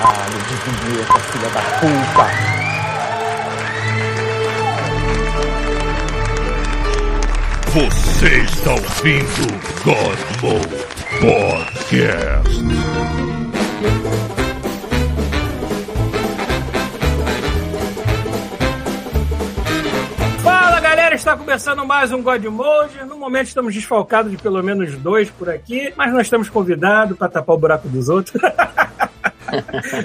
Caralho, de vinheta, filha da puta. Você está ouvindo God Mode Podcast. Fala galera, está começando mais um God Mode. No momento estamos desfalcados de pelo menos dois por aqui, mas nós estamos convidados para tapar o buraco dos outros.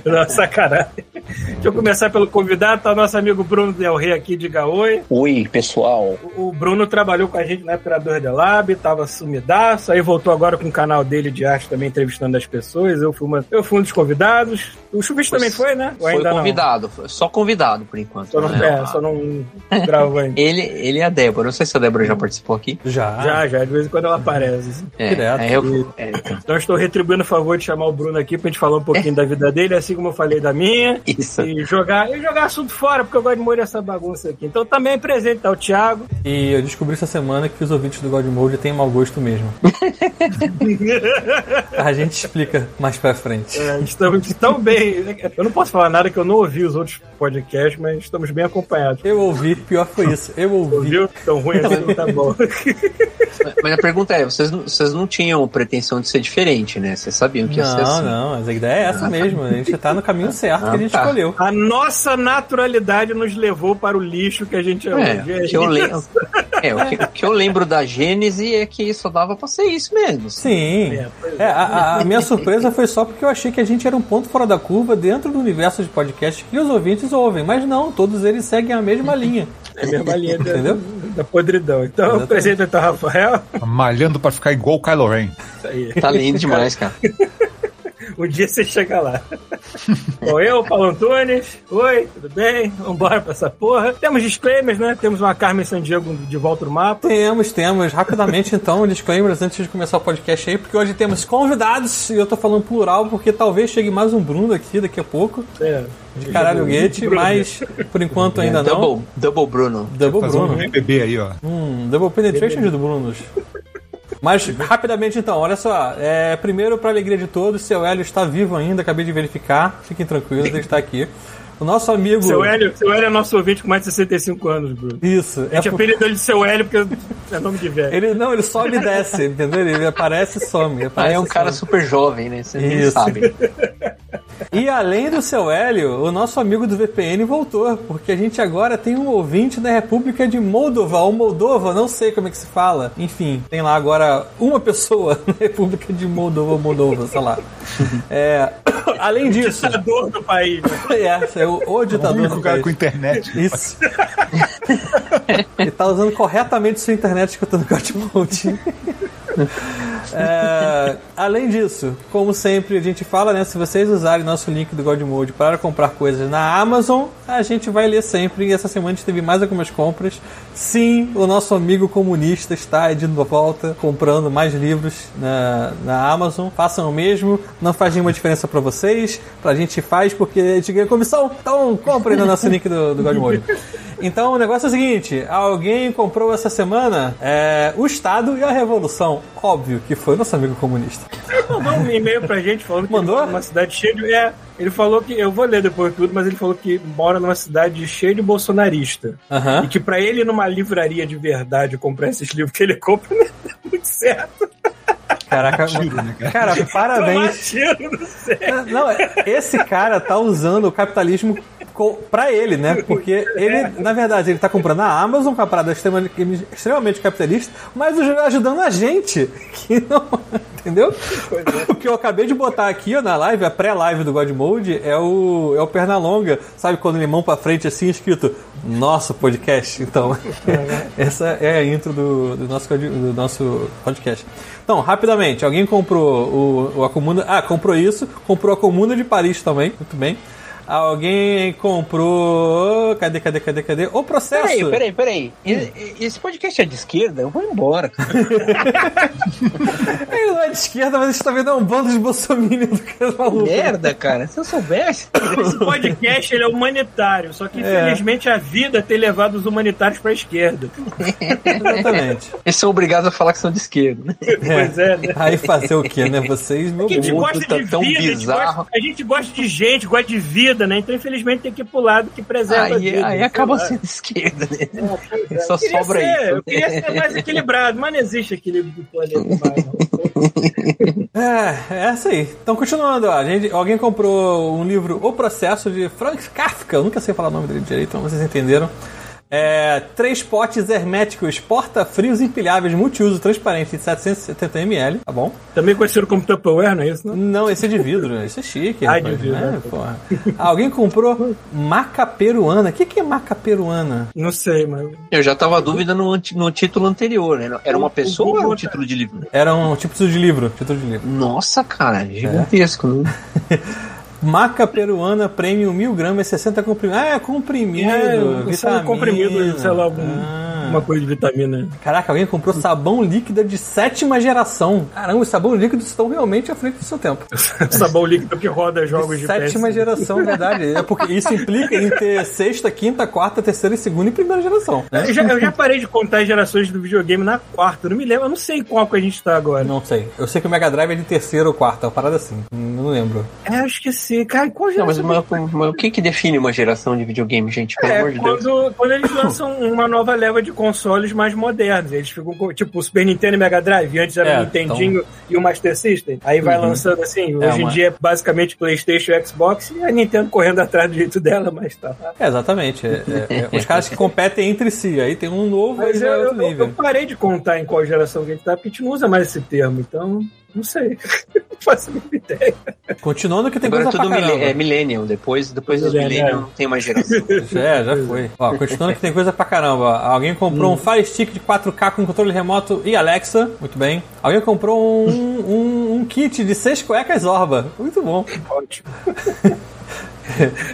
Não, sacanagem. Deixa eu começar pelo convidado, tá o nosso amigo Bruno Del Rey aqui, diga oi. Oi, pessoal. O Bruno trabalhou com a gente na Operador The Lab, tava sumidaço, aí voltou agora com o canal dele de arte também, entrevistando as pessoas. Eu fui, uma, eu fui um dos convidados. O Chuvisco também foi, né? Ou foi convidado, não? só convidado por enquanto. Só não, né? é, só não gravou ainda. ele, ele e a Débora, não sei se a Débora já participou aqui. Já. Já, já, de vez em quando ela aparece. É, Direto. É, eu, é, então. então estou retribuindo o favor de chamar o Bruno aqui pra gente falar um pouquinho da vida dele, assim como eu falei da minha. Isso. E jogar, e jogar assunto fora, porque eu gosto de morrer essa bagunça aqui. Então também presente tá o Thiago. E eu descobri essa semana que os ouvintes do God Mode têm mau gosto mesmo. a gente explica mais pra frente. É, estamos tão bem. Eu não posso falar nada que eu não ouvi os outros podcasts, mas estamos bem acompanhados. Eu ouvi, pior foi isso. Eu ouvi. Ouviu? Tão ruim assim não tá bom. Mas a pergunta é: vocês, vocês não tinham pretensão de ser diferente, né? Vocês sabiam que ia não, ser assim. Não, não, a ideia é essa ah, mesmo. A gente tá no caminho certo ah, que a gente tá. Escolheu. A nossa naturalidade nos levou para o lixo que a gente é, é hoje. Que eu lembro, é, o que, o que, eu lembro da Gênese é que só dava pra ser isso mesmo. Sim. É, é, a, a, minha surpresa foi só porque eu achei que a gente era um ponto fora da curva dentro do universo de podcast que os ouvintes ouvem. Mas não, todos eles seguem a mesma linha. É a mesma linha Entendeu? Da, da podridão. Então, Exatamente. apresenta então Rafael. Malhando pra ficar igual o Kylo Ren. Isso aí. Tá lindo demais, cara. um dia você chega lá. Bom, eu, Paulo Antunes. Oi, tudo bem? Vambora pra essa porra. Temos disclaimers, né? Temos uma Carmen Sandiego de volta no mapa. Temos, temos. Rapidamente, então, disclaimers antes de começar o podcast aí, porque hoje temos convidados, e eu tô falando plural, porque talvez chegue mais um Bruno aqui daqui a pouco. É. De caralho Gate, mas por enquanto ainda não. Double, double Bruno. Double Bruno. Um aí, ó. Hum, double penetration de Brunos. Mas, rapidamente então, olha só. É, primeiro, para alegria de todos, seu Hélio está vivo ainda, acabei de verificar. Fiquem tranquilos, ele está aqui. O nosso amigo. Seu Hélio, seu Hélio é nosso ouvinte com mais de 65 anos, Bruno. Isso. A gente é por... apelidou ele de seu Hélio porque é nome de velho. Ele, não, ele sobe e desce, entendeu? Ele aparece e some. Aparece ah, é um cara some. super jovem, né? Você Isso. sabe. E além do seu Hélio, o nosso amigo do VPN voltou, porque a gente agora tem um ouvinte da República de Moldova, ou Moldova, não sei como é que se fala. Enfim, tem lá agora uma pessoa na República de Moldova, ou Moldova, sei lá. É, além disso. O ditador do país. Né? É, é o, o ditador. O único cara com internet. Isso. Ele tá usando corretamente sua internet escutando Godmode. É, além disso, como sempre a gente fala, né? Se vocês usarem nosso link do Godmode para comprar coisas na Amazon, a gente vai ler sempre. E essa semana a gente teve mais algumas compras. Sim, o nosso amigo comunista está de volta comprando mais livros na, na Amazon. Façam o mesmo, não faz nenhuma diferença para vocês. Pra gente faz porque a gente ganha comissão. Então comprem no nosso link do, do Godmode. Então o negócio é o seguinte: alguém comprou essa semana é, o Estado e a Revolução. Óbvio que foi nosso amigo comunista. Mandou um e-mail pra gente falando Mandou? que uma cidade cheia de. É, ele falou que. Eu vou ler depois tudo, mas ele falou que mora numa cidade cheia de bolsonarista. Uhum. E que pra ele, numa livraria de verdade, comprar esses livros que ele compra, não dá muito certo. Caraca, tiro, né, cara? cara, parabéns. Não, esse cara tá usando o capitalismo para ele, né? Porque ele, na verdade, ele tá comprando a Amazon, com a parada extremamente, extremamente capitalista, mas ajudando a gente, que não. Entendeu? É. O que eu acabei de botar aqui ó, na live, a pré-live do God Mode, é o, é o Pernalonga, sabe? Quando ele mão pra frente assim, escrito nosso podcast. Então, essa é a intro do, do, nosso, do nosso podcast. Então, rapidamente, alguém comprou o, o, a comuna. Ah, comprou isso, comprou a comuna de Paris também, muito bem. Alguém comprou. Cadê, cadê, cadê, cadê? O processo. Peraí, peraí, peraí. E- Esse podcast é de esquerda? Eu vou embora. cara. Ele não é de esquerda, mas a gente tá vendo um bando de bolsominions do cara maluco. Merda, cara. Se eu soubesse. Esse podcast ele é humanitário, só que É. infelizmente a vida tem levado os humanitários pra esquerda. Exatamente. Eles são obrigados a falar que são de esquerda. né? Pois é, né? Aí fazer o quê, né? Vocês, meu A gente mundo gosta tá de tão vida, a gente bizarro. gosta, a gente gosta de gente, gosta de vida, né? Então, infelizmente, tem que ir pro lado que preserva a Aí, vida. aí acaba lá. sendo de esquerda, né? Só Eu queria sobra ser, isso. Eu queria ser mais equilibrado, mas não existe equilíbrio do planeta mais. É, é essa aí. Então, continuando, ó, a gente, alguém comprou um livro O Processo de Frank Kafka. Eu nunca sei falar o nome dele direito, mas vocês entenderam. É, três potes herméticos porta-frios empilháveis multiuso transparente de 770ml, tá bom? Também conhecido como Tupperware, não é isso? Não? Não, esse é de vidro, né? Esse é chique. Ah, de vidro, né? Porra. Alguém comprou maca peruana. O que, que é maca peruana? não sei, mas. Eu já tava dúvida no, no título anterior, né? Era uma pessoa ou era um título de livro? Era um tipo de livro. Título de livro. Nossa, cara, gigantesco. né? Maca peruana premium 1000 gramas 60 comprimidos. Ah, é comprimido. É, são vitamina. comprimidos, sei lá, algum- Ah. uma coisa de vitamina. Caraca, alguém comprou sabão líquido de sétima geração. Caramba, os sabão líquidos estão realmente à frente do seu tempo. Sabão líquido que roda jogos de sétima PS. geração, verdade. É porque isso implica em ter sexta, quinta, quarta, terceira, e segunda e primeira geração. Né? Eu já, eu já parei de contar as gerações do videogame na quarta. Eu não me lembro, eu não sei qual que a gente tá agora. Não sei. Eu sei que o Mega Drive é de terceira ou quarta, uma parada assim. Não lembro. É, eu esqueci. Cara, qual Não, mas, geração? mas- mas o que que define uma geração de videogame, gente? Pelo amor É, de Deus. quando, quando eles lançam uma nova leva de consoles mais modernos. Eles ficam com, tipo, o Super Nintendo e Mega Drive. Antes era É, o Nintendinho e o Master System. Aí vai lançando assim. É, hoje em uma- dia é basicamente PlayStation e Xbox. E a Nintendo correndo atrás do jeito dela, mas tá. É, exatamente. É, é- é os caras que competem entre si. Aí tem um novo e Mas eu, é outro eu- eu parei de contar em qual geração que a gente tá, porque a gente não usa mais esse termo. Então, não sei. não faço a mínima ideia. Continuando que tem Agora é coisa tudo pra caramba. é millennial. Depois, depois dos millennial não tem mais geração. É, já foi. Ó, continuando que tem coisa pra caramba. Alguém comprou um Fire Stick de 4K com controle remoto e Alexa. Muito bem. Alguém comprou um, um, um kit de seis cuecas Orba. Muito bom. Ótimo.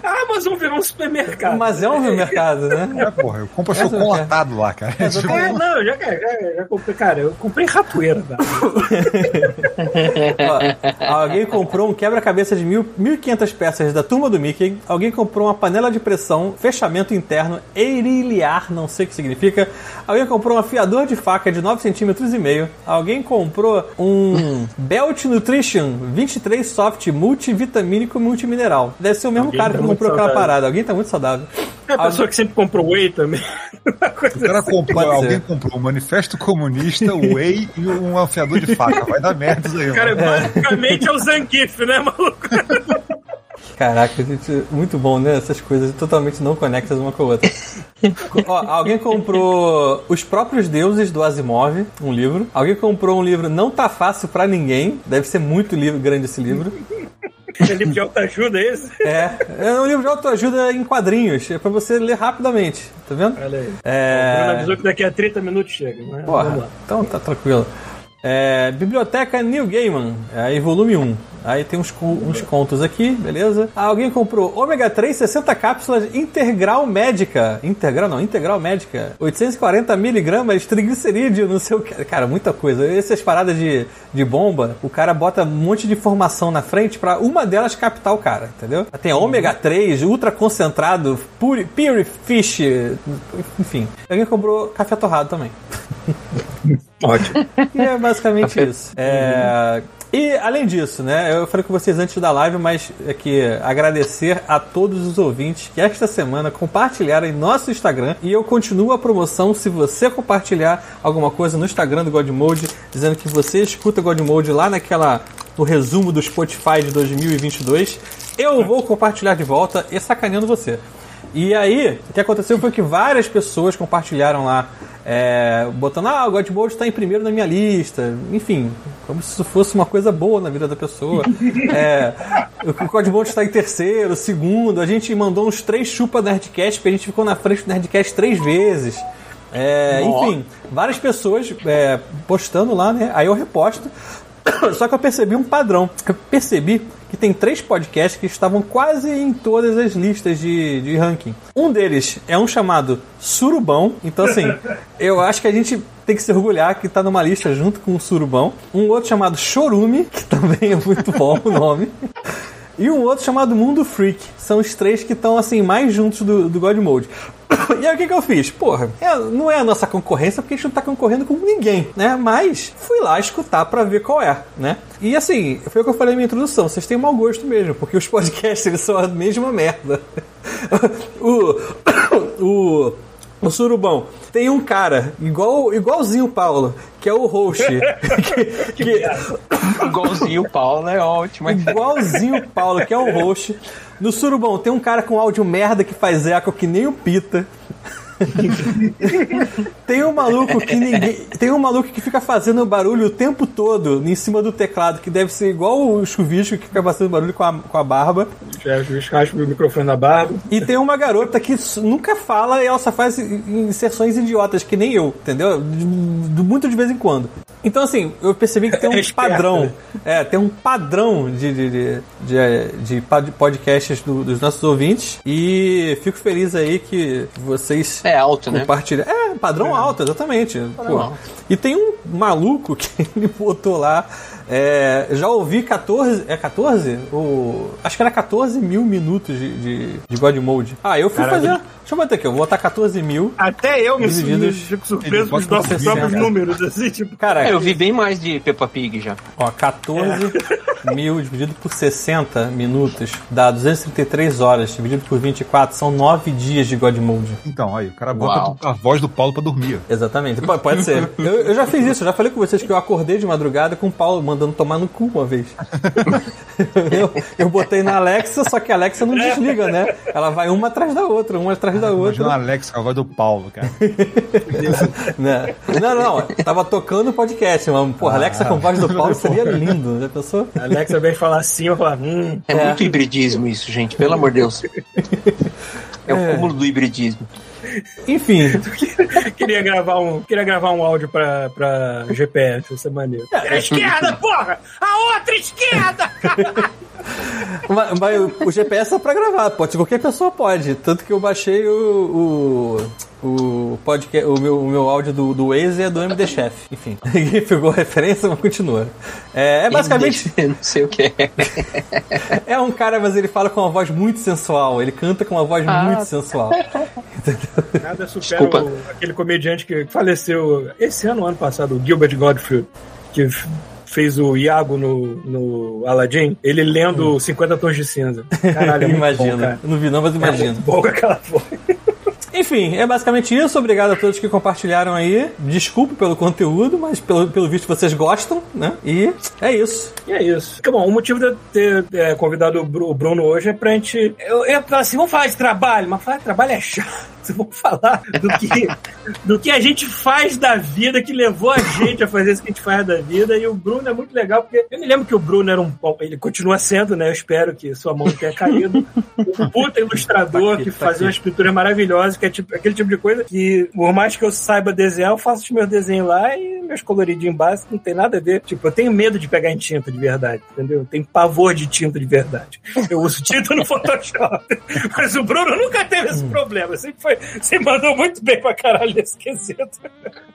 A Amazon virou um supermercado. Mas é um mercado, né? É, porra, eu compro Essa chocolatado lá, cara. Tipo, É, não, eu já, já, já comprei, cara, eu comprei ratoeira, tá? Ó, alguém comprou um quebra-cabeça de mil- 1.500 peças da turma do Mickey. Alguém comprou uma panela de pressão, fechamento interno, eiriliar, não sei o que significa. Alguém comprou um afiador de faca de 9 centímetros e meio. Alguém comprou um Belt Nutrition 23 Soft multivitamínico multimineral. Deve ser o mesmo Alguém cara tá que comprou aquela parada. Alguém tá muito saudável. É a pessoa que sempre comprou whey também. O cara assim. comprou, Pode ser. alguém comprou um manifesto comunista, o Whey e um afiador de faca. Vai dar merda isso aí, Cara, mano. basicamente é o Zangief, né, maluco? Caraca, gente, muito bom, né? Essas coisas totalmente não conectas uma com a outra. Ó, alguém comprou Os Próprios Deuses do Asimov, um livro. Alguém comprou um livro Não Tá Fácil Pra Ninguém. Deve ser muito livro, grande esse livro. É livro de autoajuda esse? É, é um livro de autoajuda em quadrinhos. É pra você ler rapidamente, tá vendo? Olha aí. O Bruno É. avisou que daqui a 30 minutos chega, né? Vamos Porra, lá. então tá tranquilo. É, Biblioteca Neil Gaiman, aí volume 1. Aí tem uns, uns contos aqui, beleza? Ah, alguém comprou ômega 3 60 cápsulas integral médica. Integral não, integral médica. 840 miligramas triglicerídeo, não sei o que. Cara, muita coisa. Essas paradas de, de bomba, o cara bota um monte de informação na frente pra uma delas captar o cara, entendeu? Tem ômega 3, ultra concentrado, pure, pure fish, enfim. Alguém comprou café torrado também. Ótimo. E é basicamente isso. É, E além disso, né? Eu falei com vocês antes da live, mas é que agradecer a todos os ouvintes que esta semana compartilharam em nosso Instagram. E eu continuo a promoção se você compartilhar alguma coisa no Instagram do Godmode, dizendo que você escuta Godmode lá naquela. no resumo do Spotify de 2022. Eu vou compartilhar de volta e sacaneando você. E aí, o que aconteceu foi que várias pessoas compartilharam lá, é, botando, ah, o Godbold está em primeiro na minha lista. Enfim, como se isso fosse uma coisa boa na vida da pessoa. É, o Godbold está em terceiro, segundo. A gente mandou uns três chupa Nerdcast, porque a gente ficou na frente do Nerdcast três vezes. É, enfim, várias pessoas é, postando lá, né? Aí eu reposto. Só que eu percebi um padrão. Eu percebi que tem três podcasts que estavam quase em todas as listas de, de ranking. Um deles é um chamado Surubão. Então, assim, eu acho que a gente tem que se orgulhar que tá numa lista junto com o Surubão. Um outro chamado Chorume, que também é muito bom o nome. E um outro chamado Mundo Freak. São os três que estão assim mais juntos do, do God Mode. E aí o que, que eu fiz? Porra, é, não é a nossa concorrência porque a gente não tá concorrendo com ninguém, né? Mas fui lá escutar para ver qual é, né? E assim, foi o que eu falei na minha introdução, vocês têm mau gosto mesmo, porque os podcasts eles são a mesma merda. o, o o Surubão. Tem um cara, igual, igualzinho o Paulo, que é o host. que, que... Igualzinho o Paulo é ótimo. Igualzinho o Paulo, que é o host. No Surubão tem um cara com áudio merda que faz eco que nem o Pita. tem um maluco que ninguém. Tem um maluco que fica fazendo barulho o tempo todo em cima do teclado, que deve ser igual o chuvisco que fica fazendo barulho com a, com a barba. É, o chuvisco raspa o microfone na barba. E tem uma garota que nunca fala e ela só faz inserções idiotas, que nem eu, entendeu? De, muito de vez em quando. Então, assim, eu percebi que tem um é padrão. É, tem um padrão de, de, de, de, de podcasts do, dos nossos ouvintes. E fico feliz aí que vocês. É alto, né? Compartilham. É, padrão é. alto, exatamente. Padrão alto. E tem um maluco que ele botou lá é, já ouvi 14. É 14? O, acho que era 14 mil minutos de, de, de God Mode. Ah, eu fui fazer. Deixa eu botar aqui, eu vou botar 14 mil. Até eu me fico surpreso com os nossos próprios números, assim, tipo. Cara, é, eu vi bem mais de Peppa Pig já. Ó, 14 é. mil dividido por 60 minutos dá 233 horas, dividido por 24, são 9 dias de God Mode. Então, aí, o cara bota Uau. a voz do Paulo pra dormir. Exatamente, pode, pode ser. Eu, eu, já fiz isso, já falei com vocês que eu acordei de madrugada com o Paulo mandando mandando tomar no cu uma vez. eu, eu botei na Alexa, só que a Alexa não desliga, né? Ela vai uma atrás da outra, uma atrás da outra. Imagina a Alexa com a voz do Paulo, cara. não, não, não, tava tocando o podcast, mas, porra, Alexa com a voz do Paulo seria lindo, né, pessoa? A Alexa vem falar assim, eu falo, hum. É, é muito hibridismo isso, gente, pelo amor de Deus. É o é. cúmulo do hibridismo. Enfim. queria, gravar um, queria gravar um áudio pra, pra GPS, essa maneira. É, a esquerda, porra! A outra esquerda! mas, mas, o GPS é pra gravar, pode, qualquer pessoa pode. Tanto que eu baixei o, o, o podcast, o meu, o meu áudio do, do Waze é do MD Chef. Enfim, ninguém pegou referência, mas continua. É, é basicamente. MD, não sei o que é. é um cara, mas ele fala com uma voz muito sensual. Ele canta com uma voz ah, muito sensual. Nada supera o, aquele comediante que faleceu esse ano, ano passado, o Gilbert Godfrey, que fez o Iago no, no Aladdin, ele lendo hum. 50 Tons de Cinza. Caralho, é Imagina. Não vi não, mas imagina. É bom aquela voz. Enfim, é basicamente isso. Obrigado a todos que compartilharam aí. Desculpe pelo conteúdo, mas pelo, pelo visto vocês gostam, né? E é isso. E é isso. Bom, o motivo de eu ter é, convidado o Bruno hoje é pra gente. Eu ia falar assim, vamos falar de trabalho, mas falar de trabalho é chato. Vamos falar do que, do que a gente faz da vida, que levou a gente a fazer isso que a gente faz da vida. E o Bruno é muito legal, porque eu me lembro que o Bruno era um. Ele continua sendo, né? Eu espero que sua mão tenha caído. Um puta ilustrador tá que tá fazia uma escritura maravilhosa, que é tipo, aquele tipo de coisa que, por mais que eu saiba desenhar, eu faço os meus desenhos lá e meus coloridinhos básicos não tem nada a ver. Tipo, eu tenho medo de pegar em tinta de verdade, entendeu? Eu tenho pavor de tinta de verdade. Eu uso tinta no Photoshop. Mas o Bruno nunca teve esse hum. problema. Sempre foi você mandou muito bem pra caralho nesse quesito.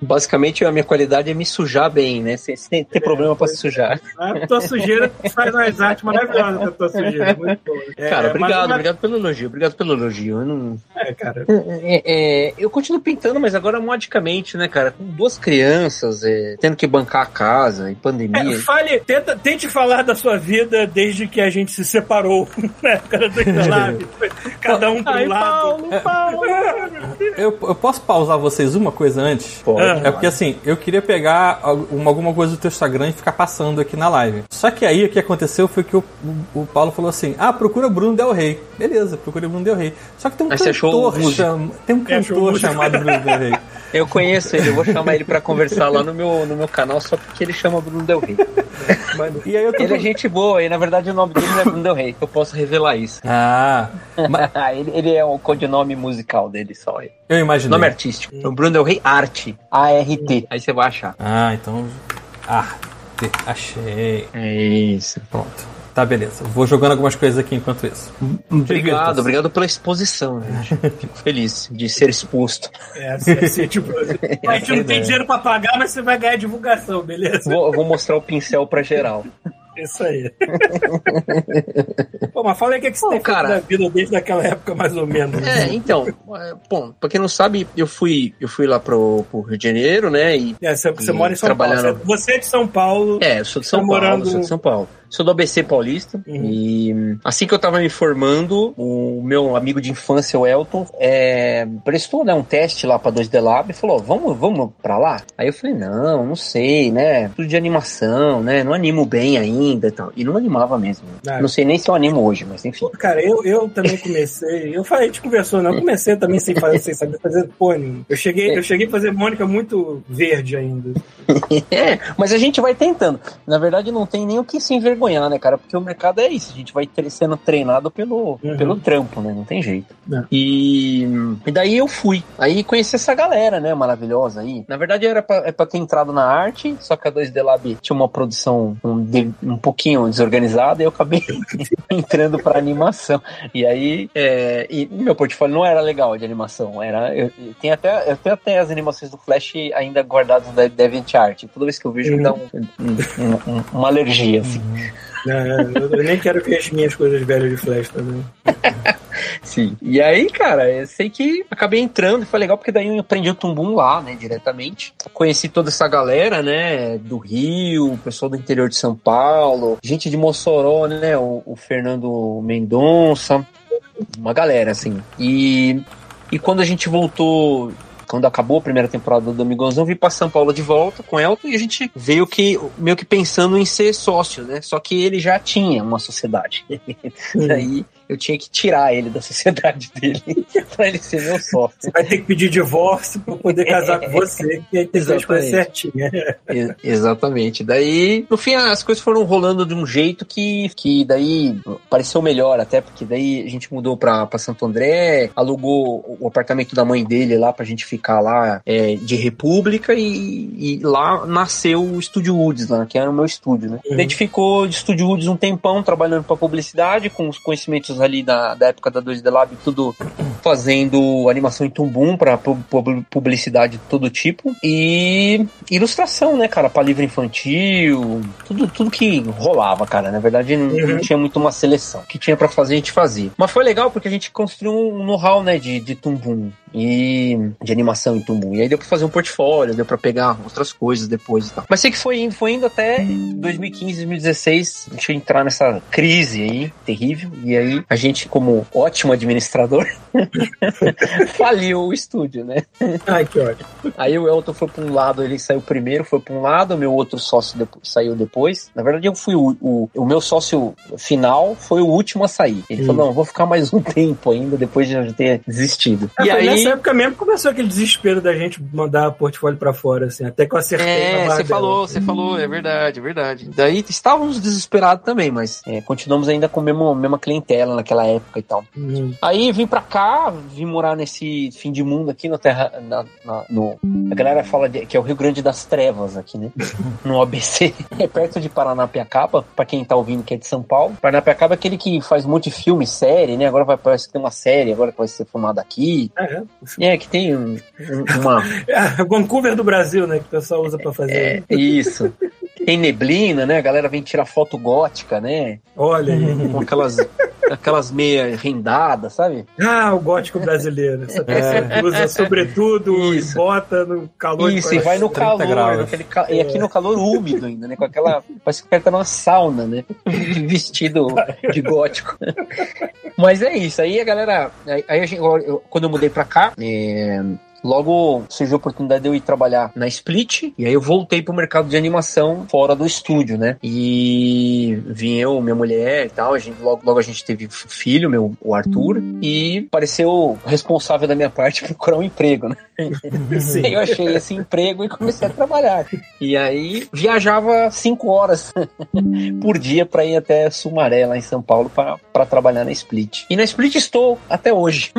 Basicamente, a minha qualidade é me sujar bem, né? Sem, sem ter problema pra se sujar. A tua sujeira faz umas artes maravilhosas com a tua sujeira. Muito bom. É, cara, obrigado, mas... obrigado pelo elogio. Obrigado pelo elogio. Eu não... É, cara. É, é, eu continuo pintando, mas agora modicamente, né, cara? Com duas crianças, é, tendo que bancar a casa, em pandemia. É, fale, tenta, tente falar da sua vida desde que a gente se separou na época do Cada um pro lado. Paulo, Paulo. Eu, eu posso pausar vocês uma coisa antes? Pode. É porque assim, eu queria pegar alguma coisa do teu Instagram e ficar passando aqui na live. Só que aí o que aconteceu foi que o, o Paulo falou assim: ah, procura Bruno Del Rey. Beleza, procura Bruno Del Rey. Só que tem um Mas cantor, cham... tem um cantor chamado Bruno Del Rey. Eu conheço ele, eu vou chamar ele para conversar lá no meu, no meu canal só porque ele chama Bruno Del Rey. e aí eu tô... Ele é gente boa e na verdade o nome dele não é Bruno Del Rey, eu posso revelar isso. Ah, mas... ele, ele é o codinome musical dele só. Eu imagino. Nome artístico. O Bruno Del Rey Arte, A-R-T. Aí você vai achar. Ah, então. Ah. Achei. É isso. Pronto. Tá, beleza. Vou jogando algumas coisas aqui enquanto isso. Obrigado, obrigado pela exposição. Né? Fico feliz de ser exposto. É, assim, assim, tipo, a gente não tem dinheiro pra pagar, mas você vai ganhar divulgação, beleza? Vou, vou mostrar o pincel pra geral. Isso aí. Pô, mas fala aí o que, é que você tem cara, da vida desde aquela época, mais ou menos. É, então, bom, pra quem não sabe, eu fui, eu fui lá pro, pro Rio de Janeiro, né? E, é, você, você mora em São Paulo. Você é de São Paulo. É, eu sou de São tá Paulo, morando... sou de São Paulo. Sou do ABC Paulista uhum. e assim que eu tava me formando, o meu amigo de infância, o Elton, é, prestou né, um teste lá pra 2D Lab e falou: vamos, vamos pra lá? Aí eu falei: não, não sei, né? Tudo de animação, né? Não animo bem ainda e tal. E não animava mesmo. Ah, não sei nem se eu animo hoje, mas enfim. Cara, eu, eu também comecei. Eu falei, a gente conversou, né? Eu comecei também sem, fazer, sem saber fazer pônei. Eu cheguei, eu cheguei a fazer Mônica muito verde ainda. é, mas a gente vai tentando. Na verdade, não tem nem o que se envergonhar, né, cara? Porque o mercado é isso. A gente vai sendo treinado pelo, uhum. pelo trampo, né? Não tem jeito. É. E, e daí eu fui. Aí conheci essa galera, né? Maravilhosa aí. Na verdade, era pra, é pra ter entrado na arte, só que a 2D Lab tinha uma produção um, um pouquinho desorganizada e eu acabei entrando pra animação. E aí, é, e meu portfólio não era legal de animação. Era, eu, tenho até, eu tenho até as animações do Flash ainda guardadas da DeviantArt. Toda vez que eu vejo, uhum. me dá um, um, um, uma alergia, assim. Uhum. eu nem quero ver as minhas coisas velhas de Flash também. Sim. E aí, cara, eu sei que acabei entrando e foi legal porque daí eu aprendi o Tumbum lá, né, diretamente. Conheci toda essa galera, né, do Rio, pessoal do interior de São Paulo, gente de Mossoró, né, o, o Fernando Mendonça, uma galera, assim. E, e quando a gente voltou quando acabou a primeira temporada do Amigãozão, vim para São Paulo de volta com Elton e a gente veio que meio que pensando em ser sócio, né? Só que ele já tinha uma sociedade. Daí eu tinha que tirar ele da sociedade dele para ele ser meu sócio. Você vai ter que pedir divórcio para poder casar com você, que aí tem as coisas certinhas. exatamente. Daí, no fim, as coisas foram rolando de um jeito que, que daí pareceu melhor, até porque daí a gente mudou para Santo André, alugou o apartamento da mãe dele lá pra gente ficar lá é, de república e, e, lá nasceu o Estúdio Woods, lá, que era o meu estúdio, né? Uhum. A gente ficou de Estúdio Woods um tempão trabalhando para publicidade, com os conhecimentos ali da, da época da 2D Lab, tudo fazendo animação em tumbum para publicidade de todo tipo e ilustração, né, cara, para livro infantil, tudo, tudo que rolava, cara. Na verdade, não, uhum. não tinha muito uma seleção. O que tinha para fazer, a gente fazia. Mas foi legal porque a gente construiu um know-how, né, de, de tumbum e de animação em Tumbu. E aí deu pra fazer um portfólio, deu pra pegar outras coisas depois e tal. Mas sei que foi indo, foi indo até 2015, 2016, deixa eu entrar nessa crise aí, terrível. E aí a gente, como ótimo administrador, faliu o estúdio, né? Ai, que ótimo. Aí o Elton foi pra um lado, ele saiu primeiro, foi pra um lado, o meu outro sócio depois, saiu depois. Na verdade, eu fui o, o, o meu sócio final, foi o último a sair. Ele hum. falou, não, vou ficar mais um tempo ainda, depois de eu ter desistido. É, e aí nessa época mesmo começou aquele desespero da gente mandar portfólio para fora, assim, até que eu acertei. É, você falou, você falou, é verdade, é verdade. Daí estávamos desesperados também, mas é, continuamos ainda com a mesma, mesma clientela naquela época e tal. Uhum. Aí vim pra cá, vim morar nesse fim de mundo aqui no Terra. Na, na, no, a galera fala de, que é o Rio Grande das Trevas aqui, né? No ABC. É perto de Paranapiacaba, pra quem tá ouvindo que é de São Paulo. Paranapiacaba é aquele que faz muito filme, série, né? Agora vai, parece que tem uma série agora que vai ser filmada aqui. É, é, que tem um, uma. É, Vancouver do Brasil, né? Que o pessoal usa pra fazer. É, isso. Tem neblina, né? A galera vem tirar foto gótica, né? Olha aí. Com aquelas, aquelas meia rendadas, sabe? Ah, o gótico brasileiro. Essa é. usa sobretudo Isso. e bota no calor. Isso, e vai no calor. Naquele, E aqui no calor úmido ainda, né? Com aquela. Parece que o cara tá numa sauna, né? Vestido de gótico. Mas é isso. Aí a galera. Aí, gente, quando eu mudei pra cá, é, Logo surgiu a oportunidade de eu ir trabalhar na Split, e aí eu voltei pro mercado de animação fora do estúdio, né? E vim eu, minha mulher e tal, a gente, logo, logo a gente teve filho, meu, o Arthur, e pareceu responsável da minha parte procurar um emprego, né? Sim. eu achei esse emprego e comecei a trabalhar. E aí viajava cinco horas por dia para ir até Sumaré, lá em São Paulo, para trabalhar na Split. E na Split estou até hoje.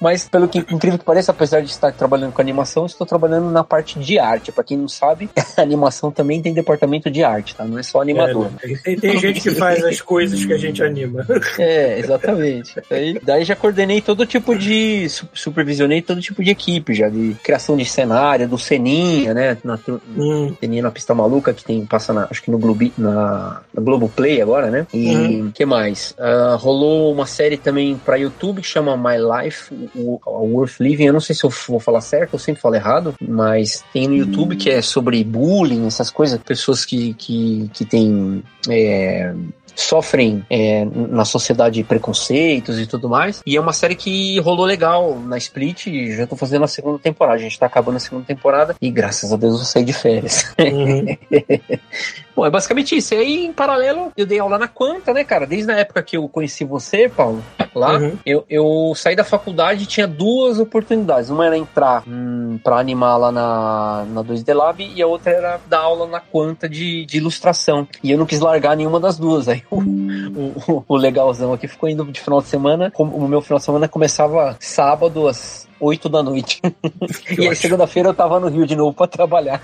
Mas, pelo que incrível que pareça, apesar apesar de estar trabalhando com animação, estou trabalhando na parte de arte. Para quem não sabe, animação também tem departamento de arte, tá? Não é só animador. É, tem, tem gente que faz as coisas que a gente anima. É, exatamente. Aí, daí já coordenei todo tipo de. supervisionei todo tipo de equipe, já de criação de cenário, do Seninha, né? Na, hum. Seninha na pista maluca, que tem, passa na, acho que no Globo, na, na Globo Play agora, né? E hum. que mais? Uh, rolou uma série também pra YouTube que chama My Life, o, o Worth Living. Eu não sei se eu vou falar certo, eu sempre falo errado, mas tem no YouTube que é sobre bullying, essas coisas, pessoas que, que, que têm. É, sofrem é, na sociedade preconceitos e tudo mais. E é uma série que rolou legal na Split. Já tô fazendo a segunda temporada. A gente tá acabando a segunda temporada. E graças a Deus eu saí de férias. Uhum. Bom, é basicamente isso. E aí, em paralelo, eu dei aula na Quanta, né, cara? Desde a época que eu conheci você, Paulo, lá, uhum. eu, eu saí da faculdade e tinha duas oportunidades. Uma era entrar hum, pra animar lá na, na 2D Lab e a outra era dar aula na Quanta de, de ilustração. E eu não quis largar nenhuma das duas. Aí o, o, o legalzão aqui ficou indo de final de semana. O meu final de semana começava sábado às 8 da noite. e aí, segunda-feira eu tava no Rio de novo pra trabalhar.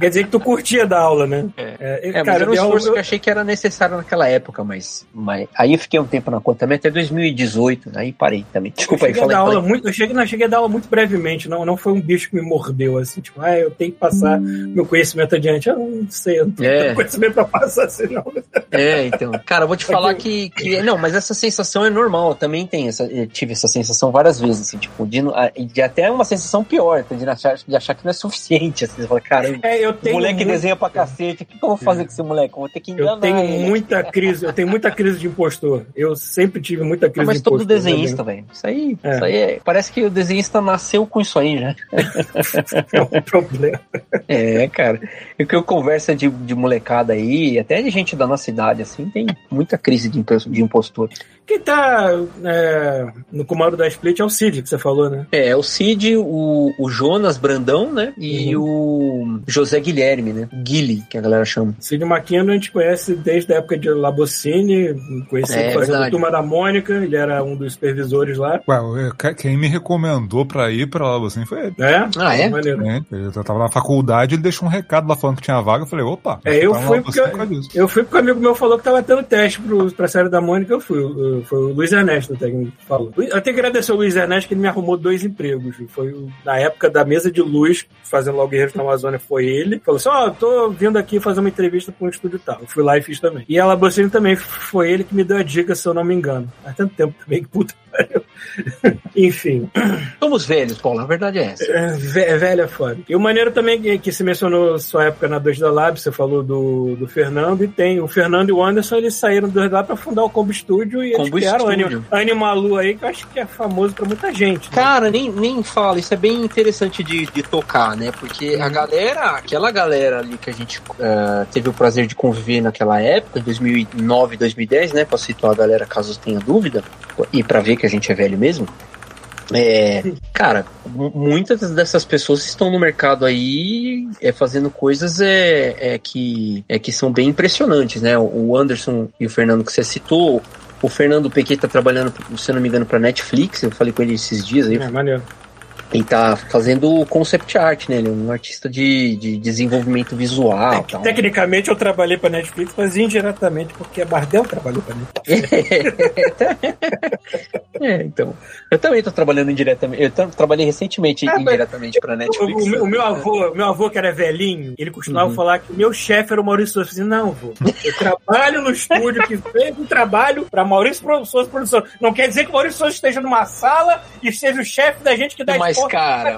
Quer dizer que tu curtia dar aula, né? É, é, é cara, era um esforço eu... que eu achei que era necessário naquela época, mas, mas aí eu fiquei um tempo na conta também, até 2018, aí parei também. Desculpa eu aí, falei. Aula muito, eu, cheguei, não, cheguei a dar aula muito brevemente, não, não foi um bicho que me mordeu, assim, tipo, ah, eu tenho que passar meu conhecimento adiante. Eu não sei, eu não tenho é. conhecimento pra passar assim, não. É, então. Cara, eu vou te falar que, que. Não, mas essa sensação é normal, eu também tenho essa, eu tive essa sensação várias vezes, assim, tipo, de, de até uma sensação pior, tá? de, achar, de achar que não é suficiente. Assim, você fala, cara, é, eu tenho moleque muito... desenha pra cacete, o que, que eu vou fazer é. com esse moleque? Eu vou ter que enganar Eu tenho ele. muita crise, eu tenho muita crise de impostor. Eu sempre tive muita crise mas de impostor. Mas todo desenhista, velho. Isso aí, é. isso aí é, parece que o desenhista nasceu com isso aí já. é um problema. É, cara. O que eu converso de, de molecada aí, até de gente da nossa idade, assim, tem muita crise de, de impostor. Quem tá é, no comando da Split é o Cid, que você falou, né? É, é o Cid, o, o Jonas Brandão, né? E uhum. o José Guilherme, né? Guile, que a galera chama. Cid Maquino a gente conhece desde a época de Labocine, conheci é, fazendo a Turma da Mônica, ele era um dos supervisores lá. Ué, quem me recomendou pra ir pra Labocine foi ele. É? Ah, é? é eu tava na faculdade, ele deixou um recado lá falando que tinha vaga, eu falei, opa. É, eu fui, porque, eu fui porque um amigo meu falou que tava tendo teste pro, pra série da Mônica, eu fui foi o Luiz Ernesto até que me falou. Eu tenho que agradecer ao Luiz Ernesto que ele me arrumou dois empregos. Foi na época da mesa de luz, fazendo Logo Guerreiros na Amazônia, foi ele. Falou assim: Ó, oh, tô vindo aqui fazer uma entrevista com um estúdio tal. Eu fui lá e fiz também. E a Labocine também foi ele que me deu a dica, se eu não me engano. Há tanto tempo também que puta Enfim. Somos velhos, Paulo, a verdade é essa. É, velho é foda. E o maneiro também que, que se mencionou sua época na 2 da Lab, você falou do, do Fernando, e tem o Fernando e o Anderson, eles saíram do 2 da Lab pra fundar o Combo Studio e Combo Studio. o Animalu aí, que eu acho que é famoso pra muita gente. Né? Cara, nem, nem fala, isso é bem interessante de, de tocar, né? Porque a galera, aquela galera ali que a gente uh, teve o prazer de conviver naquela época, 2009, 2010, né? Pra situar a galera caso tenha dúvida, e pra ver que a gente é velho mesmo. É, cara, muitas dessas pessoas estão no mercado aí é, fazendo coisas é, é, que, é que são bem impressionantes, né? O Anderson e o Fernando que você citou, o Fernando Pequet tá trabalhando, se não me engano, para Netflix, eu falei com ele esses dias aí. É, maneiro. Ele tá fazendo concept art, né? Ele é um artista de, de desenvolvimento visual. Tec tecnicamente eu trabalhei pra Netflix, mas indiretamente, porque a Bardel trabalhou pra Netflix. é, então. Eu também tô trabalhando indiretamente. Eu trabalhei recentemente é, indiretamente pra Netflix. O, o, o, meu avô, meu avô, que era velhinho, ele costumava uhum. falar que o meu chefe era o Maurício Souza. Eu falei, não, avô, eu trabalho no estúdio que fez um trabalho pra Maurício Souza Produção. Não quer dizer que o Maurício Souza esteja numa sala e seja o chefe da gente que dá mas, cara,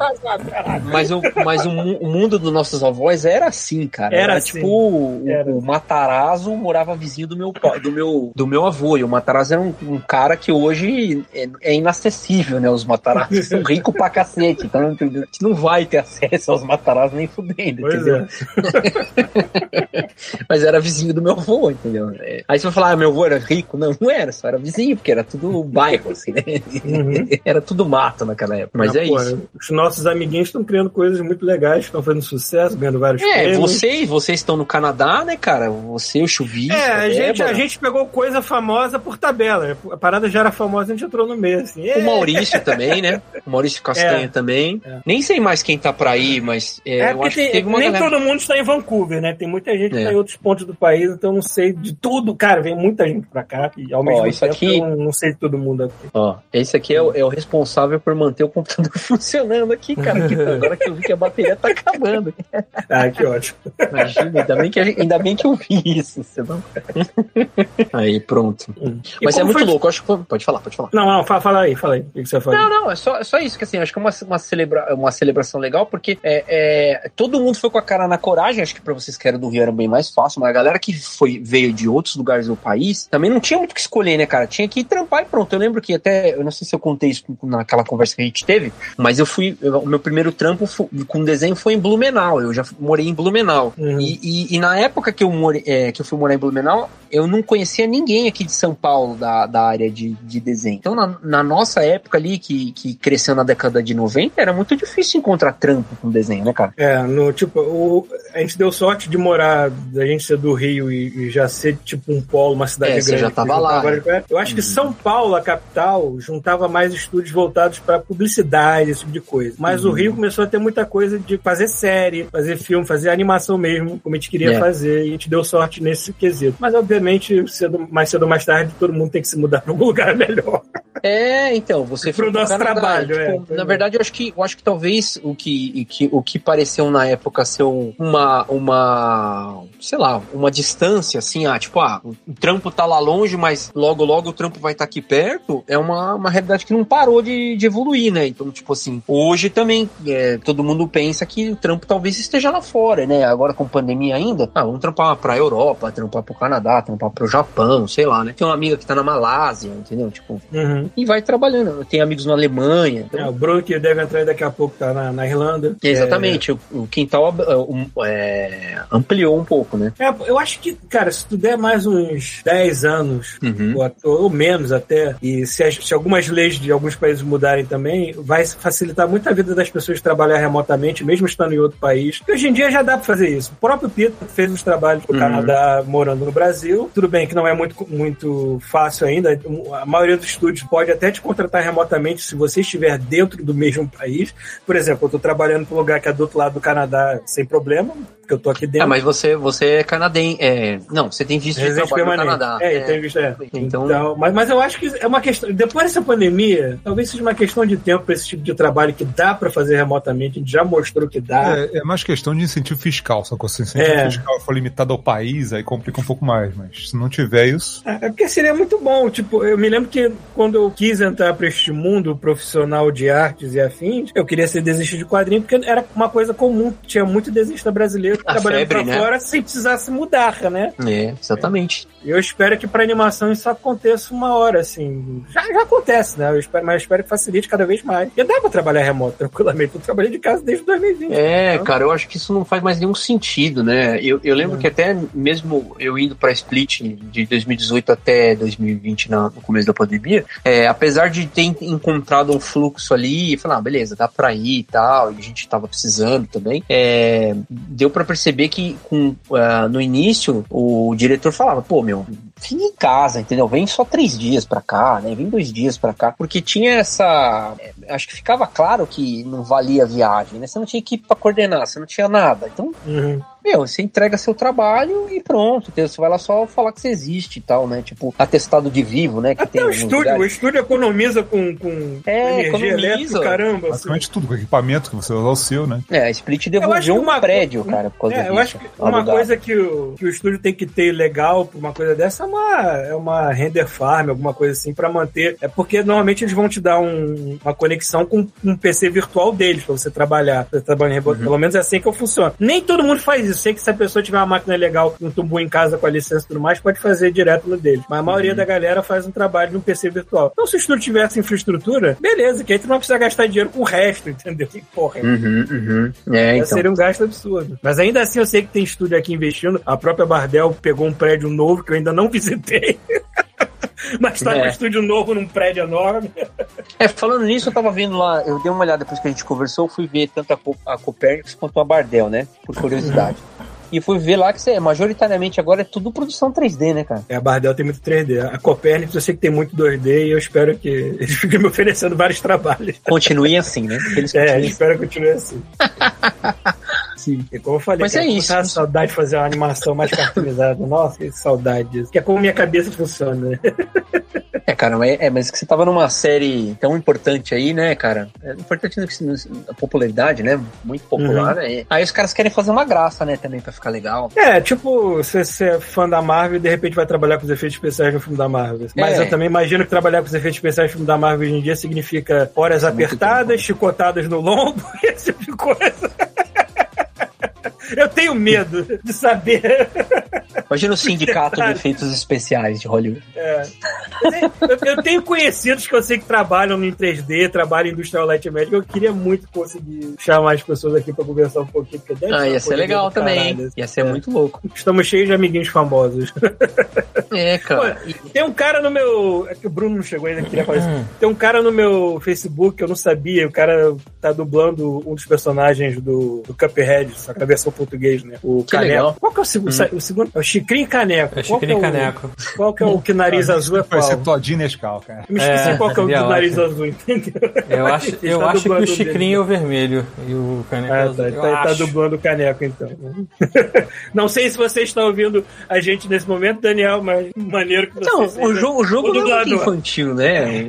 mas, o, mas o, o, mundo dos nossos avós era assim, cara. Era, era assim. tipo o, era. o Matarazzo morava vizinho do meu do meu do meu avô. E o Matarazzo era um, um cara que hoje é, é, inacessível, né? Os Matarazzo são ricos pra cacete. Então a gente não vai ter acesso aos Matarazzo nem fudendo, pois entendeu? É. mas era vizinho do meu avô, entendeu? É. Aí você vai falar, ah, meu avô era rico? Não, não era, só era vizinho, porque era tudo bairro, assim, né? Uhum. Era tudo mato naquela época. Mas não, é pô, isso. Cara. Os nossos amiguinhos estão criando coisas muito legais, estão fazendo sucesso, ganhando vários É, prêmios. vocês, vocês estão no Canadá, né, cara? Você, o Chuvisco. É, a gente, a gente pegou coisa famosa por tabela. A parada já era famosa, a gente entrou no meio, assim. O Maurício também, né? O Maurício Castanha É. também. É. Nem sei mais quem tá pra ir, mas é, É, eu porque acho que tem- teve uma nem galera. todo mundo está em Vancouver, né? Tem muita gente que É. está em outros pontos do país, então eu não sei de tudo. Cara, vem muita gente pra cá e ao mesmo isso tempo aqui- eu não sei de todo mundo aqui. Ó, esse aqui é o, é o responsável por manter o computador funcionando aqui, cara. que agora que eu vi que a bateria tá acabando. Ah, que ótimo. Imagina, ainda bem que, ainda bem que eu vi isso. Senão... Aí, pronto. E Mas é muito foi- louco. eu Acho que foi... Pode falar, pode falar. Não, não, fala, fala aí, fala aí. O que que você fala? Não, não, é só, é só isso, que assim, acho que é uma, uma, celebra, uma celebração legal, porque é, é, todo mundo foi com a cara na coragem, acho que pra vocês que eram do Rio era bem mais fácil, mas a galera que foi, veio de outros lugares do país, também não tinha muito o que escolher, né, cara? Tinha que trampar e pronto. Eu lembro que até, eu não sei se eu contei isso naquela conversa que a gente teve, mas eu fui, eu- o meu primeiro trampo fu- com desenho foi em Blumenau, eu já morei em Blumenau. Uhum. E, e- e na época que eu, morei, é, que eu fui morar em Blumenau, eu não conhecia ninguém aqui de São Paulo da, da área de, de desenho. Então, na, na nossa época ali, que, que cresceu na década de 90, era muito difícil encontrar trampo com desenho, né, cara? É, no, tipo, o, a gente deu sorte de morar, da gente ser do Rio e, e já ser tipo um polo, uma cidade É, você grande. já que tava lá, várias coisas. Eu acho que Uhum. São Paulo, a capital, juntava mais estúdios voltados para publicidade, esse tipo de coisa. Mas o Uhum. Rio começou a ter muita coisa de fazer série, fazer filme, fazer animação mesmo, como a gente queria É. fazer, e a gente deu sorte nesse quesito. Mas, obviamente, cedo, mais cedo ou mais tarde, todo mundo tem que se mudar para um lugar melhor. É, então, você Pro foi nosso Canadá, trabalho, tipo, é, na é. verdade, eu acho que eu acho que talvez o que, que o que pareceu na época ser um- uma uma, sei lá, uma distância assim, ah, tipo, ah, o trampo tá lá longe, mas logo logo o trampo vai estar aqui perto, é uma, uma realidade que não parou de, de evoluir, né? Então, tipo assim, hoje também é, todo mundo pensa que o trampo talvez esteja lá fora, né? Agora com pandemia ainda, ah, vamos trampar pra Europa, trampar pro Canadá, trampar pro Japão, sei lá, né? Tem uma amiga que tá na Malásia, entendeu? Tipo, Uhum. e vai trabalhando. Tenho amigos na Alemanha. então- É, o Bruno, que deve entrar daqui a pouco, tá na, na Irlanda. Exatamente, o, o quintal um, é, ampliou um pouco, né? É, eu acho que, cara, se tu der mais uns 10 anos, Uhum. ou, ou menos até, e se, as- se algumas leis de alguns países mudarem também, vai facilitar muito a vida das pessoas trabalhar remotamente, mesmo estando em outro país. E hoje em dia já dá pra fazer isso. O próprio Peter fez os trabalhos no Uhum. Canadá, morando no Brasil. Tudo bem que não é muito, muito fácil ainda. A maioria dos estúdios pode até te contratar remotamente se você estiver dentro do mesmo país. Por exemplo, eu tô trabalhando para um lugar que é do outro lado do Canadá sem problema, porque eu tô aqui dentro. Ah, mas você, você é canadense. É, não, você tem visto de Residente trabalho no permanente. Canadá. É, tem visto, é. Então- Então, mas, mas eu acho que é uma questão. Depois dessa pandemia, talvez seja uma questão de tempo para esse tipo de trabalho que dá para fazer remotamente. A gente já mostrou que dá. É, é mais questão de incentivo fiscal, só que se o incentivo É. fiscal for limitado ao país, aí complica um pouco mais. Mas se não tiver isso. É porque seria muito bom. Tipo, eu me lembro que quando eu quis entrar para este mundo profissional de artes e afins, eu queria ser desenhista de quadrinho, porque era uma coisa comum. Tinha muito desenhista brasileiro A trabalhando febre, pra né? fora sem precisar se mudar, né? É, exatamente. E eu espero que para animação isso aconteça uma hora, assim. Já, já acontece, né? Eu espero, mas eu espero que facilite cada vez mais. E dá para trabalhar remoto tranquilamente. Eu trabalhei de casa desde 2020. É, Então, cara, eu acho que isso não faz mais nenhum sentido, né? Eu, eu lembro Hum. que até mesmo eu indo pra Split de 2018 até 2020, na- no começo da pandemia, é, apesar de ter en- encontrado um fluxo ali e falar, ah, beleza, dá pra ir e tal, e a gente tava precisando também, é, deu pra perceber que com, ah, no início o diretor falava, pô, meu, fica em casa, entendeu? Vem só três dias pra cá, né? Vem dois dias pra cá, porque tinha essa. é, Acho que ficava claro que não valia a viagem, né? Você não tinha equipe pra coordenar, você não tinha nada. Então, uhum. Meu, você entrega seu trabalho e pronto, entendeu? Você vai lá só falar que você existe e tal, né? Tipo, atestado de vivo, né? Que Até o alguns estúdio, lugares. o estúdio economiza com, com É, energia economiza. elétrica, caramba. assim. Basicamente tudo, com equipamento que você vai usar o seu, né? É, a Split devolveu um uma- prédio, cara, por causa É, disso. eu acho que uma alugado. coisa que o, que o estúdio tem que ter legal pra uma coisa dessa é uma, é uma render farm, alguma coisa assim, pra manter. É porque normalmente eles vão te dar um- uma conexão com um PC virtual deles pra você trabalhar. Pra você trabalhar em remoto. Uhum. Pelo menos é assim que eu funciono. Nem todo mundo faz isso. Sei que se a pessoa tiver uma máquina legal, um tubo em casa com a licença e tudo mais, pode fazer direto no deles. Mas a maioria Uhum. da galera faz um trabalho de um PC virtual. Então, se o estúdio tivesse infraestrutura, beleza, que aí tu não vai precisar gastar dinheiro com o resto, entendeu? Que porra. Uhum, uhum. É, É, então. Seria um gasto absurdo. Mas ainda assim, eu sei que tem estúdio aqui investindo. A própria Bardel pegou um prédio novo que eu ainda não visitei. Mas tá É. com um estúdio novo num prédio enorme. É, falando nisso, eu tava vendo lá, eu dei uma olhada depois que a gente conversou, fui ver tanto a, Co- a Copernicus quanto a Bardel, né? Por curiosidade. E fui ver lá que você, majoritariamente agora é tudo produção 3D, né, cara? É, a Bardel tem muito 3D. A Copernicus eu sei que tem muito 2D e eu espero que eles fiquem me oferecendo vários trabalhos. Continue assim, né? Eles É, continuem espero que continue assim. Sim. E como eu falei, Mas é isso. com saudade de fazer uma animação mais cartoonizada. Nossa, que saudade disso. Que é como minha cabeça funciona, né? É, cara, mas, é, mas que você tava numa série tão importante aí, né, cara? É importante no que- no- a popularidade, né? Muito popular, né? Aí os caras querem fazer uma graça, né, também, pra ficar legal. É, tipo, você, você é fã da Marvel e de repente vai trabalhar com os efeitos especiais no filme da Marvel. Mas É. eu também imagino que trabalhar com os efeitos especiais no filme da Marvel hoje em dia significa horas Muito apertadas, tempo, chicotadas no lombo, esse tipo de coisa. Eu tenho medo de saber. Imagina o sindicato de efeitos especiais de Hollywood. É. Eu, tenho, eu- eu tenho conhecidos que eu sei que trabalham em 3D, trabalham em Industrial Light Magic. Eu queria muito conseguir chamar as pessoas aqui pra conversar um pouquinho. Porque deve Ah, ia ser legal também, caralho. hein? Ia ser É. muito louco. Estamos cheios de amiguinhos famosos. É, cara. Tem um cara no meu. É que o Bruno não chegou ainda, queria falar isso. Tem um cara no meu Facebook que eu não sabia. O cara tá dublando um dos personagens do, do Cuphead, só que na versão português, né? O Que Caneco. legal. Qual que é o segundo? O segundo? É o Chicrinho Caneco. É Qual que Chicrinho o- Caneco. Qual que é o que nariz azul é Vai ser qual? Todinho Nescau, cara. Eu me esqueci É, qual que é o do nariz ótimo. azul, entendeu? Eu acho, eu tá acho que o. Chicrinho é o vermelho e o Caneco é Ah, o tá, azul. Eu tá, ele tá dublando o caneco, então. Não sei se você está ouvindo a gente nesse momento, Daniel, mas maneiro que você Não, o jogo, o jogo o não é muito infantil, né?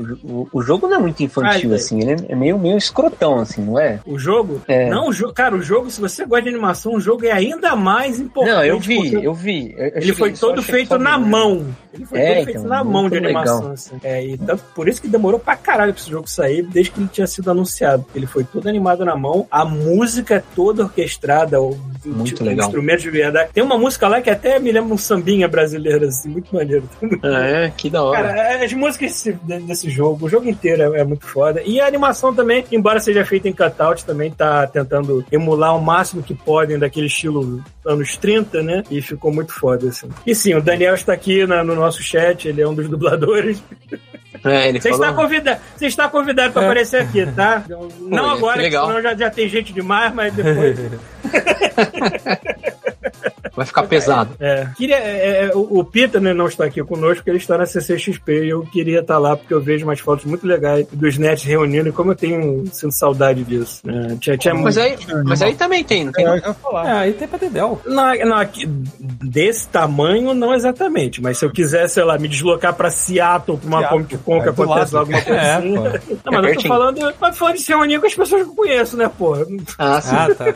O, jogo não é muito infantil, Ah, assim. Ele é meio, meio escrotão, assim, não é? O jogo? É. Não, o jogo, cara, o jogo, se você gosta de animação, o jogo é ainda mais importante. Não, eu vi, porque eu vi. Eu- eu Ele foi todo achei feito na mão. Ele foi É, todo feito então, na mão de animação. Assim. É, e tanto, por isso que demorou pra caralho pra esse jogo sair, desde que ele tinha sido anunciado. Ele foi todo animado na mão, a música é toda orquestrada, o, Muito tipo, legal. instrumento de verdade. Tem uma música lá que até me lembra um sambinha brasileiro, assim, muito maneiro. É, que da hora. Cara, as músicas desse, desse jogo, o jogo inteiro é, é muito foda. E a animação também, embora seja feita em cutout, também tá tentando emular o máximo que podem daquele estilo anos 30, né? E ficou muito foda, assim. E sim, o Daniel está aqui na- no nosso chat, ele é um dos dubladores. É, ele Você falou... está convidado, você está convidado para aparecer aqui, tá? Não que agora, legal. senão já, já tem gente demais, mas depois. Vai ficar pesado. É. Queria, é, é, o, o Peter né, não está aqui conosco, porque ele está na CCXP e eu queria estar lá porque eu vejo umas fotos muito legais dos nets reunindo e como eu tenho sinto saudade disso. né? tinha, tinha Mas aí, mas aí também tem, não tem? É, eu falar. É, aí tem pra Dedel. Não, não, aqui- desse tamanho, não exatamente. Mas se eu quiser, sei lá, me deslocar pra Seattle, pra uma Seattle, Comic Con que é acontece lado. alguma coisa É, assim. pô. Não, mas eu tô falando, mas falando de se reunir com as pessoas que eu conheço, né, pô? Ah, sim. Ah, tá.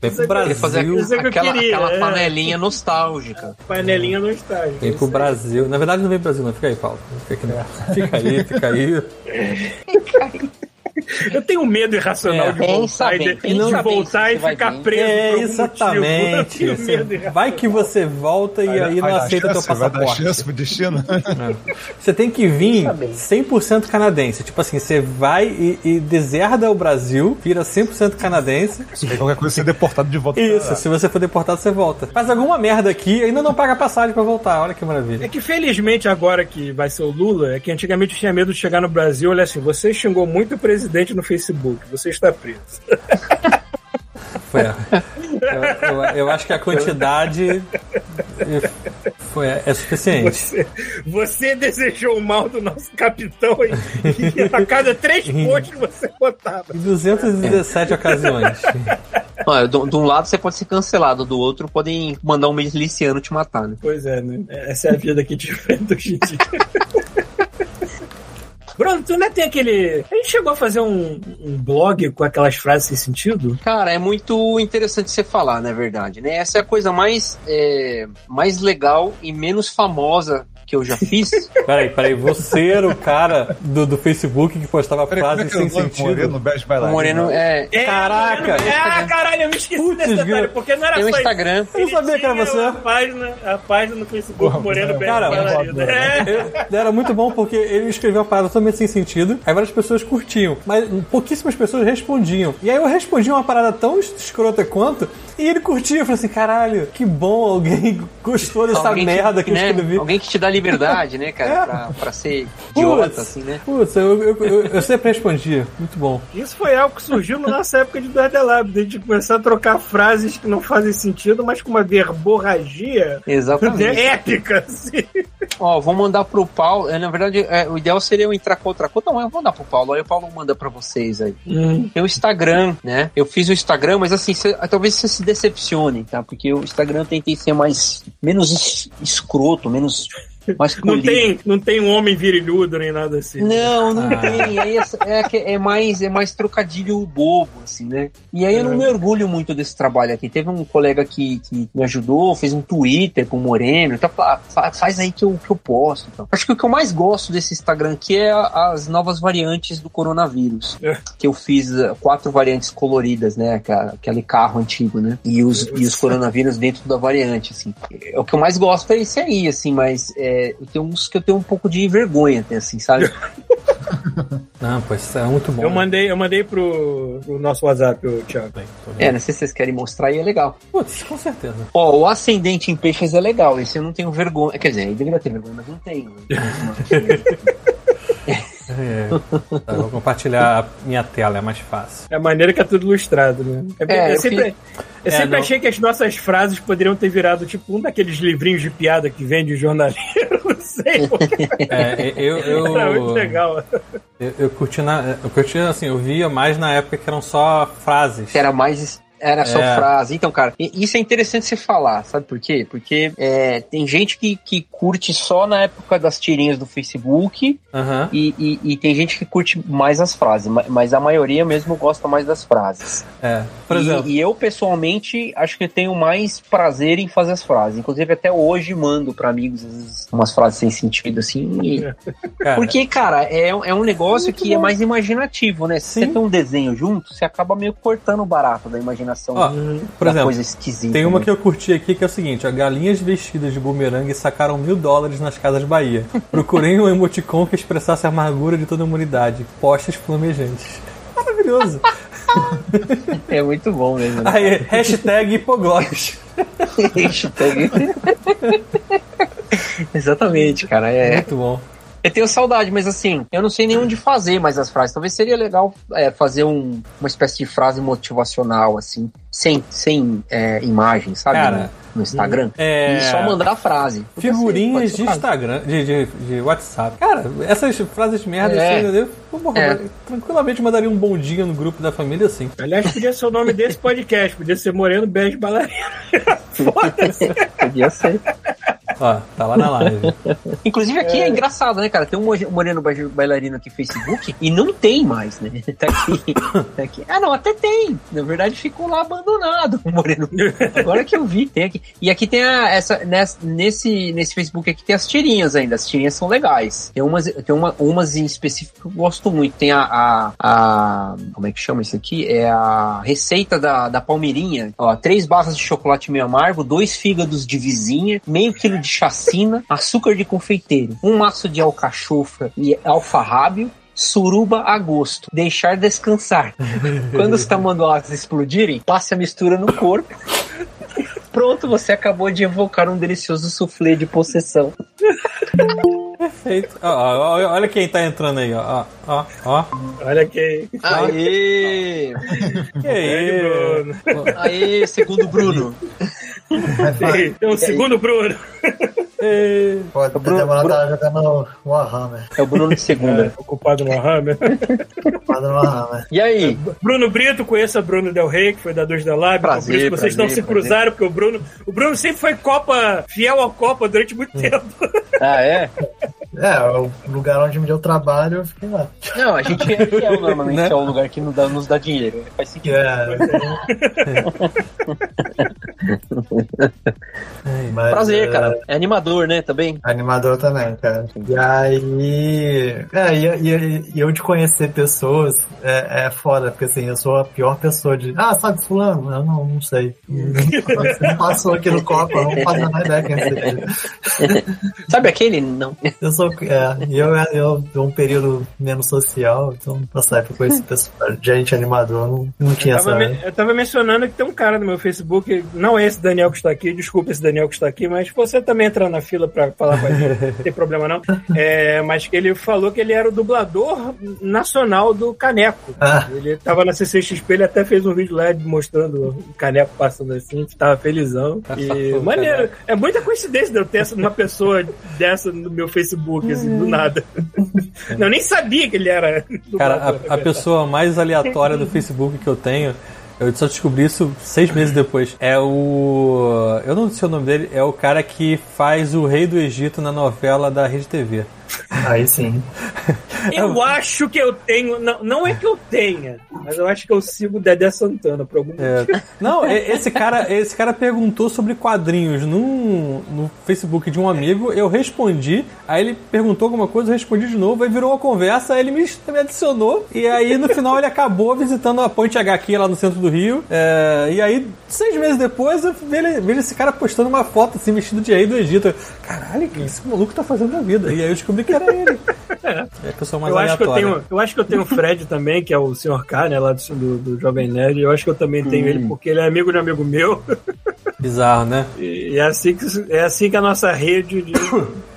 Vem pro fazer Brasil. Isso é que aquela, aquela é. panelinha nostálgica. Panelinha no estágio. Vem pro Brasil. Na verdade, não vem pro Brasil, não. Fica aí, Paulo. Fica, aqui, não. fica aí, fica aí. Eu tenho um medo irracional É. de voltar, e bem, de, pensa de bem voltar e ficar vir. preso. É, por algum exatamente. motivo. Você- vai que você volta e aí não Vai aceita teu chance, Vai dar passaporte. chance pro destino. Você tem que vir 100% canadense. Tipo assim, você vai e, e deserda o Brasil, vira 100% canadense. Se qualquer coisa, você é deportado de volta Isso, se você for deportado, você volta. Faz alguma merda aqui e ainda não paga passagem pra voltar. Olha que maravilha. É que felizmente agora que vai ser o Lula, é que antigamente eu tinha medo de chegar no Brasil, olha assim, você xingou muito o presidente no Facebook, você está preso. Foi. Eu, eu- eu acho que a quantidade foi, é suficiente. Você, você desejou o mal do nosso capitão e, e a cada três posts que você botava. Em 217 ocasiões. Olha, de de um lado você pode ser cancelado, do outro podem mandar um miliciano te matar, né? Pois é, né? Essa é a vida que te enfrenta hoje em dia. Bruno, tu ainda tem aquele. A gente chegou a fazer um, um blog com aquelas frases sem sentido? Cara, é muito interessante você falar, na verdade, né? Essa é a coisa mais, é, mais legal e menos famosa que eu já fiz. Peraí, peraí. Você era o cara do, do Facebook que postava Peraí, como é frases que é sem nome? Moreno, sentido? Best o Bailarino. Moreno é. Caraca! É, ah, caralho, eu me esqueci Putz, desse detalhe, porque não era Tem um. Instagram. Eu não sabia que era você. A página, a página no Facebook Porra, Moreno Belo cara, Bailarino. É. Era muito bom porque ele escreveu uma parada totalmente sem sentido, aí várias pessoas curtiam, mas pouquíssimas pessoas respondiam. E aí eu respondia uma parada tão escrota quanto, E ele curtiu, eu falei assim, caralho, que bom, alguém gostou dessa Alguém merda que, eu né, escrevi. Alguém que te dá liberdade, né, cara, É. pra, pra ser idiota, Putz, assim, né? Putz, eu, eu, eu, eu sempre respondia. Muito bom. Isso foi algo que surgiu na nossa época de Dois Lab, de a gente começar a trocar frases que não fazem sentido, mas com uma verborragia Exatamente. épica, assim. Ó, vou mandar pro Paulo. é, Na verdade, é, o ideal seria eu entrar com outra conta. Não, eu vou mandar pro Paulo. Aí o Paulo manda pra vocês aí. Tem o Instagram, né? Eu fiz o Instagram, mas assim, cê- talvez você se decepcione, tá? Porque o Instagram eu tentei ser mais. menos es- escroto, menos. Não tem, não tem um homem virilhudo nem nada assim. Não, não Ah. tem. É, é, é mais, é mais trocadilho bobo, assim, né? E aí eu não me orgulho muito desse trabalho aqui. Teve um colega que, que me ajudou, fez um Twitter com o Moreno, então fa- fa- faz aí que eu, que eu posto. Então. Acho que o que eu mais gosto desse Instagram aqui é as novas variantes do coronavírus. É. Que eu fiz eh, quatro variantes coloridas, né? Aquele carro antigo, né? E os, e os coronavírus dentro da variante, assim. É, O que eu mais gosto é esse aí, assim, mas é, eu tenho uns que eu tenho um pouco de vergonha, até, assim, sabe? Não, pô, isso é muito bom. Eu mandei, eu mandei pro, pro nosso WhatsApp, o Thiago. É, não sei se vocês querem mostrar aí, é legal. Putz, com certeza. Ó, o ascendente em peixes é legal, esse eu não tenho vergonha. Quer dizer, eu deveria ter vergonha, mas não tenho. É. Vou compartilhar a minha tela, é mais fácil. É a maneira que é tudo ilustrado, né? É, É, eu sempre, fiz- eu É, sempre não. achei que as nossas frases poderiam ter virado tipo um daqueles livrinhos de piada que vende o jornaleiro. Não sei. É, eu, eu, Era muito legal. eu, eu curti na. Eu curti assim, eu via mais na época que eram só frases. Era mais. Era só É. frase. Então, cara, e- isso é interessante você falar, sabe por quê? Porque é, tem gente que, que curte só na época das tirinhas do Facebook Aham. e, e- e tem gente que curte mais as frases, ma- mas a maioria mesmo gosta mais das frases. É. Por E- exemplo. E, eu, pessoalmente, acho que eu tenho mais prazer em fazer as frases. Inclusive, até hoje mando pra amigos vezes, umas frases sem sentido, assim. e- Cara, Porque, cara, é, é um negócio que é mais imaginativo, né? Se Sim. você tem um desenho junto, você acaba meio cortando o barato da imaginação Ó, por exemplo, coisa esquisita. Tem uma né? que eu curti aqui que é o seguinte: ó, galinhas vestidas de bumerangue sacaram mil dólares nas casas Bahia. Procurei um emoticon que expressasse a amargura de toda a humanidade. Postas flamejantes. Maravilhoso. É muito bom mesmo. Né? Aí, hashtag hipoglós. Hashtag. Exatamente, cara. É, Muito bom. Eu tenho saudade, mas assim, eu não sei nem onde fazer mais as frases. Talvez seria legal é, fazer um- uma espécie de frase motivacional, assim, sem, sem é, imagem, sabe? Cara, no, no Instagram. é- E só mandar a frase. Figurinhas de fácil. Instagram, de, de, de WhatsApp. Cara, essas frases merda É. assim, eu, porra, É. tranquilamente mandaria um bom dia no grupo da família assim. Aliás, podia ser o nome desse podcast, podia ser Moreno Beijo Bailarino. Foda-se. Podia ser. Ó, tá lá na live. Inclusive aqui é. engraçado, né, cara? Tem um mo- moreno ba- bailarino aqui no Facebook e não tem mais, né? Tá aqui, tá aqui. Ah, não, até tem. Na verdade ficou lá abandonado o moreno. Agora que eu vi, tem aqui. E aqui tem a, essa, nessa- nesse, nesse Facebook aqui tem as tirinhas ainda. As tirinhas são legais. Tem umas, tem uma, umas em específico que eu gosto muito. Tem a, a, a- como é que chama isso aqui? É a receita da, da palmeirinha. Ó, três barras de chocolate meio amargo, dois fígados de vizinha, meio quilo de chacina, açúcar de confeiteiro, um maço de alcachofra e alfarrábio, suruba a gosto, deixar descansar. Quando os tamanduás explodirem, passe a mistura no corpo. Pronto, você acabou de evocar um delicioso soufflé de possessão. Perfeito. Ó, ó, ó, olha quem tá entrando aí, ó. Ó, ó. Olha que. Aê! Que aí? Bruno. Aê, segundo Bruno. Tem, tem um segundo Bruno. Ei. Pode ter Bruno- demorado Bruno- tava jogando Warhammer. É o Bruno de segunda. Ocupado no Warhammer. Jogando Warhammer. E aí? Bruno Brito, conheça Bruno Del Rey, que foi da 2 da Lab. Prazer, por isso vocês prazer, não se prazer. cruzaram, porque o Bruno. O Bruno sempre foi Copa, fiel à Copa durante muito tempo. Ah, é? É, o lugar onde me deu trabalho, eu fiquei lá. Não, a gente é fiel normalmente Né? é o lugar que nos dá, nos dá dinheiro. Faz sentido. É, Mas, Prazer, é... cara. É animador, né, também? Animador também, cara. E aí... É, e, e, e eu de conhecer pessoas é, é foda, porque assim, eu sou a pior pessoa de... Ah, sabe fulano? Eu não, não sei. Você não passou aqui no copo, eu não faço nada ideia quem você Sabe aquele? Não. Eu sou... É, eu, eu, eu um período menos social, então passar por conhecer pessoas, gente animador, não, não tinha eu essa... Eu tava mencionando que tem um cara no meu Facebook, não é esse Daniel que está aqui, desculpa esse Daniel que está aqui, mas você também entra na fila para falar com a gente, não tem problema não. É, mas que ele falou que ele era o dublador nacional do Caneco. Ah. Ele tava na CCXP, ele até fez um vídeo lá mostrando o Caneco passando assim, tava felizão. E maneiro. É muita coincidência de eu ter uma pessoa dessa no meu Facebook, assim, do nada. Eu nem sabia que ele era. Cara, a, a pessoa mais aleatória do Facebook que eu tenho eu só descobri isso seis meses depois. É o. Eu não sei o nome dele, é o cara que faz o Rei do Egito na novela da Rede TV. Aí sim. Eu acho que eu tenho. Não, não é que eu tenha, mas eu acho que eu sigo o Dedé Santana por algum é. Não, esse cara, esse cara perguntou sobre quadrinhos no, no Facebook de um amigo, eu respondi, aí ele perguntou alguma coisa, eu respondi de novo, aí virou uma conversa, aí ele me, me adicionou, e aí no final ele acabou visitando a Ponte HQ lá no centro do Rio. É, e aí, seis meses depois, eu vejo, vejo esse cara postando uma foto assim, vestido de rei do Egito. Caralho, o que esse maluco tá fazendo na vida? E aí eu descobri que era ele. É. é a pessoa mais eu acho, que eu, tenho, eu acho que eu tenho o Fred também, que é o Sr. K, né, lá do, do, do Jovem Nerd. Eu acho que eu também tenho hum. ele, porque ele é amigo de amigo meu. Bizarro, né? E é assim que, é assim que a nossa rede de, de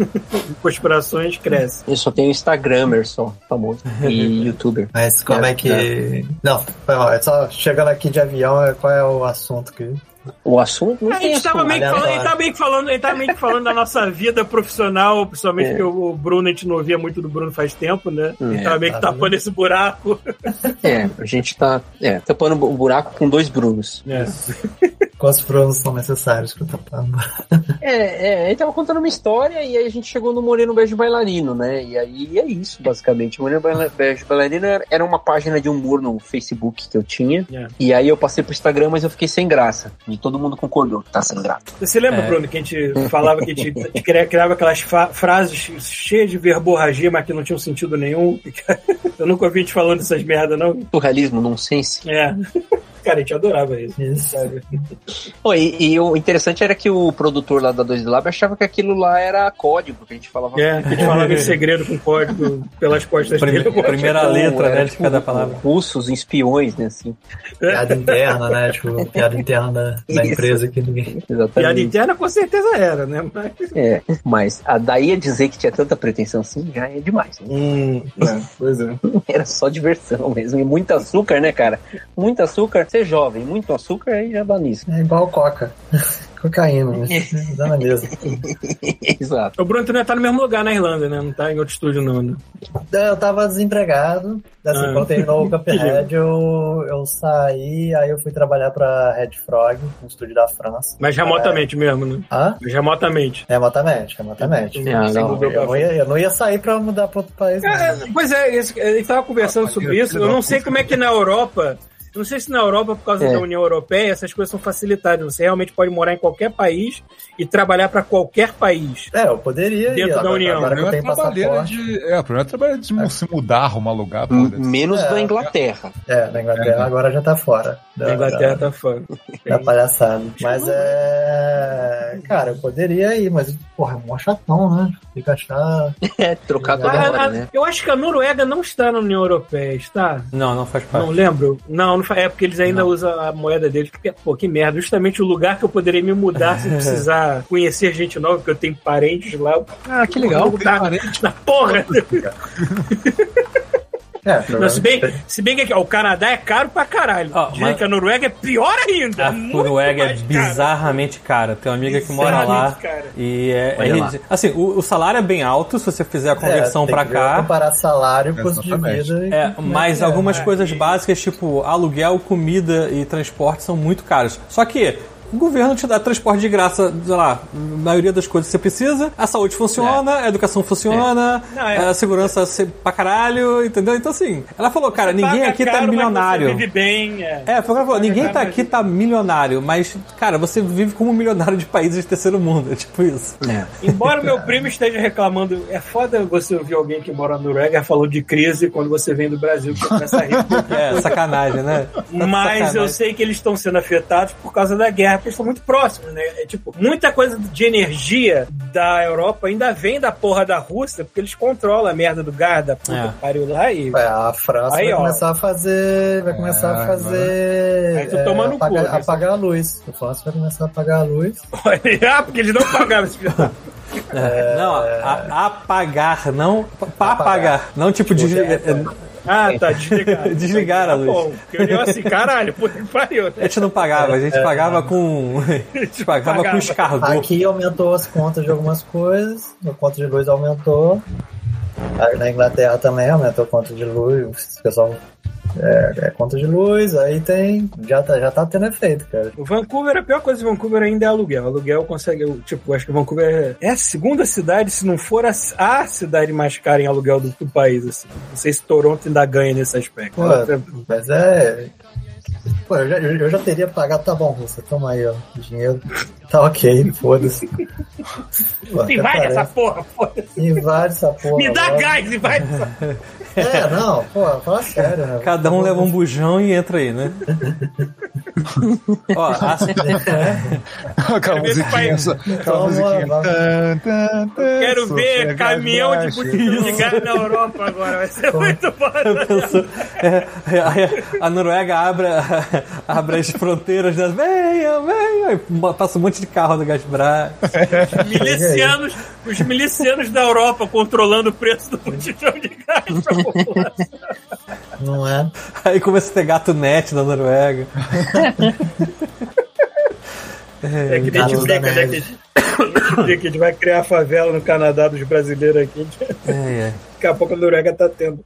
conspirações cresce. Eu só tenho Instagramer só, famoso. E youtuber. Mas como é, é que. É. Não, foi mal. É só chegando aqui de avião, é, qual é o assunto que. O assunto não a gente estava meio, falando, meio que falando, ele tava meio que falando da nossa vida profissional, principalmente é. porque o Bruno, a gente não ouvia muito do Bruno faz tempo, né? É, ele tava meio que tapando esse buraco. É, a gente tá é, tapando o buraco com dois Brunos. É. Quantos Brunos são necessários para tapar? É, é, ele tava contando uma história e aí a gente chegou no Moreno Beijo Bailarino, né? E aí é isso, basicamente. O Moreno Beijo Bailarino era uma página de humor no Facebook que eu tinha. É. E aí eu passei pro Instagram, mas eu fiquei sem graça. E todo mundo concordou que tá sem graça. Você lembra, é. Bruno, que a gente falava que a gente, a gente criava aquelas frases cheias de verborragia, mas que não tinham sentido nenhum? Eu nunca ouvi a gente falando essas merda, não. Surrealismo, nonsense. É. Cara, a gente adorava isso. isso. Oh, e, e, o interessante era que o produtor lá da 2 Lab achava que aquilo lá era código, que a gente falava. É, a gente falava em segredo com código pelas costas Prime, dele. Primeira tipo, letra, né, de tipo, cada palavra. Russos, espiões, né, assim. Piada interna, né, tipo, piada interna da, empresa que ninguém... Exatamente. Piada interna com certeza era, né, mas... É, mas a daí a dizer que tinha tanta pretensão assim, já é demais. Né? Hum, é, pois é. Era só diversão mesmo, e muito açúcar, né, cara? Muito açúcar ser jovem, muito açúcar, aí já dá nisso. É igual coca. Cocaína, né? Dá na mesa. Exato. O Bruno também tá no mesmo lugar na Irlanda, né? Não tá em outro estúdio, não, né? Eu tava desempregado. Assim, ah. quando terminou o Cuphead, eu, eu saí, aí eu fui trabalhar pra Red Frog, no estúdio da França. Mas remotamente é... mesmo, né? Hã? Mas remotamente. Remotamente, remotamente. Ah, não, eu, não ia, eu não ia sair pra mudar pra outro país. É, pois é, ele tava conversando ah, sobre isso. Eu não sei como é que na Europa não sei se na Europa, por causa é. da União Europeia, essas coisas são facilitadas. Você realmente pode morar em qualquer país e trabalhar para qualquer país. É, eu poderia. Dentro ir, da União. Agora, agora é trabalhar de, é, o problema é trabalhar de é. se mudar, arrumar lugar. Menos é. da Inglaterra. É, da Inglaterra agora já tá fora. Da, Inglaterra da, tá fora. Da palhaçada. Mas é. Cara, eu poderia ir, mas, porra, é mó chatão, né? Fica chato. É, trocar toda hora, né? Eu acho que a Noruega não está na União Europeia, está? Não, não faz parte. Não lembro. Não, não é porque eles ainda não. usam a moeda deles. Porque, pô, que merda. Justamente o lugar que eu poderia me mudar sem precisar conhecer gente nova, porque eu tenho parentes lá. Ah, que legal. Mudar na porra. É, Não, se, bem, se bem que ó, o Canadá é caro pra caralho. Dizem mas... que a Noruega é pior ainda. A Noruega é bizarramente cara. Tem uma amiga que mora lá. Cara. E é, é Assim, o, o, salário é bem alto se você fizer a é, conversão é, pra cá. comparar salário, custo de vida. E... É, mas algumas é, coisas básicas, tipo aluguel, comida e transporte, são muito caros. Só que o governo te dá transporte de graça, sei lá, a maioria das coisas que você precisa, a saúde funciona, a educação funciona, Não, é. a segurança se- pra caralho, entendeu? Então assim, ela falou, cara, ninguém Paga aqui tá caro, mas milionário. Você vive bem. É. É, foi o que ela falou, ninguém tá aqui tá milionário, mas, cara, você vive como um milionário de países de terceiro mundo, é tipo isso. É. Embora meu primo esteja reclamando, é foda você ouvir alguém que mora na Noruega falou de crise quando você vem do Brasil, que começa a rir. É, sacanagem, né? Mas eu Sacanagem. sei que eles estão sendo afetados por causa da guerra, porque eles estão muito próximos, né? É tipo, muita coisa de energia da Europa ainda vem da porra da Rússia, porque eles controlam a merda do gás da puta É. que pariu lá e. É, a França Aí, vai ó. começar a fazer. Vai começar a É, fazer. Aí tu toma no cu, apagar, né? apagar a luz. A França vai começar a apagar a luz. ah, porque eles não pagavam esse É, Não, a- a- apagar, não pra apagar. Não tipo de. Ah, tá, desligaram. Desligaram a Tá luz. bom, porque eu olhei assim, caralho, pariu. A gente não pagava, a gente pagava com. A gente pagava com Pagava. escargot. Aqui aumentou as contas de algumas coisas. A conta de luz aumentou. Aí Na Inglaterra também aumentou a conta de luz. O pessoal. É, é conta de luz, aí tem. Já tá, já tá tendo efeito, cara. O Vancouver, a pior coisa de Vancouver ainda é aluguel. Aluguel consegue, tipo, acho que Vancouver é, é a segunda cidade, se não for a, a cidade mais cara em aluguel do, do país, assim. Não sei se Toronto ainda ganha nesse aspecto. Pô, mas é. Pô, eu já, eu já teria pagado, tá bom, Russa, toma aí, ó. o Dinheiro. Tá ok, foda-se. Tem parece. essa porra, foda-se. Invade essa porra. Me dá agora. gás e vai É, não, pô, fala sério, né? Cada um leva um bujão e entra aí, né? Ó, a- Aquela Quero ver esse musiquinha. país. essa- Aquela Toma, musiquinha. Quero ver caminhão de botijão de gás na Europa agora. Vai ser muito foda. é, é, a Noruega abre, abre as fronteiras, né? venha, venha, e passa um monte de carro no Gasbras. Milicianos, os milicianos da Europa controlando o preço do botijão de gás pra população. Não é? Aí começa a ter gato net na Noruega. É que nem Galos te da brinca, né? Que a gente- que a gente vai criar a favela no Canadá dos brasileiros aqui. É, é. Daqui a pouco a Noruega tá tendo.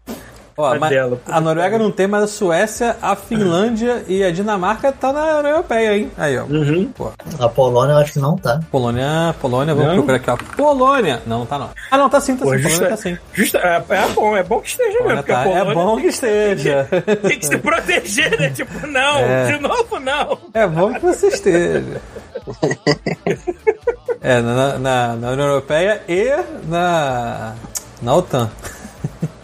Ó, dela, a Noruega não tem, mas a Suécia, a Finlândia e a Dinamarca tá na União Europeia, hein? Aí, ó. Uhum. Pô, A Polônia eu acho que não tá. Polônia, Polônia, vamos Não? procurar aqui, ó. Polônia! Não, tá não. Ah, não, tá sim, tá Pô, sim. justa, Polônia tá sim. justa, é, é bom, é bom que esteja mesmo, Polônia porque a tá. Polônia É bom que esteja. tem que se proteger, né? Tipo, não, É. de novo não. É bom que você esteja. É, na, na, na União Europeia e na, na OTAN.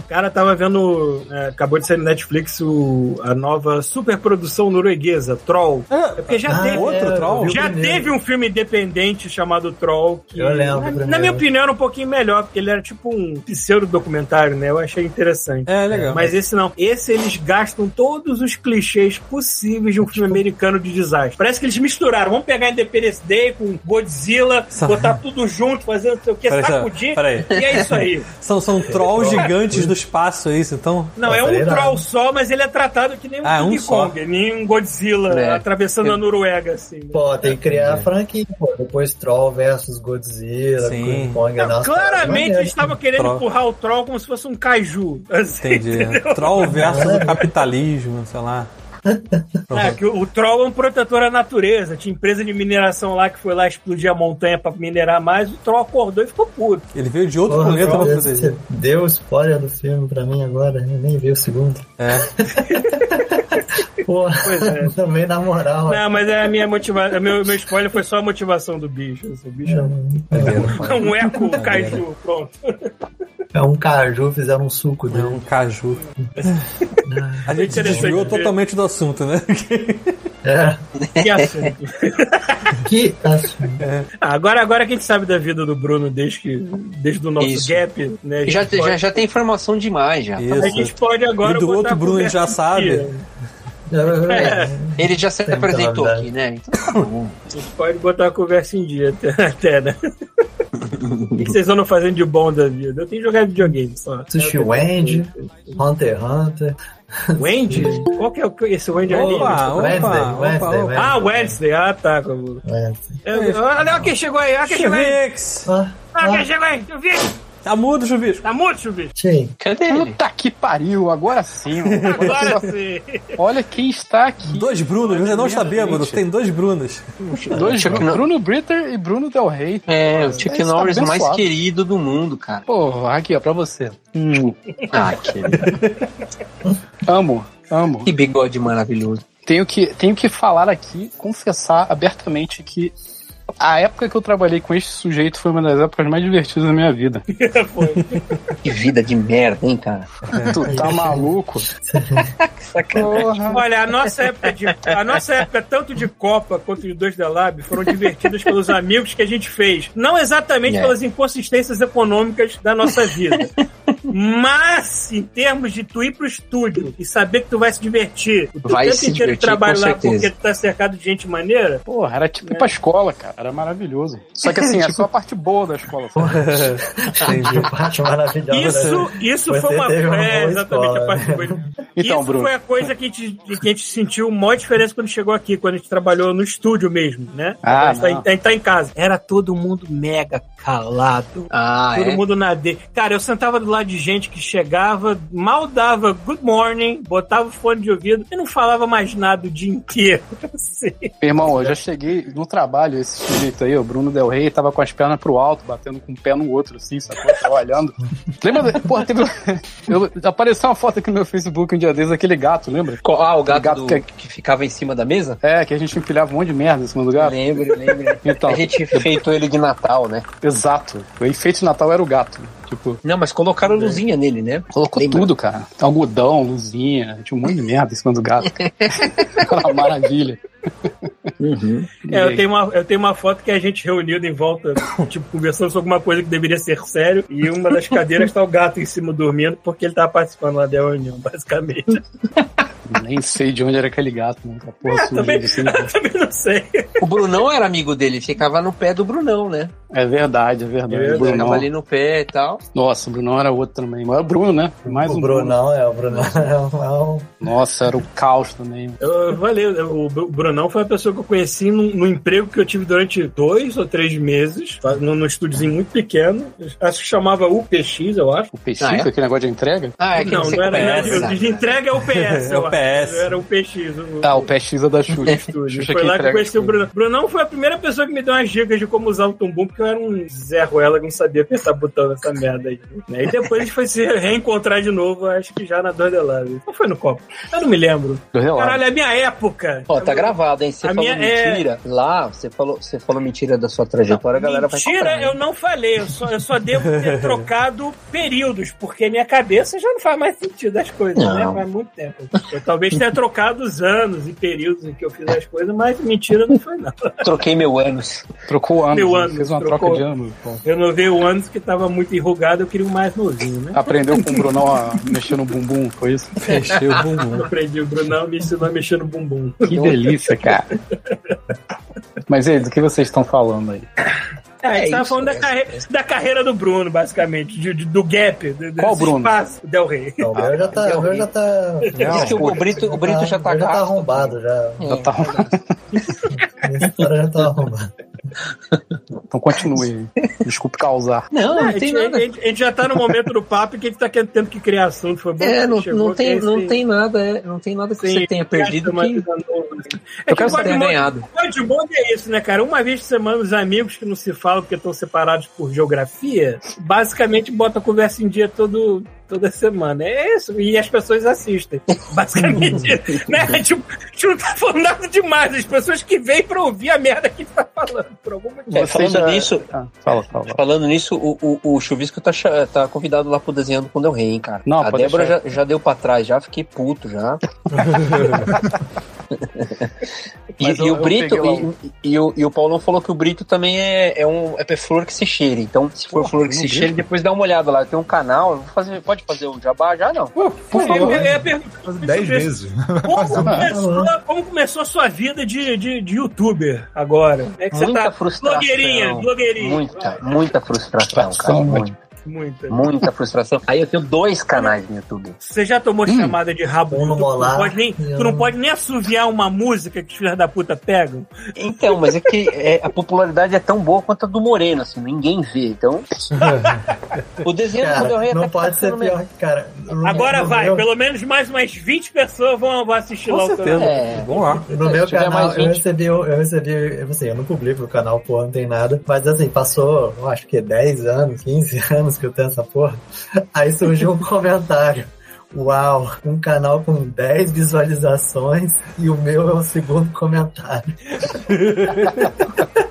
O cara tava vendo, é, acabou de sair no Netflix o, a nova superprodução norueguesa, Troll. É porque já Ah, teve. outro eu Troll? Já primeiro. teve um filme independente chamado Troll, que, Eu lembro na, na minha opinião, era um pouquinho melhor, porque ele era tipo um pseudo-documentário, né? Eu achei interessante. É, legal. Mas esse não. Esse eles gastam todos os clichês possíveis de um filme americano de desastre. Parece que eles misturaram. Vamos pegar Independence Day com Godzilla, botar tudo junto, fazer não sei o que, sacudir. E é isso aí. São, são trolls gigantes do espaço, é isso? Então. Não, é Nossa, um troll só, mas ele é tratado que nem um Ah, um King só. Kong, nem um Godzilla É. atravessando a Noruega, assim. Pô, tem que criar a franquia, pô. Depois Troll versus Godzilla, Sim. King Kong. Não, nossa, claramente eles estavam querendo Troll. empurrar o troll como se fosse um kaiju. Assim, Entendi. entendeu? Troll versus o capitalismo, sei lá. É, que o, o troll é um protetor à natureza. Tinha empresa de mineração lá que foi lá explodir a montanha pra minerar mais. O troll acordou e ficou puto. Ele veio de outro Porra, planeta pra proteger. você deu spoiler do filme pra mim agora, eu nem vi o segundo. É. Pô, Pois é. também na moral. Não, mas é a minha motivação. Meu, meu spoiler foi só a motivação do bicho. o bicho é um eco kaiju. Pronto. É um caju, fizeram um suco É dele. um caju. A gente desviou totalmente do assunto, né? É, Que assunto. que assunto. Ah, agora, agora que a gente sabe da vida do Bruno desde, que, desde o nosso Isso. gap, né? Já, pode- já, já tem informação demais já. Isso. A gente pode agora. E do outro Bruno já sabe. dia. É. Ele já se Tem apresentou aqui, né? Então, tá bom. A gente pode botar a conversa em dia até, até né? O que vocês andam fazendo de bom da vida? Eu tenho jogado videogame só. Sushi Wendy, Hunter x Hunter. Wendy? Qual que é o- esse Wendy Opa, anime? opa, Wednesday, opa, Wednesday, opa. Ah, Wednesday. Ah, tá. Wednesday. Eu- Olha quem chegou aí, olha quem chegou aí. Ah, Olha quem ah, chegou aí. Eu vi. Tá mudo, Chuvisco. Tá muito, Chuvisco. Sim. Cadê ele? Puta que pariu, agora sim. mano. Agora sim. olha quem está aqui. Dois Brunos, você não está bêbado, tem dois Brunos. Dois Chuck Bruno, Nor- Bruno Britter e Bruno Del Rey. É, o Chuck tá Norris mais abençoado. querido do mundo, cara. Pô, aqui, ó, pra você. Hum, Ah, querido. amo, amo. Que bigode maravilhoso. Tenho que, tenho que falar aqui, confessar abertamente que a época que eu trabalhei com este sujeito foi uma das épocas mais divertidas da minha vida. Que vida de merda, hein, cara. Tu tá maluco? Porra. Olha, a nossa época de, a nossa época tanto de Copa quanto de dois da Lab foram divertidas pelos amigos que a gente fez, não exatamente É. pelas inconsistências econômicas da nossa vida. Mas, em termos de tu ir pro estúdio e saber que tu vai se divertir, o Vai tempo se inteiro com lá certeza. porque tu tá cercado de gente maneira, Porra, era tipo ir pra escola, cara. Era maravilhoso. Só que assim, é só a parte boa da escola. Entendi. Que parte maravilhosa. Isso, isso Você foi uma. uma É, exatamente escola. a parte boa. Então, isso Bruno. foi a coisa que a, gente, que a gente sentiu maior diferença quando chegou aqui, quando a gente trabalhou no estúdio mesmo, né? Ah, a, gente tá, a gente tá em casa. Era todo mundo mega calado. Ah, Todo é? mundo na D. Cara, eu sentava do lado de gente que chegava, mal dava good morning, botava o fone de ouvido e não falava mais nada o dia inteiro. Assim. Irmão, eu já cheguei no trabalho, esse sujeito aí, o Bruno Del Rey, tava com as pernas pro alto, batendo com um pé no outro, assim, sacou? Tava olhando. Lembra? Porra, teve. Eu, apareceu uma foto aqui no meu Facebook um dia desses, aquele gato, lembra? Ah, o gato, gato do- que- que... ficava em cima da mesa? É, que a gente empilhava um monte de merda em cima do gato. Lembro, lembro. Então, A gente feitou ele de Natal, né? exato. O enfeite de Natal era o gato. Tipo, Não, mas colocaram luzinha nele, né? colocou Lembra? tudo, cara. Algodão, luzinha, tinha um monte de merda em cima do gato. Uma maravilha. Uhum. É, eu tenho, uma, eu tenho uma foto que a gente reunido em volta, tipo, conversando sobre alguma coisa que deveria ser sério, e uma das cadeiras tá o gato em cima dormindo, porque ele tava participando lá da reunião, basicamente. Nem sei de onde era aquele gato, né? Aquela porra suja também, assim. eu também não sei. O Brunão era amigo dele, ficava no pé do Brunão, né? É verdade, é verdade. É verdade. O Brunão. Ficava ali no pé e tal. Nossa, o Brunão era outro também. Mas é o Bruno, né? Mais o um Bruno. Brunão, é, o Brunão é um, é Nossa, era o caos também. Eu, valeu, o Bru- Brunão foi a pessoa que eu conheci num, num emprego que eu tive durante dois ou três meses, num, num estúdiozinho muito pequeno, acho que chamava UPX, eu acho. O PX, Ah, é? aquele negócio de entrega? Ah, é que não, você não era, de, entrega é o PS. É o eu acho. PS. Era o PX. O, Ah, o PX é da Xuxa. Xuxa Foi lá que eu conheci o. Brunão. Brunão foi a primeira pessoa que me deu umas dicas de como usar o tumbum, porque eu era um Zé Ruela que não sabia apertar botão nessa merda aí. né? E depois a gente foi se reencontrar de novo, acho que já na Dor Lave. Ou foi no copo? Eu não me lembro. Caralho, é a minha época. Ó, tá gravado, hein? Você A falou minha é- mentira. Lá, você falou, você falou mentira da sua trajetória, a galera vai Mentira, eu não falei. Eu só, eu só devo ter trocado períodos, porque minha cabeça já não faz mais sentido as coisas, Não. né? Faz muito tempo. Eu talvez tenha trocado os anos e períodos em que eu fiz as coisas, mas mentira não foi não. Troquei meu anos. Trocou anos. Meu né? ano, Fez uma trocou. troca de anos. pô. Eu não vi o anos que tava muito enrugado, eu queria um mais novinho, né? Aprendeu com o Brunão a mexer no bumbum, foi isso? Fechei o bumbum. Eu aprendi, o Brunão me ensinou a mexer no bumbum. Que delícia, cara. Mas e aí, do que vocês estão falando aí? É, a gente É tava isso, falando da, é. carre- da carreira do Bruno, basicamente, de- de- do gap. do- Qual desse Bruno? Espaço, Del Rey. o meu já tá. O meu já tá. Que o Brito, o Brito já tá já tá arrombado, já. Já tá... Esse cara já tá arrombado. Então continue aí. Desculpe causar. Não, É, não a, tem gente, nada. a gente- a gente já tá no momento do papo que a gente tá querendo- tendo que criar assunto. Foi bom que É, não, não, tem, que não tem nada, é, não tem nada que sim, você tenha perdido que nova. É eu que quero o você tenha ganhado. o Godmode é isso, né, cara? Uma vez por semana, os amigos que não se falam porque estão separados por geografia, basicamente bota a conversa em dia todo, toda semana. É isso. E as pessoas assistem. Basicamente. né? Tipo, a gente não tá falando nada demais. As pessoas que vêm pra ouvir a merda que tá falando, por algum motivo. É, falando já- nisso, Ah, fala, fala. falando nisso, o, o, o Chuvisco tá, tá convidado lá pro Desenhando com Del Rey, hein, cara. Não, a Débora já, já deu pra trás, já fiquei puto já. E, e o Brito, e, e o, e o Paulão falou que o Brito também é, é um é flor que se cheire. Então, se for Porra, flor que se Brito? cheire, depois dá uma olhada lá. Tem um canal, fazer, pode fazer o jabá já não? Pô, eu, eu ia perguntar Faz sobre 10 isso. vezes. Como começou, como começou a sua vida de, de, de youtuber agora? É que você Muita tá frustração. blogueirinha, blogueirinha. Muita, muita frustração, cara. Frustração, Muito. Muita. Muita frustração. Aí eu tenho dois canais no YouTube. Você já tomou chamada de rabo? No tu, não molar pode nem, tu não pode nem assoviar uma música que os filhos da puta pegam. Então, mas é que é, a popularidade é tão boa quanto a do Moreno, assim, ninguém vê. Então, o desenho do Del Rey Cara, até não tá pode ser pior, cara. Agora no vai, meu- pelo menos mais umas 20 pessoas vão, vão assistir Com lá o certeza. canal. É. Vamos lá. No meu canal, eu 20. recebi, eu recebi, eu, assim, eu não publico no canal, porra, não tem nada. Mas assim, passou, eu acho que 10 anos, 15 anos tenho essa porra. Aí surgiu um comentário. Uau, um canal com 10 visualizações e o meu é o segundo comentário.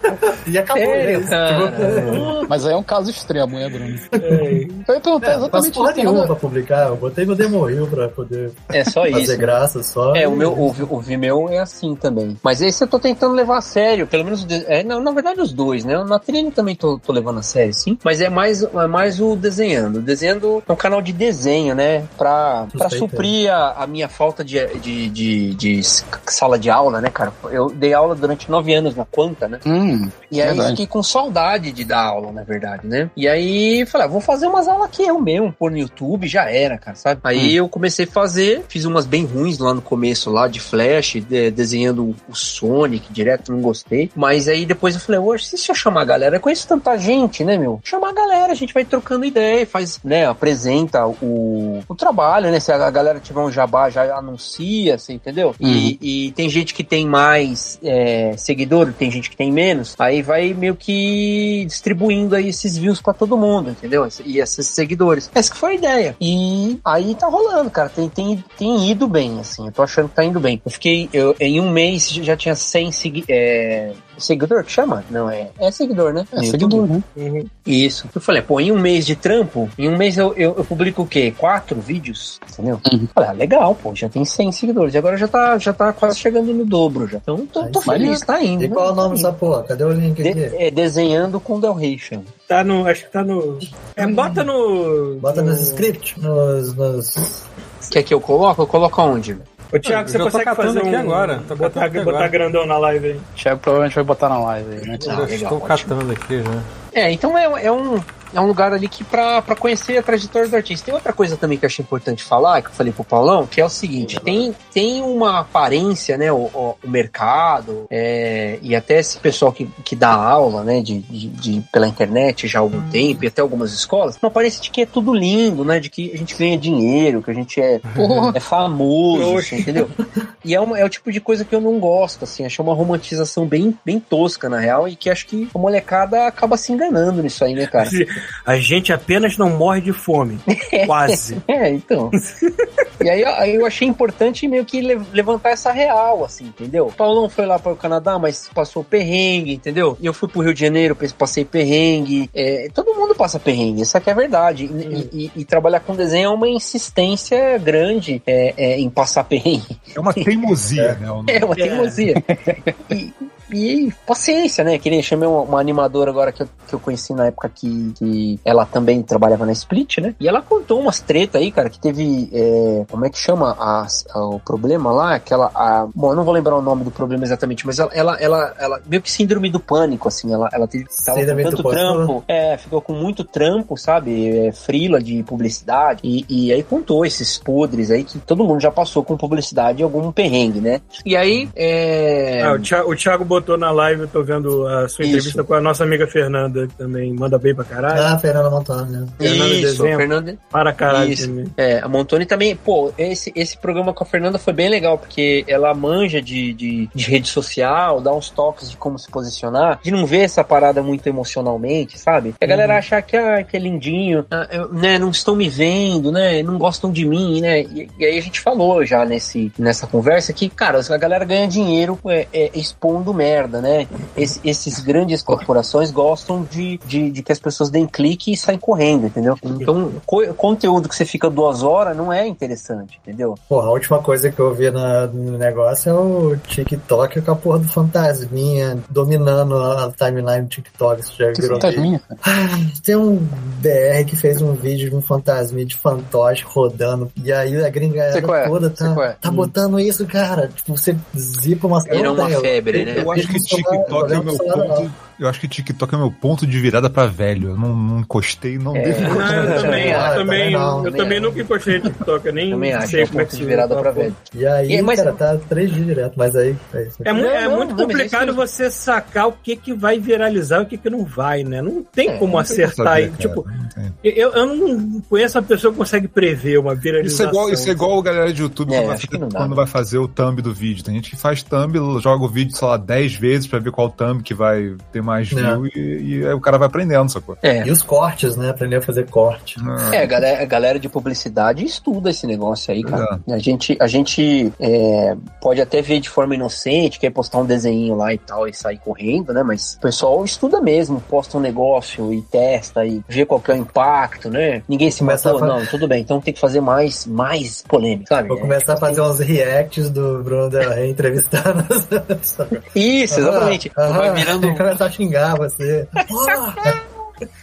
e acabou Sério? Tipo, Mas aí é um caso extremo, né, Bruno? É. Eu ia perguntar é, não exatamente isso. nenhuma nada- pra publicar. Eu botei meu Demoril pra poder É só fazer isso. graça só. É, e- o meu, o, Vi- o Vimeo é assim também. Mas esse eu tô tentando levar a sério, pelo menos, o é, na, na verdade os dois, né? Na trilha também tô, tô levando a sério, sim. Mas é mais, é mais o desenhando. O desenhando é um canal de desenho, né? Pra, pra suprir a, a minha falta de, de, de, de sala de aula, né, cara? Eu dei aula durante nove anos na Quanta, né? Hum, E aí Verdade. fiquei com saudade de dar aula, na verdade, né? E aí falei, ah, vou fazer umas aulas aqui eu mesmo, pôr no YouTube, já era, cara, sabe? Aí eu comecei a fazer, fiz umas bem ruins lá no começo, lá de Flash, de- desenhando o Sonic direto, não gostei. Mas aí depois eu falei, hoje, se eu chamar a galera, eu conheço tanta gente, né, meu? Chamar a galera, a gente vai trocando ideia, faz, né, apresenta o, o trabalho, né? Se a galera tiver um jabá, já anuncia, você entendeu? E, e tem gente que tem mais é, seguidor, tem gente que tem menos, aí vai meio que distribuindo aí esses views pra todo mundo, entendeu? E esses seguidores. Essa que foi a ideia. E aí tá rolando, cara. Tem, tem, tem ido bem, assim. Eu tô achando que tá indo bem. Eu fiquei, eu, em um mês já tinha 100 segui é, seguidor que chama? Não, é, é seguidor, né? é No seguidor, né? Isso. Eu falei, pô, em um mês de trampo, em um mês eu, eu, eu publico o quê? Quatro vídeos? Entendeu? Uhum. Falei, ah, legal, pô, já tem 100 seguidores. E agora já tá, já tá quase chegando no dobro já. Então tô, tô feliz, tá indo. E né? qual é o nome dessa porra? Cadê o link aqui? De- é, desenhando com Del Rey, chama. Tá no. Acho que tá no. É, bota no. Bota no... nos scripts, nos, nos... Quer que eu coloque? Eu coloco aonde? Ô, Thiago, você consegue catando fazer aqui um... agora, tô botar, botar agora. grandão na live aí. Thiago provavelmente vai botar na live aí, né? Ah, Eu legal, estou ótimo. catando aqui já. É, então é, é um. É um lugar ali que pra, pra conhecer a trajetória do artista. Tem outra coisa também que eu achei importante falar, que eu falei pro Paulão, que é o seguinte: tem, tem uma aparência, né? O, o, o mercado, é, e até esse pessoal que, que dá aula, né? De, de, de- pela internet já há algum tempo, e até algumas escolas, uma aparência de que é tudo lindo, né? De que a gente ganha dinheiro, que a gente é, é famoso, assim, entendeu? E é, uma- é o tipo de coisa que eu não gosto, assim. Acho uma romantização bem, bem tosca, na real, e que acho que a molecada acaba se enganando nisso aí, né, cara? A gente apenas não morre de fome. Quase. É, então. e aí, eu achei importante meio que le- levantar essa real, assim, entendeu? O Paulão foi lá para o Canadá, mas passou perrengue, entendeu? E eu fui pro Rio de Janeiro, passei perrengue. É, todo mundo passa perrengue, isso aqui é verdade. E, e- e trabalhar com desenho é uma insistência grande é, é, em passar perrengue. É uma teimosia, né? É uma teimosia. E, e paciência, né? Que nem chamei uma, uma animadora agora que eu, que eu conheci na época que, que ela também trabalhava na Split, né? E ela contou umas treta aí, cara, que teve. é, como é que chama a- a- o problema lá? Aquela. A, bom, eu não vou lembrar o nome do problema exatamente, mas ela, ela, ela, ela- meio que síndrome do pânico, assim. Ela, ela teve tava Síndrome com tanto trampo. É, ficou com muito trampo, sabe? É, frila de publicidade. E, e aí contou esses podres aí que todo mundo já passou com publicidade em algum perrengue, né? E aí. É... Ah, o, Thiago, o Thiago botou na live, eu tô vendo a sua Isso. entrevista com a nossa amiga Fernanda, que também manda bem pra caralho. Ah, Fernanda Montana, né? Fernanda Isso, desenha Fernanda. Para caralho Isso. também. É, a Montoni também, pô, esse, esse programa com a Fernanda foi bem legal, porque ela manja de, de, de rede social, dá uns toques de como se posicionar, de não ver essa parada muito emocionalmente, sabe? A galera Uhum. acha que, ah, que é lindinho, ah, eu- né, não estão me vendo, né, não gostam de mim, né, e, e aí a gente falou já nesse, nessa conversa que, cara, a galera ganha dinheiro é, é, expondo merda, né? Esse- esses grandes corporações gostam de, de, de que as pessoas deem clique e saem correndo, entendeu? Então, co- conteúdo que você fica duas horas não é interessante, entendeu? Porra, a última coisa que eu vi na- no negócio é o TikTok com a porra do fantasminha dominando a timeline do TikTok. Isso já Que virou. fantasminha, cara. Tem um BR que fez um vídeo de um fantasminha de fantoche rodando. E aí a qual é, toda tá, é. tá botando isso, cara. Tipo, você zipa Virou uma eu- febre, né? Eu acho que TikTok é o meu ponto. Eu acho que TikTok é meu ponto de virada pra velho. Eu não, não encostei, não É. devo Não, encostar. eu também, Ah, eu também, também não, eu também também acho. nunca encostei no TikTok, eu nem Também acho, sei é um como é que se virada pra velho. E aí, E- mas- cara, tá três dias direto, mas aí é isso. É, é não, muito não, complicado é isso você sacar o que, que vai viralizar e o que, que não vai, né? Não tem É, como Não tem como acertar. saber, aí. cara, tipo, eu, eu não conheço uma pessoa que consegue prever uma Isso viralização. é igual, isso é igual a galera de YouTube É, quando, vai acho fazer, quando não. vai fazer o thumb do vídeo. Tem gente que faz thumb, joga o vídeo, sei lá, 10 vezes pra ver qual thumb que vai ter mais É. view e, e aí o cara vai aprendendo, sacou? É. E os cortes, né? Aprender a fazer corte. Ah, É, a galera, a galera de publicidade estuda esse negócio aí, cara. É. A gente, a gente é, pode até ver de forma inocente, quer postar um desenho lá e tal e sair correndo, né? Mas o pessoal estuda mesmo, posta um negócio e testa e vê qual que é o impacto, né? Ninguém se Começa matou, a fa- não, tudo bem. Então tem que fazer mais, mais polêmica, sabe? Vou começar a fazer uns reacts do Bruno Del Rey entrevistando as pessoas. Isso, exatamente. Vai virando. Vai começar a xingar você. Porra,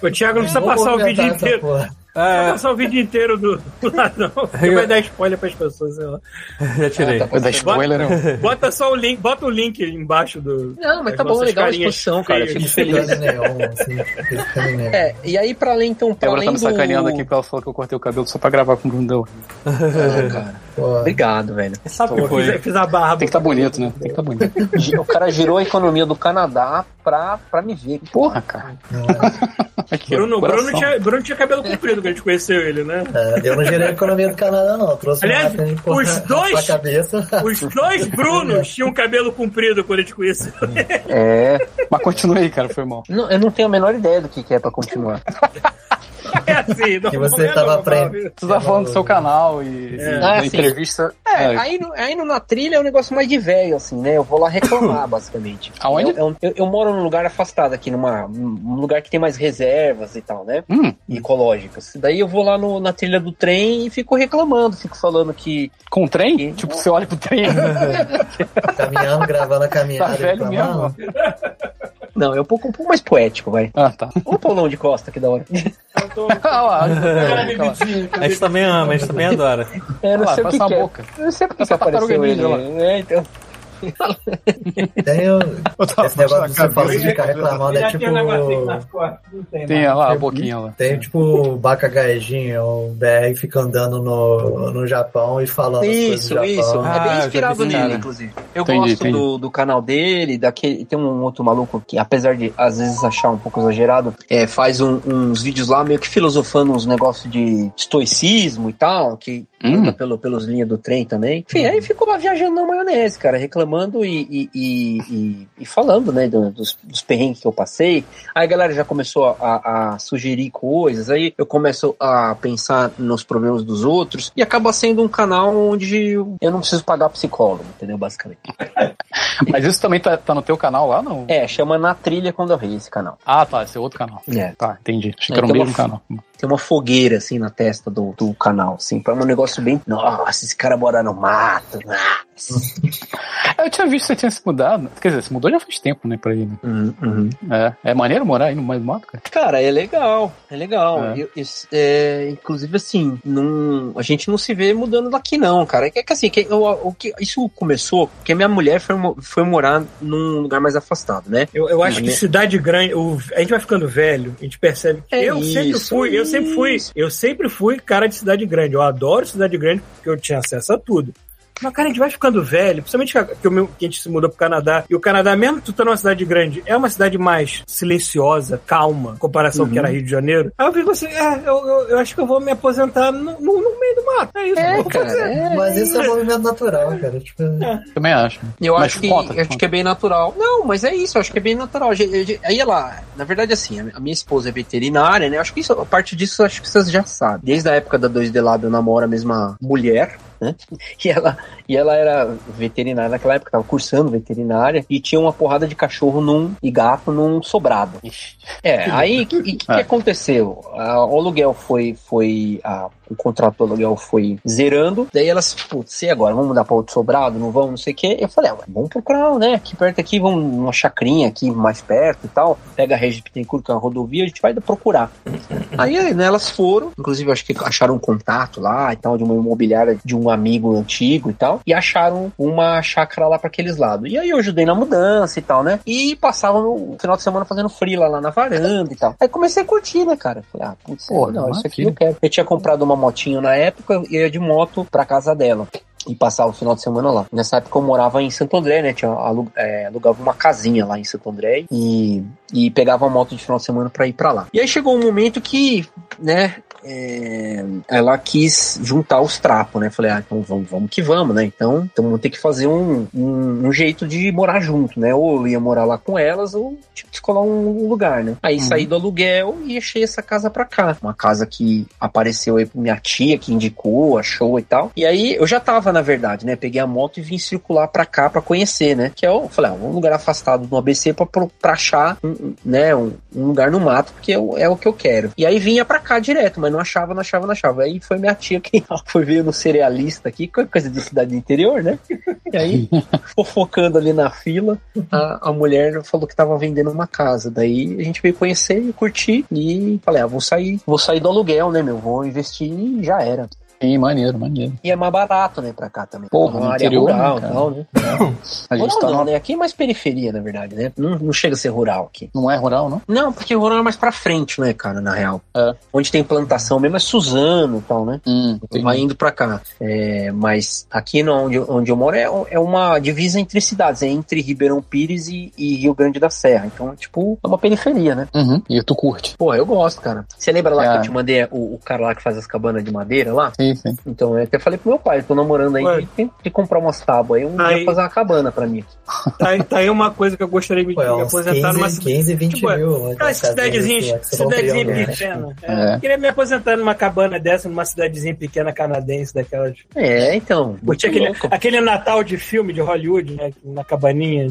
O Thiago não precisa passar o vídeo inteiro. porra. Não É, precisa passar o vídeo inteiro do, do ladrão. Porque vai dar spoiler pras pessoas, sei lá. já tirei. Ah, tá. Vai dar spoiler, não. Bota só o link, bota o link embaixo do. Não, mas tá bom, legal a exposição, cara. Fico feliz. Neon, assim. neon. É, e aí pra além, então, pra Débora além tá me do... sacaneando aqui porque ela falou que eu cortei o cabelo só pra gravar com o Rey. Ah, cara. Pô, Obrigado, velho. Sabe o Pô, que foi? fiz, fiz a barra. Tem que tá bonito, né? Tem que tá bonito. O cara girou a economia do Canadá pra, pra me ver. Porra, cara. Aqui, ó, Bruno. Bruno, tinha, Bruno tinha cabelo comprido quando a gente conheceu ele, né? é, eu não gerei a economia do Canadá, não. Eu trouxe Aliás, uma os dois- cabeça. Os dois Brunos tinham cabelo comprido quando a gente conheceu. É. Mas continue aí, cara, foi mal. Não, eu não tenho a menor ideia do que, que é pra continuar. É assim, não Que você é tava aprendendo. Você tá falando do seu canal e É. Ah, entrevista. É, É. aí, no- aí no- na trilha é um negócio mais de velho, assim, né? Eu vou lá reclamar, basicamente. Aonde? Eu, eu, eu moro num lugar afastado aqui, numa, num lugar que tem mais reservas e tal, né? Hum, Ecológicas. Daí eu vou lá no- na trilha do trem e fico reclamando, fico falando que. com o trem? Que? Tipo, você olha pro trem. Caminhando, gravando a Tá caminhada. velho reclamando. mesmo. Não, é um pouco, um pouco mais poético, vai. Ah, tá. Ô Paulão de Costa, que da hora. Eu tô- Ah A gente também ama, a gente também adora. É, não lá, sei o que, que é. boca. Eu não sei porque que apareceu ele. lá. É, então. Tem o- esse negócio cabeça. de ficar reclamando é tipo. tem um tem mais. lá a boquinha lá. Tem tipo o Baca Gaejinho, o BR fica andando no, no Japão e falando as coisas Isso, do isso. Ah, é bem já inspirado nele, cara. inclusive. Eu Entendi, gosto entendi. Do, do canal dele, daquele. Tem um outro maluco que, apesar de às vezes achar um pouco exagerado, é, faz um- uns vídeos lá meio que filosofando uns negócios de estoicismo e tal, que Hum. pelo, pelos linhas do trem também. Enfim, aí ficou viajando na maionese, cara, reclamando e, e, e, e- e falando, né, do- dos, dos perrengues que eu passei. Aí a galera já começou a, a sugerir coisas, aí eu começo a pensar nos problemas dos outros e acaba sendo um canal onde eu não preciso pagar psicólogo, entendeu? Basicamente. Mas isso também tá, tá no teu canal lá, não? É, chama Na Trilha Quando Eu Rei esse canal. Ah, tá, esse é outro canal. É. Tá, entendi. Achei É, que era o mesmo canal. Tem uma fogueira assim na testa do, do canal, assim, pra um negócio bem. Nossa, esse cara mora no mato. Nossa. Eu tinha visto que você tinha se mudado. Quer dizer, se mudou já faz tempo, né, pra ir. né? Uhum, uhum. É, é maneiro morar aí no meio do mato, cara. Cara, é legal, é legal. É. Eu- eu- é, inclusive, assim, não, a gente não se vê mudando daqui, não, cara. É que, é assim, que, eu- o que, isso começou porque a minha mulher foi, foi morar num lugar mais afastado, né? Eu, eu acho que Né? cidade grande, o- a gente vai ficando velho, a gente percebe que É eu sempre isso, fui, eu sempre fui, isso. eu sempre fui cara de cidade grande. Eu adoro cidade grande porque eu tinha acesso a tudo. Mas, cara, a gente vai ficando velho, principalmente que, que, o meu- que a gente se mudou pro Canadá. E o Canadá, mesmo tu tá numa cidade grande, é uma cidade mais silenciosa, calma, em comparação ao que era Rio de Janeiro. Aí eu fico assim, é, eu, eu, eu acho que eu vou me aposentar no, no- no meio do mato. É isso, É, eu vou cara, fazer. é. Mas isso é um movimento natural, cara. Tipo, Também acho. Eu Mas acho que, conta, acho conta. que é bem natural. Não, mas é isso, eu acho que é bem natural. Aí ela, na verdade, assim, a minha esposa é veterinária, né? Eu Acho que isso, a parte disso, acho que vocês já sabem. Desde a época da 2D Lab, eu namoro a mesma mulher, né? E ela, e ela era veterinária naquela época, tava cursando veterinária, e tinha uma porrada de cachorro num, e gato num sobrado. É, aí o que, que, que É. aconteceu? Ah, o aluguel foi, foi ah, o contrato do aluguel foi zerando, daí elas, putz, e agora? Vamos mudar para outro sobrado? Não vamos, não sei o quê. Eu falei, ah, vamos procurar, né? Aqui perto aqui, vamos numa chacrinha aqui mais perto e tal. Pega a Regis Bittencourt, que é uma rodovia, a gente vai procurar. Aí, né, elas foram, inclusive, acho que acharam um contato lá e tal, de uma imobiliária de um amigo antigo e tal, e acharam uma chácara lá para aqueles lados. E aí eu ajudei na mudança e tal, né? E passava no final de semana fazendo freela lá na varanda e tal. Aí comecei a curtir, né, cara? Falei, ah, putz, Pô, não, isso aqui eu quero. Eu tinha comprado uma motinho na época e ia de moto pra casa dela. E passava o final de semana lá. Nessa época eu morava em Santo André, né? Tinha, alu- é, alugava uma casinha lá em Santo André e, e pegava a moto de final de semana pra ir pra lá. E aí chegou um momento que, né? É, ela quis juntar os trapos, né? Falei, ah, então vamos, vamos que vamos, né? Então, então vamos ter que fazer um, um, um jeito de morar junto, né? Ou eu ia morar lá com elas, ou tipo, escolar um lugar, né? Aí saí do aluguel e achei essa casa pra cá. Uma casa que apareceu aí pra minha tia, que indicou, achou e tal. E aí eu já tava, na verdade, né? Peguei a moto e vim circular pra cá pra conhecer, né? Que é o, falei, ah, um lugar afastado do ABC pra, pra achar, um, um, né? Um, um lugar no mato, porque é o, é o que eu quero. E aí vinha pra cá direto, mas não achava, não achava, não achava. Aí foi minha tia que foi ver no cerealista aqui, que coisa de cidade do interior, né? E aí, fofocando ali na fila, a, a mulher falou que tava vendendo uma casa. Daí a gente veio conhecer e curtir. E falei, ah, vou sair, vou sair do aluguel, né, meu? Vou investir e já era. Sim, maneiro, maneiro. E é mais barato, né, pra cá também. Porra, Uma no área interior, rural né, e tal, né? A gente Rural tá não, numa... né? Aqui é mais periferia, na verdade, né? Não, não chega a ser rural aqui. Não é rural, não? Não, porque rural é mais pra frente, né, cara, na real. É. Onde tem plantação mesmo é Suzano e tal, né? Hum, Vai indo pra cá. É, mas aqui no, onde, onde eu moro é, é uma divisa entre cidades, é entre Ribeirão Pires e, e Rio Grande da Serra. Então, é tipo, é uma periferia, né? Uhum. E tu curte. Pô, eu gosto, cara. Você lembra lá É. que eu te mandei o, o cara lá que faz as cabanas de madeira lá? Sim, sim. Então, eu até falei pro meu pai, tô namorando aí, Ué. tem que comprar umas tábuas aí, um Aí. dia fazer uma cabana pra mim. Tá, aí- tá aí uma coisa que eu gostaria de me é aposentar numa 15, 15 20 Tipo, mil. né, aquelas cidadezinha, assim, cidadezinha né? pequena. É. É. Queria me aposentar numa cabana dessa, numa cidadezinha pequena canadense, daquelas. É, então. Curtir muito aquele, louco. aquele Natal de filme de Hollywood, né? Na cabaninha.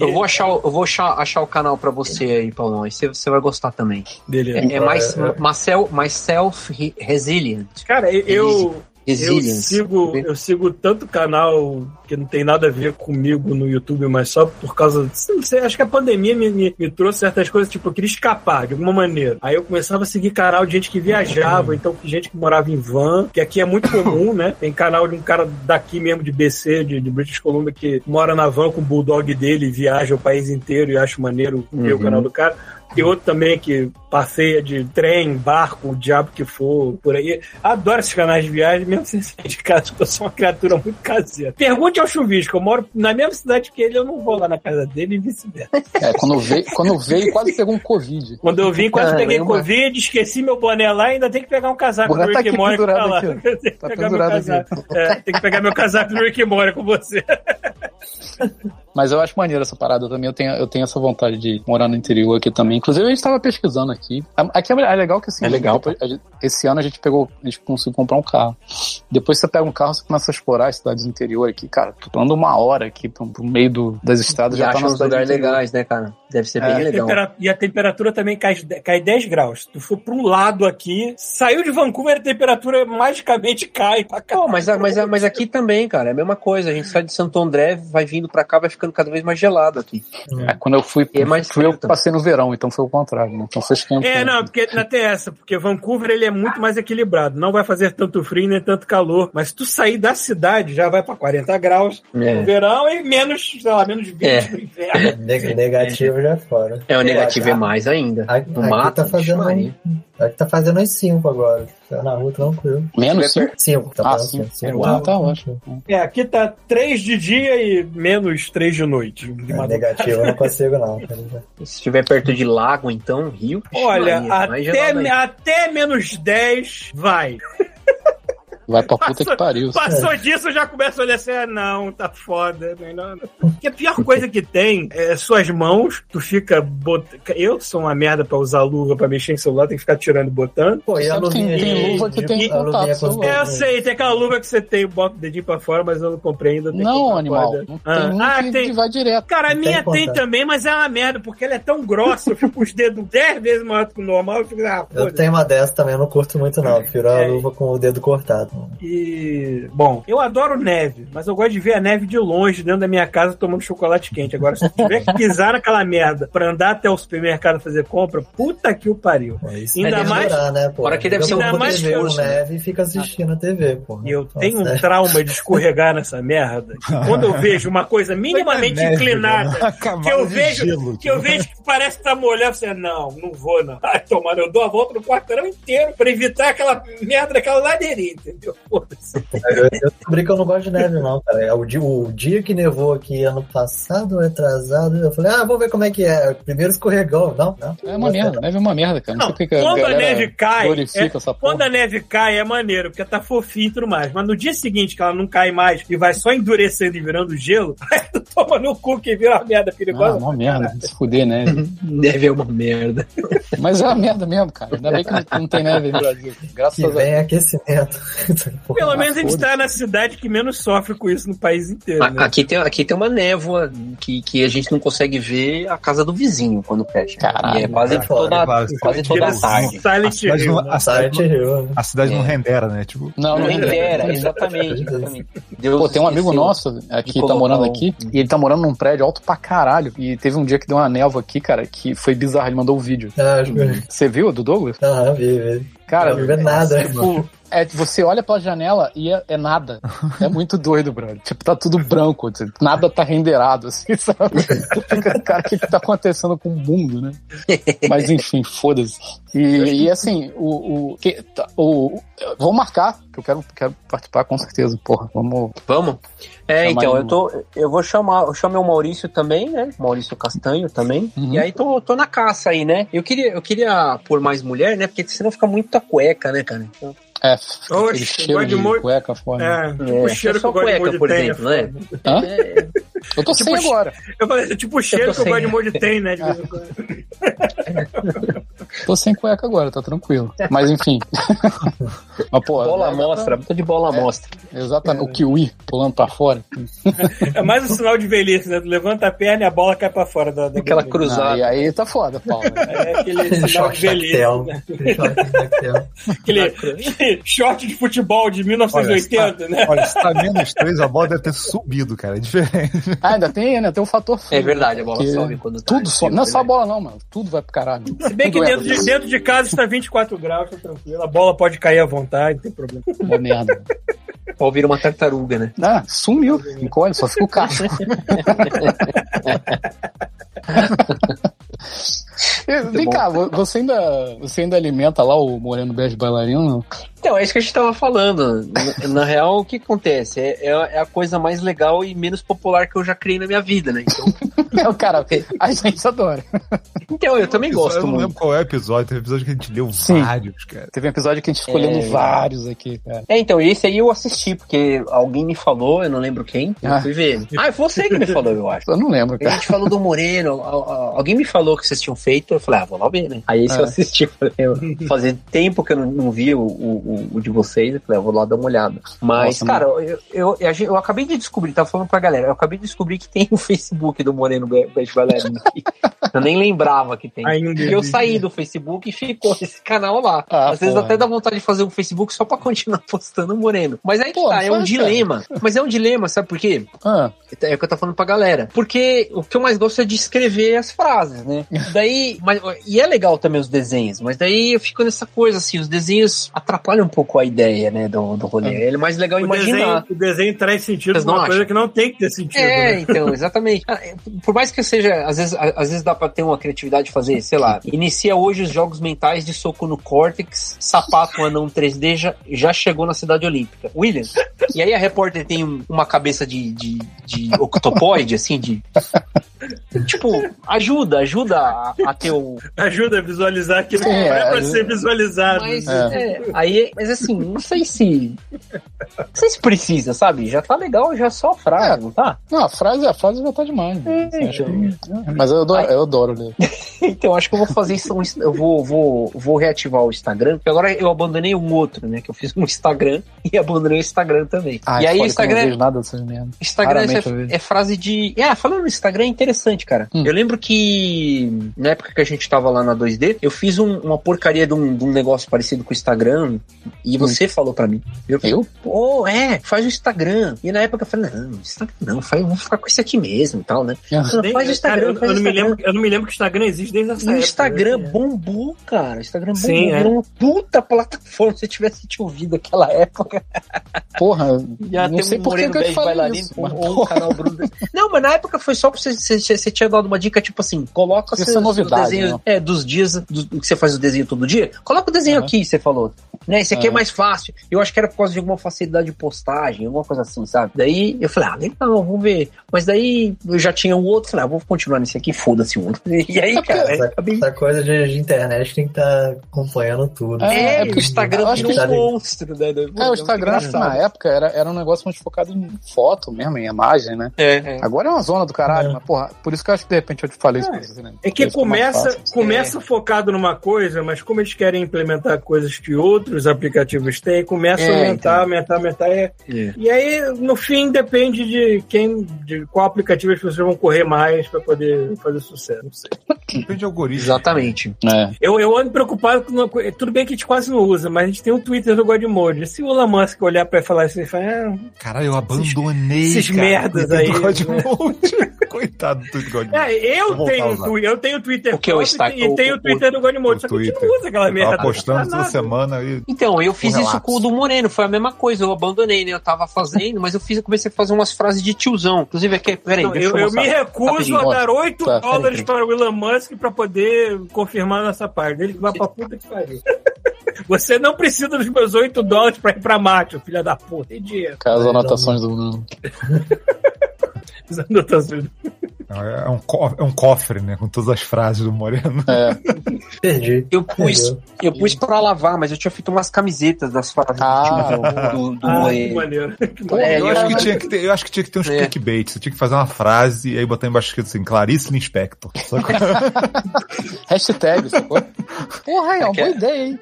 Eu vou achar, o- eu vou achar, achar o canal pra você aí, Paulão. Aí você, você vai gostar também. Beleza. É, é mais, É, é. mais, self, mais self-resilient. Cara, eu, eu, eu sigo, eu sigo tanto canal que não tem nada a ver comigo no YouTube, mas só por causa. Não sei, acho que a pandemia me, me, me trouxe certas coisas, tipo, eu queria escapar de alguma maneira. Aí eu começava a seguir canal de gente que viajava, então gente que morava em van, que aqui é muito comum, né? Tem canal de um cara daqui mesmo, de BC, de, de British Columbia, que mora na van com o bulldog dele, viaja o país inteiro e acho maneiro ver o Uhum. canal do cara. E outro também que passeia de trem, barco, o diabo que for, por aí. Adoro esses canais de viagem, mesmo sem sair de casa, porque eu sou uma criatura muito caseira. Pergunte ao Chuvisco, eu moro na mesma cidade que ele, eu não vou lá na casa dele e vice-versa. É, quando veio, quando veio quase pegou um Covid. Quando eu vim, quase Ah, peguei uma- Covid, esqueci meu boné lá e ainda tem que pegar um casaco do tá Rick Morty que tá pendurado lá. aqui, ó. Tem que Tá pegar meu pendurado casaco. É, tem que pegar meu casaco do Rick Morty com você. Mas eu acho maneiro essa parada também. Eu tenho, eu tenho essa vontade de morar no interior aqui também. Inclusive, a gente tava pesquisando aqui. Aqui é é legal que assim. É legal, depois- gente- esse ano a gente pegou. A gente conseguiu comprar um carro. Depois você pega um carro, você começa a explorar as cidades do interior aqui. Cara, tô andando uma hora aqui pro, pro meio do, das estradas. E já tá acha na uns lugares legais, né, cara? Deve ser É. bem legal. Tempera- E a temperatura também cai, cai 10 graus. Se tu for pra um lado aqui, saiu de Vancouver, a temperatura magicamente cai pra cá. Pô, mas, a- mas, mas aqui também, cara, é a mesma coisa. A gente sai de Santo André, vai vindo pra cá, vai ficando cada vez mais gelado aqui. É, quando eu fui, é mais fui eu passei no verão, então foi o contrário, né? Então foi esquentando. É, não, porque não tem essa, porque Vancouver ele é muito mais equilibrado. Não vai fazer tanto frio nem tanto calor. Mas se tu sair da cidade, já vai pra 40 graus no É, verão e menos, sei lá, menos 20 É. no inverno. Neg- Negativo já é fora. é o negativo é mais ainda. Aqui, aqui mato, tá fazendo. Maria. Aqui tá fazendo uns 5 agora. Tá na rua tranquilo. Menos sim? 5, tá Ah, sim. cinco. Ah, tá ótimo. É, aqui tá 3 de dia e menos 3 de noite. De É, negativo eu não consigo, não. Se estiver perto de lago, então, rio. Olha, Maria, mais até, até menos 10 vai. Vai pra puta que pariu. Passou disso, eu já começa a olhar assim, ah, não, tá foda. Não, não. Porque a pior coisa que tem é suas mãos, tu fica bot... Eu sou uma merda pra usar luva pra mexer em celular, tem que ficar tirando e botando. Pô, e a tem- luvinha tem de- luva que tem a luvinha contato. É, eu sei, tem aquela luva que você tem, bota o dedinho pra fora, mas eu não comprei ainda. tem que Não, animal. Não Ah, tem um ah, que, tem. que vai direto. Cara, a minha tem tem também, mas é uma merda, porque ela é tão grossa, eu fico com os dedos 10 vezes maior do que o normal, eu fico, ah, Eu tenho uma dessa também, eu não curto muito não. Eu Prefiro a É. luva com o dedo cortado. E, bom, eu adoro neve, mas eu gosto de ver a neve de longe dentro da minha casa tomando chocolate quente. Agora, se eu tiver que pisar naquela merda pra andar até o supermercado fazer compra, puta que o pariu. Pô, isso Ainda é mais- né, pô? Fora que deve ser um mais força, né? neve e fica assistindo a TV, pô. E eu Nossa, tenho um é. trauma de escorregar nessa merda. Quando eu vejo uma coisa minimamente Neve, inclinada, né? Que eu vejo, gelo, que eu vejo que parece que tá molhado, você, não, não vou não. Ai, tomara, eu dou a volta no quarteirão inteiro pra evitar aquela merda daquela ladeirinha, entendeu? Foda-se. Eu, eu descobri que eu não gosto de neve, não, cara. É O dia, o dia que nevou aqui ano passado, atrasado, eu falei, ah, vou ver como é que é. Primeiro escorregão. Não, não. É uma merda, neve é uma merda, cara. Não, Não, sei quando a galera neve cai, é- essa porra. quando a neve cai é maneiro, porque tá fofinho e tudo mais. Mas no dia seguinte, que ela não cai mais e vai só endurecendo e virando gelo, aí tu toma no cu que vira uma merda Ah, perigosa. uma merda, se fuder, né? Deve é uma merda. Mas é uma merda mesmo, cara. Ainda bem que não, não tem neve no Brasil. Graças Que a Deus. vem aquecimento. Pelo menos a gente foda-se. tá na cidade que menos sofre com isso no país inteiro, A- né? Aqui tem, aqui tem uma névoa que, que a gente não consegue ver a casa do vizinho quando fecha. Caralho, e é quase cara. toda, Claro, quase toda a tarde. Silent cidade Hill, não- né? a cidade Silent não- Hill, né? A cidade não É. rendera, né? Tipo, Não, Não não rendera, exatamente. exatamente. Deus Pô, tem um amigo nosso aqui, tá morando colocar aqui, e ele tá morando num prédio alto pra caralho. E teve um dia que deu uma névoa aqui, cara, que foi bizarro. Ele mandou um vídeo. Ah. Você viu, do Douglas? Ah, vi, vi. Cara, Não vi nada. tipo, é, você olha pela janela e é, é nada. É muito doido, brother. Tipo, tá tudo branco, tipo, nada tá renderado, assim, sabe? Fica, Cara, o que que tá acontecendo com o mundo, né? Mas enfim, foda-se. E, e, assim, o. o, que, tá, o vou marcar, que eu quero, quero participar com certeza, porra. Vamos. Vamos? É, então, eu tô. Eu vou chamar. Eu chamei o Maurício também, né? Maurício Castanho também. Uhum. E aí tô, tô na caça aí, né? Eu queria, eu queria pôr mais mulher, né? Porque senão fica muita cueca, né, cara? Então, É, Oxe, aquele cheiro de de cueca fora. É, tipo o É, cheiro é só que cueca por é né? Hã? é, Eu tô Tipo, sem agora. Eu falei, é tipo o cheiro que eu sem. gosto de molde tem, né? Tô sem cueca agora, tá tranquilo. Mas enfim. Mas, pô, bola é- à mostra, tô de bola à mostra. Exatamente, o kiwi pulando pra fora. É mais um sinal de velhice, né? Levanta a perna e a bola cai pra fora da, da Aquela cruzada. e aí tá foda, Paulo. É aquele sinal de velhice. Né? Tactel. Aquele short de futebol de 1980, né? olha, se tá menos três, a bola deve ter subido, cara. É diferente. Ah, ainda tem, né? Tem o fator frio. É verdade, a bola que sobe quando tá Tudo sobe. Não é só a bola, não, mano. Tudo vai pro caralho. Se bem que dentro é, de, dentro de casa está 24 graus, tá tranquilo. A bola pode cair à vontade, não tem problema. Uma merda. Pode vir uma tartaruga, né? Ah, sumiu. Encolhe, só fica o cacho. Vem bom. cá, vo- você ainda, você ainda alimenta lá o Moreno Beijo Bailarino? não? Então, é isso que a gente tava falando. Na, na real, o que acontece? É, é- é a coisa mais legal e menos popular que eu já criei na minha vida, né? Então, Não, cara, a gente adora. então eu também gosto Eu não muito. lembro qual é o episódio. Teve episódio que a gente leu Sim. vários, cara. Teve um episódio que a gente ficou lendo É. vários aqui, cara. É, então, esse aí eu assisti, porque alguém me falou, eu não lembro quem, eu Ah. fui ver. Ah, foi você que me falou, eu acho. Eu não lembro, A cara. gente falou do Moreno, a- a- alguém me falou que vocês tinham feito, eu falei, ah, vou lá ver, né? Aí esse É. eu assisti, falei, fazia tempo que eu não, não vi o, o, o de vocês, eu falei, ah, vou lá dar uma olhada. Mas, Nossa, cara, eu, eu, eu, eu acabei de descobrir, tava falando pra galera, eu acabei de descobrir que tem o Facebook do Moreno Be- Beijo Bailarino. eu nem lembrava que tem. E eu saí do Facebook e ficou esse canal lá. Ah, Às vezes porra. até dá vontade de fazer um Facebook só pra continuar postando o Moreno. Mas aí que Pô, tá, é um dilema. Mas é um dilema, sabe por quê? Ah, É o que eu tô falando pra galera. Porque o que eu mais gosto é de escrever as frases, né? Daí. Mas, e é legal também os desenhos, mas daí eu fico nessa coisa, assim, os desenhos atrapalham um pouco a ideia, né, do, do rolê. É mais legal O imaginar. desenho, o desenho traz sentido pra uma coisa acham? que não tem que ter sentido. É, né? então, exatamente. Ah, é, Por mais que seja, às vezes, às vezes dá pra ter uma criatividade de fazer, sei lá, inicia hoje os jogos mentais de soco no córtex, sapato anão 3D já, já chegou na cidade olímpica. William. E aí a repórter tem um- uma cabeça de, de, de octopoide, assim, de. Tipo, ajuda, ajuda a, a ter Ajuda a visualizar aquilo que Sim, não é pra é, ser visualizado. Mas, É. é, aí, mas assim, não sei se. Não sei se precisa, sabe? Já tá legal, já só a frase, não tá? não, a frase, a frase já tá demais. né? É, então. que- Mas eu adoro, eu adoro ler. Então, acho que eu vou fazer isso. Eu vou, vou, vou reativar o Instagram, porque agora eu abandonei um outro, né? Que eu fiz um Instagram e abandonei o Instagram também. Ah, e aí o que eu não Instagram, vejo nada dessas merdas. Instagram é, é frase de. Ah, falando no Instagram é interessante, interessante, cara. Hum. Eu lembro que na época que a gente tava lá na 2D, eu fiz um- uma porcaria de um, de um negócio parecido com o Instagram e você falou pra mim. Eu? Eu? Pô, é, faz o Instagram. E na época eu falei, não, Instagram não, faz, vamos ficar com esse aqui mesmo e tal, né? Não, Nem- faz o Instagram, cara, faz eu o não me Instagram. lembro, eu não me lembro que o Instagram existe desde essa E o época, Instagram né? bombou, cara. O Instagram bombou. Sim, é. Uma puta plataforma. Se eu tivesse te ouvido aquela época, Porra, ia não sei um por que eu falei isso. mas, ou um canal Bruno. Não, mas na época foi só pra você, você, você tinha dado uma dica, tipo assim, coloca Isso é novidade, seus desenhos né? é, dos dias do, que você faz o desenho todo dia. Coloca o desenho Aham. aqui, você falou. Né, esse aqui é Aham. mais fácil. Eu acho que era por causa de alguma facilidade de postagem, alguma coisa assim, sabe? Daí eu falei, ah, legal, vamos ver. Mas daí eu já tinha um outro, falei, ah, vou continuar nesse aqui, foda-se o outro. E aí, cara, Essa, acabei. essa coisa de, de internet tem que estar acompanhando tudo. É, É, é o porque Instagram eu acho virou que- um monstro, né? É, o Instagram, acho que na época, era, era um negócio mais focado em foto mesmo, em imagem, né? É, é. Agora é uma zona do caralho, É. mas, porra, por isso que eu acho que de repente eu te falei isso pra você, né? É que Isso começa, começa focado numa coisa, mas como eles querem implementar coisas que outros aplicativos têm, começa a É, aumentar, então. aumentar, aumentar. E, É. e aí, no fim, depende de quem, de qual aplicativo as pessoas vão correr mais pra poder fazer sucesso. Não sei. Depende de algoritmo. Exatamente. É. Eu, eu ando preocupado com uma coisa. Tudo bem que a gente quase não usa, mas a gente tem o Twitter do Godmode. Se o Elon Musk olhar pra falar isso e falar, ah, Caralho, eu abandonei. esses cara, merdas aí, né? Coitado do Twitter do Godmode. É, eu Vou tenho, a um eu tenho o Twitter que é o próprio Insta- e tenho o o- Twitter do Godmode, o só que a gente Twitter. não usa aquela Eu merda. postando toda nada. semana e Então, eu fiz Um isso com o do Moreno, foi a mesma coisa, eu abandonei, né? Eu tava fazendo, mas eu fiz, eu comecei a fazer umas frases de tiozão. Inclusive, aqui, peraí, Não, deixa eu, eu, eu me recuso Rapidinho, a dar 8 Tá, dólares para o Elon Musk pra poder confirmar nossa parte. Ele que vai pra puta que pariu. Você não precisa dos meus 8 dólares pra ir pra Marte, filha da puta. Tem dinheiro. Com as anotações do Bruno. As anotações. É um, co- é um cofre, né? Com todas as frases do Moreno. É. Perdi. Eu pus, Entendeu? eu pus pra lavar, mas eu tinha feito umas camisetas das frases Ah. do, do, do Ah, Moreno. É, eu, eu- acho que tinha que ter, eu acho que tinha que ter uns É. clickbait. Você tinha que fazer uma frase e aí botar embaixo escrito assim, Clarice Lispector. Hashtag, sacou? Porra, é uma boa ideia, hein?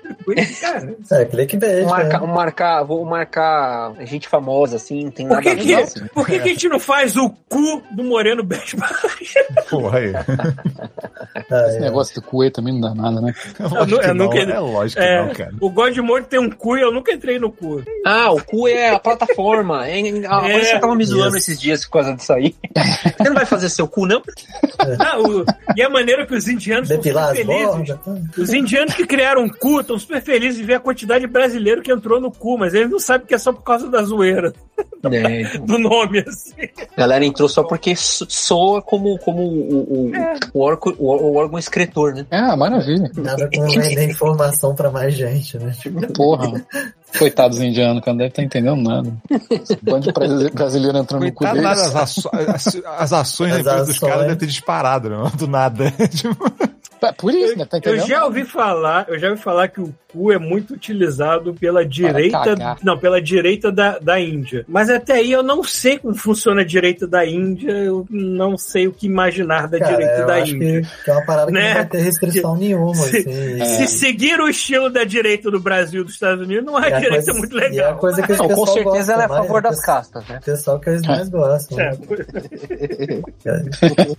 Cara, É, clickbait, Vou marcar, né? vou marcar, vou marcar gente famosa, assim, tem por nada que, a que, ver. assim. por que, que a gente não faz o cu do Moreno Best Porra aí. Ah, Esse é. negócio do cuê também não dá nada, né? Lógico que eu não, nunca- é lógico que É, não, cara. o Godmode tem um cu e eu nunca entrei no cu. Ah, o cu é a plataforma. É, a É, você tava me zoando esses dias por causa disso aí. Você não vai fazer seu cu, não? Ah, o- e a maneira que os indianos Depilar felizes. bordas. Os indianos que criaram o cu estão super felizes de ver a quantidade de brasileiro que entrou no cu, mas eles não sabem que é só por causa da zoeira É, então. do nome, assim. A galera entrou só porque so- soa como, como o, o, o, órgão, o, o órgão excretor, né? É, maravilha. Nada como vender informação pra mais gente, né? Tipo, Porra. Coitados indianos, cara, não deve estar entendendo nada. Esse Bando de brasi- brasileiro entrando no cu deles. nada, as, aço- as, as ações As empresa dos ações. caras devem ter disparado, né? Do nada. Tipo, É por isso, né? Tá Eu já ouvi falar, eu já ouvi falar que o cu é muito utilizado pela direita, não, pela direita da, da Índia. Mas até aí eu não sei como funciona a direita da Índia, eu não sei o que imaginar da cara, direita eu da acho Índia. que, que é uma parada Né? que não vai ter restrição nenhuma, Se- assim. Se seguir o estilo da direita do Brasil e dos Estados Unidos, não é E a direita coisa- muito E é legal. coisa que Não, com certeza gosta ela é a mais, favor das o castas, né? pessoal que eles mais gostam. É,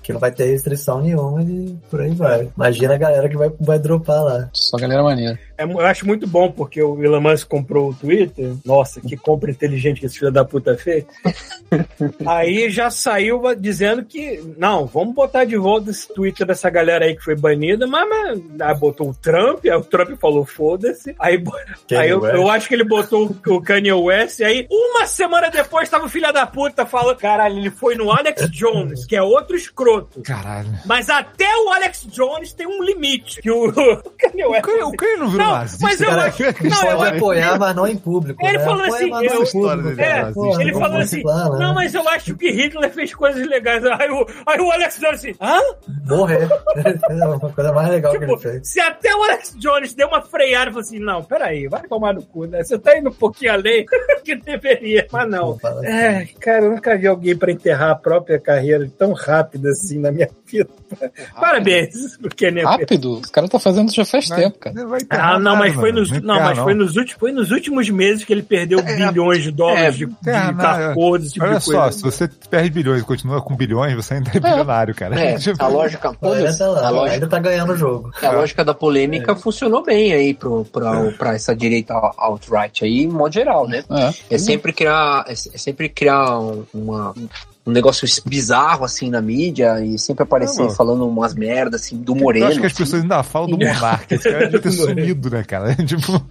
Que não vai ter restrição nenhuma e por aí vai. Imagina a galera que vai, vai dropar lá. Só galera maneira. É, eu acho muito bom, porque o Elon Musk comprou o Twitter. Nossa, que compra inteligente que esse filho da puta fez. aí já saiu dizendo que, não, vamos botar de volta esse Twitter dessa galera aí que foi banida, mas, mas aí botou o Trump, aí o Trump falou foda-se. Aí, Kanye aí eu, eu acho que ele botou o, o Kanye West, e aí uma semana depois tava o filho da puta falando, caralho, ele foi no Alex Jones, que é outro escroto. Caralho. Mas até o Alex Jones tem um limite. Que o, o Kanye O West. Kanye, o Kanye não virou Não, nazista? mas eu cara? acho- não, Pode eu apoiar, mas não em público. Ele né? falou Apoia, assim, não eu- história É, nazista. Ele não falou vamos assim: lá, né? Não, mas eu acho que Hitler fez coisas legais. Aí o, aí o Alex Jones assim: Hã? Morrer. É uma coisa mais legal que ele Tipo, fez. se até o Alex Jones deu uma freada e falou assim: Não, peraí, vai tomar no cu, né? Você tá indo um pouquinho além. que deveria, mas não. É, cara, eu nunca vi alguém pra enterrar a própria carreira tão rápido assim na minha vida. Parabéns, porque né? Rápido? O cara tá fazendo isso já faz tempo, cara. Ah, não, mas foi nos, não, mas foi nos últimos, foi nos últimos meses que ele perdeu bilhões de dólares de, de carcos, esse tipo Olha de coisa. só, se você perde bilhões e continua com bilhões, você ainda é bilionário, cara. É, Tipo, a lógica, Ainda tá a lógica, ainda tá ganhando o jogo. a lógica da polêmica funcionou bem aí pro, pra, pra essa direita alt-right aí, em modo geral, né? É. É sempre criar, é, é sempre criar um- uma, um negócio bizarro assim na mídia e sempre aparecer falando umas merdas assim do eu Moreno. acho que as pessoas ainda falam do Monark. Esse cara devia ter sumido, né, cara? Tipo,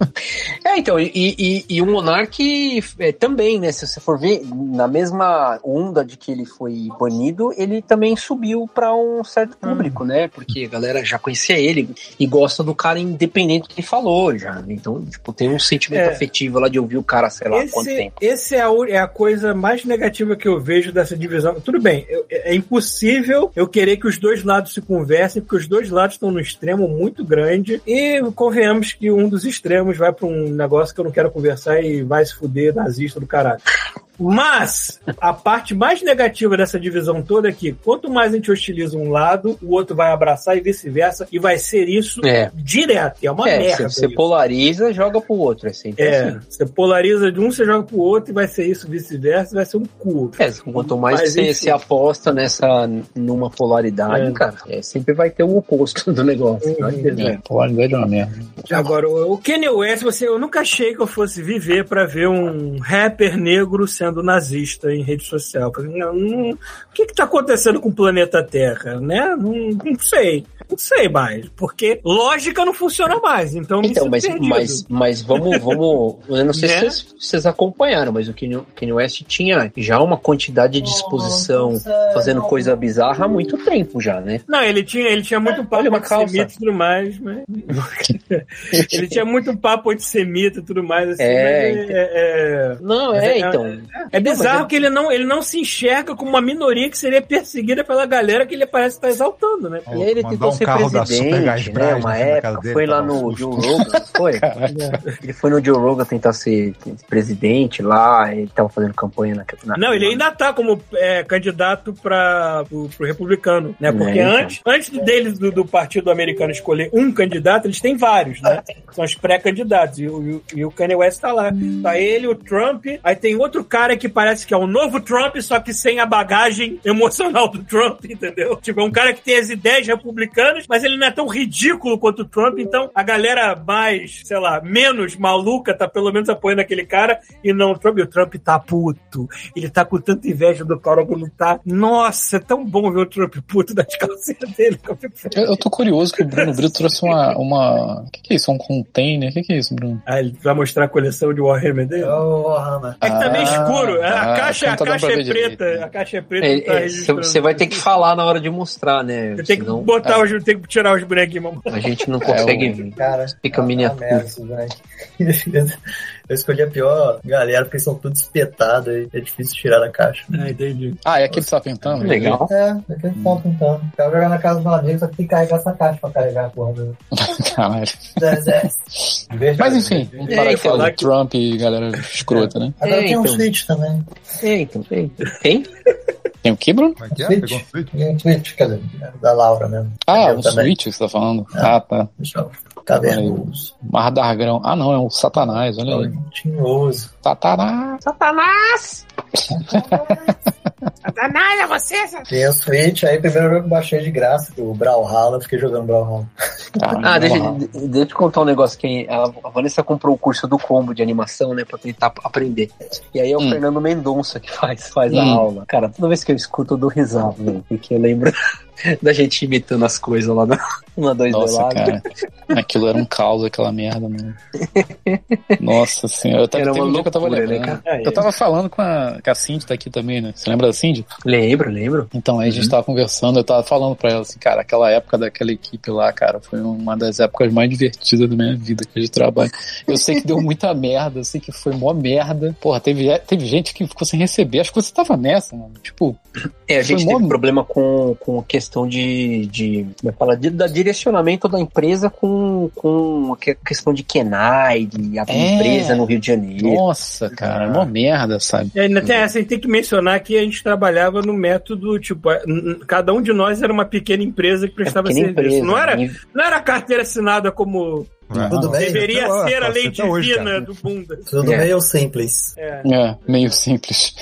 É, então, e, e, e o Monark é, também, né? Se você for ver, na mesma onda de que ele foi banido, ele também subiu pra um certo público, né? Porque a galera já conhecia ele e gosta do cara independente do que ele falou já. né? Então, tipo, tem um sentimento É. afetivo lá de ouvir o cara, sei lá, quanto Esse, tempo. esse é, é a coisa mais negativa que eu vejo dessa divisão. Tudo bem, eu- é impossível eu querer que os dois lados se conversem, porque os dois lados estão no extremo muito grande. E convenhamos que um dos extremos vai pra um negócio que eu não quero conversar e vai se fuder nazista do caralho. Mas a parte mais negativa dessa divisão toda é que quanto mais a gente hostiliza um lado, o outro vai abraçar e vice-versa, e vai ser isso É. direto. E é uma é, merda. você, polariza, joga pro outro. É sempre É, assim. você polariza de um, você joga pro outro e vai ser isso, vice-versa, vai ser um cu. É, quanto mais Mas, você se aposta nessa numa polaridade, É. cara, é, sempre vai ter o oposto do negócio. Uhum. não é? Polaridade é uma merda. Agora, o Kanye West, você, eu nunca achei que eu fosse viver pra ver um rapper negro sendo nazista em rede social. Não, não, o que que tá acontecendo com o planeta Terra, né? Não, não sei. Não sei mais, porque lógica não funciona mais, então, Então, mas, perdido. mas, mas vamos, vamos. Eu não sei Né? se vocês, vocês acompanharam, mas o Kanye, Kanye West tinha já uma quantidade de exposição fazendo coisa bizarra há muito tempo já, né? Não, ele tinha, ele tinha muito papo Olha uma antissemita e tudo mais, mas. ele tinha muito papo antissemita e tudo mais, assim, É, mas então. é, é- Não, Mas é, é- então. É bizarro que ele não, ele não se enxerga como uma minoria que seria perseguida pela galera que ele parece estar exaltando, né? E aí ele tentou um ser carro da Super presidente, Gás né? Uma época, dele, foi lá um no. Joe Rogan, foi? Ele foi no Joe Rogan tentar ser presidente lá, ele tava fazendo campanha na. na Não, ele ainda tá como é, candidato para pro, pro republicano, né? Porque É, então. antes, antes deles do, do partido americano escolher um candidato, eles têm vários, né? São os pré-candidatos e, o- e o Kanye West tá lá. Tá ele, o Trump, aí tem outro cara que parece que é o novo Trump, só que sem a bagagem emocional do Trump, entendeu? Tipo, é um cara que tem as ideias republicanas, mas ele não é tão ridículo quanto o Trump, então a galera mais, sei lá, menos maluca tá pelo menos apoiando aquele cara e não o Trump. E o Trump tá puto. Ele tá com tanta inveja do cara como tá. Nossa, é tão bom ver o Trump puto das calcinhas dele. eu. Eu, tô curioso que o Bruno Brito trouxe uma. uma... O que, que é isso? Um container? O que, que é isso, Bruno? Ah, ele vai mostrar a coleção de Warhammer dele? É o Warhammer. É que tá meio Ah, escuro. A tá. caixa, Não a tá dando caixa pra é preta. direito. A caixa é preta. É, não tá é. Você vai ter que falar na hora de mostrar, né? Você tem que Senão botar os, tem que tirar os bonequinhos, mano. a gente não consegue É, o- ver. Cara, Fica é uma miniatura. merda. Eu escolhi a pior galera, porque são tudo espetados e é difícil tirar da caixa. Ah, entendi. Ah, é aquele sapentão? né? Legal. É, é que eles estão tentando. Quero jogar na casa do amigo, só que tem que carregar essa caixa pra carregar a porra do Caralho. do exército. Veja, Mas enfim, vamos É, parar de então, falar de Trump e galera escrota, né? Agora É, tem um então. Switch também. É, então, tem. Tem? Tem o que, Bruno? Como é que é? Switch. Pegou um Switch? Tem um Switch, quer dizer, da Laura mesmo. Ah, um. Switch que você tá falando. Ah, tá. Deixa eu cavernoso. Mardargrão. Ah, não, é um Satanás, olha aí. Tinhoso. Satanás. Satanás! Satanás, é você? Tem o Switch, aí primeiro jogo baixei de graça, o Brawlhalla, eu fiquei jogando Brawlhalla. Ah, deixa, de- deixa eu te contar um negócio que a, a Vanessa comprou o curso do combo de animação, né, pra tentar aprender. E aí é o Hum. Fernando Mendonça que faz, faz a Hum. aula. Cara, toda vez que eu escuto eu dou risada, né, porque eu lembro da gente imitando as coisas lá na, na dois Nossa, do cara. Aquilo era um caos, aquela merda, mano. Nossa senhora. Eu tava, Era uma um eu tava né? Eu tava falando com a, com a Cindy, tá aqui também, né? Você lembra da Cindy? Lembro, lembro. Então, aí a gente tava conversando, eu tava falando pra ela assim, cara, aquela época daquela equipe lá, cara, foi uma das épocas mais divertidas da minha vida que a gente trabalha. Eu sei que deu muita merda, eu sei que foi mó merda. Porra, teve, teve gente que ficou sem receber. Acho que você tava nessa, mano. Tipo, É, a gente teve mó- problema com, com, que, questão de, de como é fala, de, da direcionamento da empresa com, com a que- questão de Kenai, de abrir É. empresa no Rio de Janeiro. Nossa, cara, mó merda, sabe? E ainda tem essa, a gente tem que mencionar que a gente trabalhava no método, tipo, a- cada um de nós era uma pequena empresa que prestava Pequena serviço. empresa, não, era, né? não era carteira assinada como É. Tudo bem? deveria Até ser a hoje, lei hoje, divina do bunda. Tudo É. meio simples. É. É, meio simples.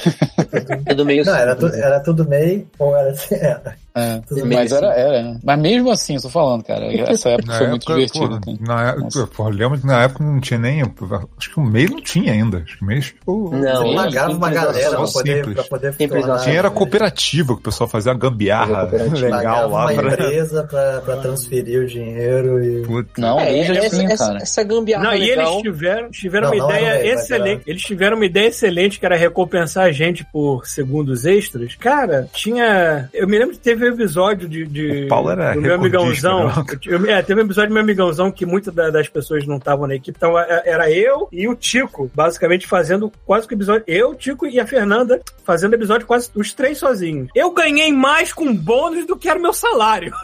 Tudo meio Não, era, tu- simples, era tudo meio, ou era, era. É, mas era, era. né? Mas mesmo assim, eu tô falando, cara, essa época Na foi muito época, divertida. porra, cara. na época, lembro que na época não tinha nem. Acho que o MEI não tinha ainda. Acho que o MEI. Tipo, Não, Você pagava uma simples, galera pra poder, pra poder Simples, tornar- Tinha era cooperativa, que o pessoal fazia uma gambiarra legal lá uma pra. empresa pra, pra transferir o dinheiro e... Putz. Não, É, aí já essa, tinha, essa, cara. essa gambiarra Não, e legal. eles tiveram, tiveram Não, uma não ideia excelente. Eles tiveram uma ideia excelente que era recompensar a gente por segundos extras. Cara, tinha. Eu me lembro que teve um episódio de. de O Paulo era do meu amigãozão. Eu- é, teve um episódio do meu amigãozão que muitas da- das pessoas não estavam na equipe. Então é- era eu e o Tico, basicamente fazendo quase que o episódio. Eu, o Tico e a Fernanda fazendo episódio quase os três sozinhos. Eu ganhei mais com bônus do que era o meu salário.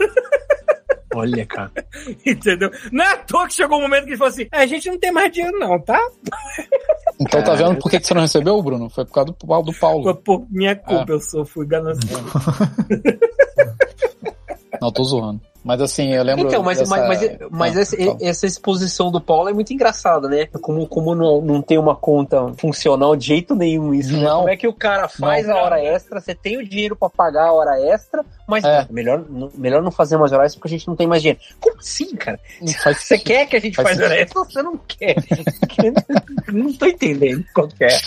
Olha, cara. Entendeu? Não é à toa que chegou um momento que ele falou assim: "É, a gente não tem mais dinheiro, não, tá? Então tá vendo por que que você não recebeu, Bruno? Foi por causa do, Paulo- do Foi Paulo. por minha culpa, eu sou, fui ganancioso. Não, tô zoando. Mas assim, eu lembro. Então, mas, dessa- mas, mas, mas Ah, esse- fala. essa exposição do Paulo é muito engraçada, né? Como, como não, não tem uma conta funcional de jeito nenhum isso. né? Não. Como é que o cara faz Não. a hora extra, você tem o dinheiro pra pagar a hora extra, mas É. melhor, não- melhor não fazer mais horas porque a gente não tem mais dinheiro. Como assim, cara? Faz Você quer que a gente Faz faça hora extra ou você não quer? não tô entendendo qual que é.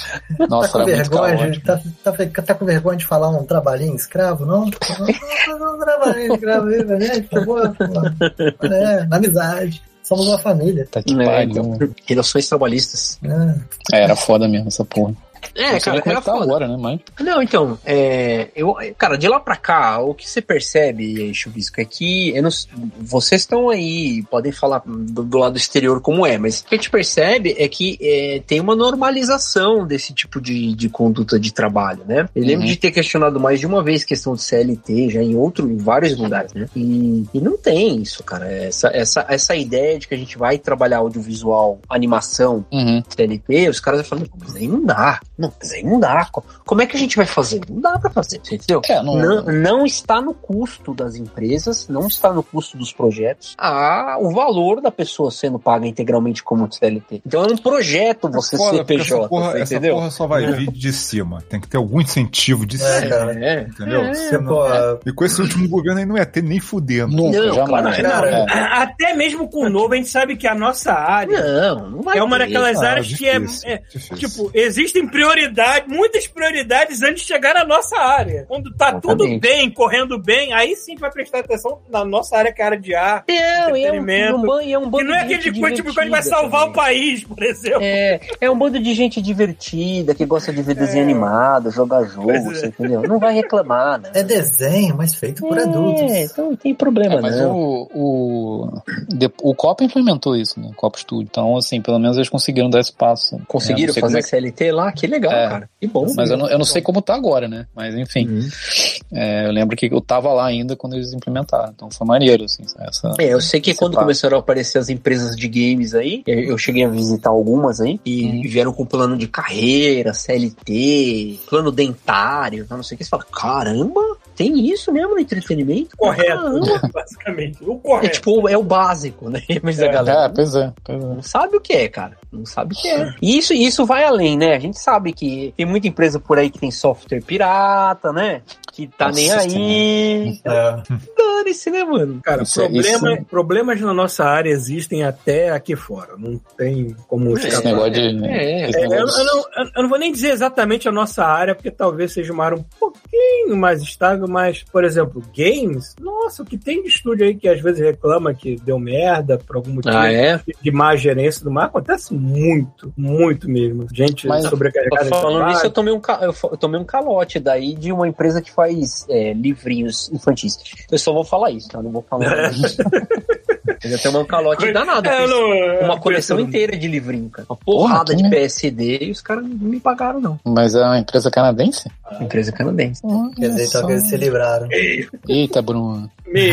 Nossa, tá com vergonha? Tá, tá, tá com vergonha de falar um trabalhinho escravo, não? Não, não, não, trabalhinho escravo aí, favor. É, na amizade. Somos uma família. Tá que É, pariu. então. Relações trabalhistas. É. É, era foda mesmo essa porra. É, não sei cara, é era tá foda. agora, né? Mas. Não, então, é, eu, cara, de lá pra cá, o que você percebe, Chubisco, é que não- vocês estão aí, podem falar do, do lado exterior como é, mas o que a gente percebe é que é, tem uma normalização desse tipo de, de conduta de trabalho, né? Eu lembro Uhum. de ter questionado mais de uma vez questão de CLT, já em outro, em vários lugares, né? E, e não tem isso, cara. Essa, essa, essa ideia de que a gente vai trabalhar audiovisual, animação, Uhum. CLT, os caras falam, "Pô, mas aí não dá. Não, mas aí não dá. Co- Como é que a gente vai fazer? Não dá pra fazer, entendeu? É, não- Não, não está no custo das empresas, não está no custo dos projetos, a, o valor da pessoa sendo paga integralmente como CLT. Então é um projeto você Foda, ser PJ, essa porra, você essa entendeu? porra só vai vir de cima. Tem que ter algum incentivo de É, cima. cara. É. Entendeu? É, não- E com esse último governo aí não ia ter nem fudendo. Nunca, Não, jamais. claro, É. Até mesmo com o novo, a gente sabe que a nossa área Não, não vai é uma ter. daquelas Ah, áreas que é, difícil, é, difícil. Tipo, existem prioridades, muitas prioridades antes de chegar na nossa área. Quando tá tudo Exatamente. bem, correndo bem, aí sim vai prestar atenção na nossa área, que é a área de ar. Não, e é um, entretenimento. um ban- e é um Que não é aquele coisa tipo, que vai salvar também. o país, por exemplo. É, é um bando de gente divertida, que gosta de ver desenho É. animado, jogar jogo, é. você entendeu? Não vai reclamar, né? É desenho, mas feito por adultos. É, então não tem problema, É, mas não. o, o, o Copa implementou isso, né? O Copa Studio. Então, assim, pelo menos eles conseguiram dar espaço. Conseguiram É, não sei fazer é CLT lá? Que legal, É. cara. Que bom. Mas eu não, eu não sei como tá agora, né? Mas enfim, Uhum. é, eu lembro que eu tava lá ainda quando eles implementaram. Então foi maneiro, assim. Essa, É, eu sei que quando papo. começaram a aparecer as empresas de games aí, eu eu cheguei a visitar algumas aí, e Uhum. vieram com plano de carreira, CLT, plano dentário, tá, não sei o que. Você fala, caramba, tem isso mesmo no entretenimento? Correto, Caramba. basicamente. O É correto. tipo, é o básico, né? Mas a É. galera É, pois é, pois é. não sabe o que é, cara. Não sabe o que é. E isso, isso vai além, né? A gente sabe que tem muita empresa por aí que tem software pirata, né? Que tá Nossa nem aí. É. Dane-se, né, mano? Cara, Isso é- problema, isso- problemas na nossa área existem até aqui fora. Não tem como Esse escapar. negócio de. É, esse É, eu, negócio eu não, eu não vou nem dizer exatamente a nossa área, porque talvez seja uma área um pouquinho mais estável, mas, por exemplo, games, nossa, o que tem de estúdio aí que às vezes reclama que deu merda por algum motivo Ah, é? de má gerência do mar, acontece muito, muito mesmo. Gente Mas- sobrecarregada de Falando nisso, eu tomei, um, ca- eu eu tomei um calote daí de uma empresa que faz é, livrinhos infantis. Eu só vou falar isso, tá? Não vou falar. Mas até um calote danado. É, não- uma coleção inteira de livrinho, cara. Uma Porra, porrada que de mer- PSD e os caras não me pagaram, não. Mas é uma empresa canadense? Empresa canadense. Quer dizer, então eles se livraram. Eita, Bruno. E,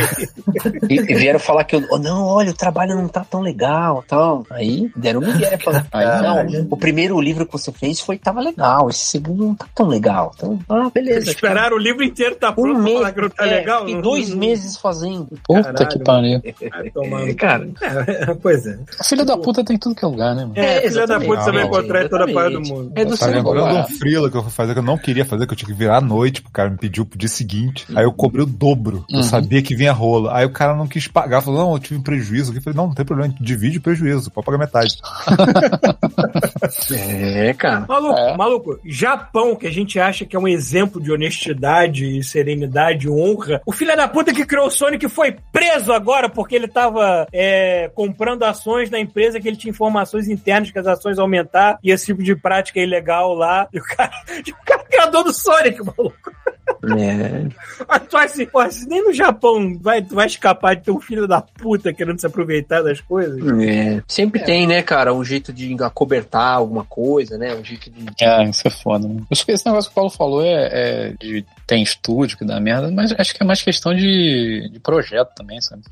e vieram falar que eu, oh, não, olha, o trabalho não tá tão legal, tal. Aí deram um migué, Caralho. não, o primeiro livro que você fez foi tava legal, esse segundo não tá tão legal. Então, ah, beleza. Esperaram o livro inteiro tá pronto Um pra mês, falar que não tá é, legal. Não- dois não- meses fazendo. Puta Caralho. que pariu. Vai tomar no- Cara, É, pois é. Filho da puta tem tudo que é lugar, né, mano? É, filha da exatamente, puta você vai exatamente, encontrar em toda a parte do mundo. é do Tá lembrando um frila que eu fui fazer que eu não queria fazer, que eu tinha que virar à noite, pro cara me pediu pro dia seguinte. Aí eu cobrei o dobro. Eu Uhum. sabia que vinha rola. Aí o cara não quis pagar, falou, não, eu tive um prejuízo. Eu falei, não, não tem problema, divide o prejuízo, pode pagar metade. É, cara. Maluco, É. maluco, Japão, que a gente acha que é um exemplo de honestidade, e serenidade, e honra. O filho da puta que criou o Sonic foi preso agora porque ele tava é, comprando ações na empresa que ele tinha informações internas que as ações iam aumentar e esse tipo de prática ilegal lá. E o cara, e o cara é criador do Sonic, maluco. É. Mas tu assim, pô, se nem no Japão vai, tu vai escapar de ter um filho da puta querendo se aproveitar das coisas. É. Sempre tem, né, cara, um jeito de acobertar alguma coisa, né? Um jeito de. É, isso é foda, né? Acho que esse negócio que o Paulo falou é, é de tem estúdio que dá merda, mas acho que é mais questão de, de projeto também, sabe?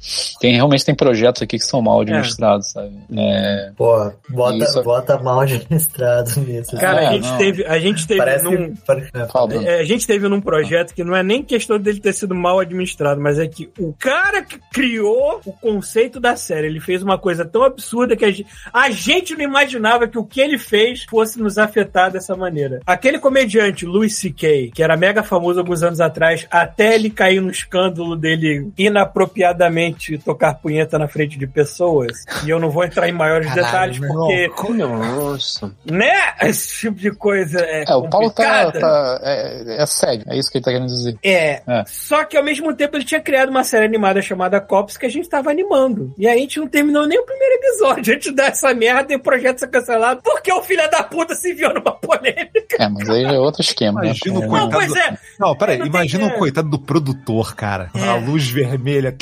Tem, realmente tem projetos aqui que são mal administrados, sabe? É, Pô, bota, Isso. bota mal administrado nisso. Cara, É, a gente não. teve, a gente teve parece num, que. é, fala, Bruno. É, a gente teve num projeto que não é nem questão dele ter sido mal administrado, mas é que o cara que criou o conceito da série, ele fez uma coisa tão absurda que a gente, a gente não imaginava que o que ele fez fosse nos afetar dessa maneira. Aquele comediante, Louis C.K., que era mega famoso alguns anos atrás, até ele cair no escândalo dele inapropriadamente tocar punheta na frente de pessoas, e eu não vou entrar em maiores detalhes, meu porque, Nossa. né, esse tipo de coisa é, É, o Paulo tá, tá é, é sério, é isso que ele tá querendo dizer. É. É. Só que ao mesmo tempo ele tinha criado uma série animada chamada Cops que a gente tava animando. E aí a gente não terminou nem o primeiro episódio antes dessa merda e o projeto ser cancelado porque o filho da puta se enviou numa polêmica. É, mas aí é outro esquema, né? Imagina o É, Não, coitado pois é. Não, peraí, imagina o coitado do produtor, cara. É. A luz vermelha.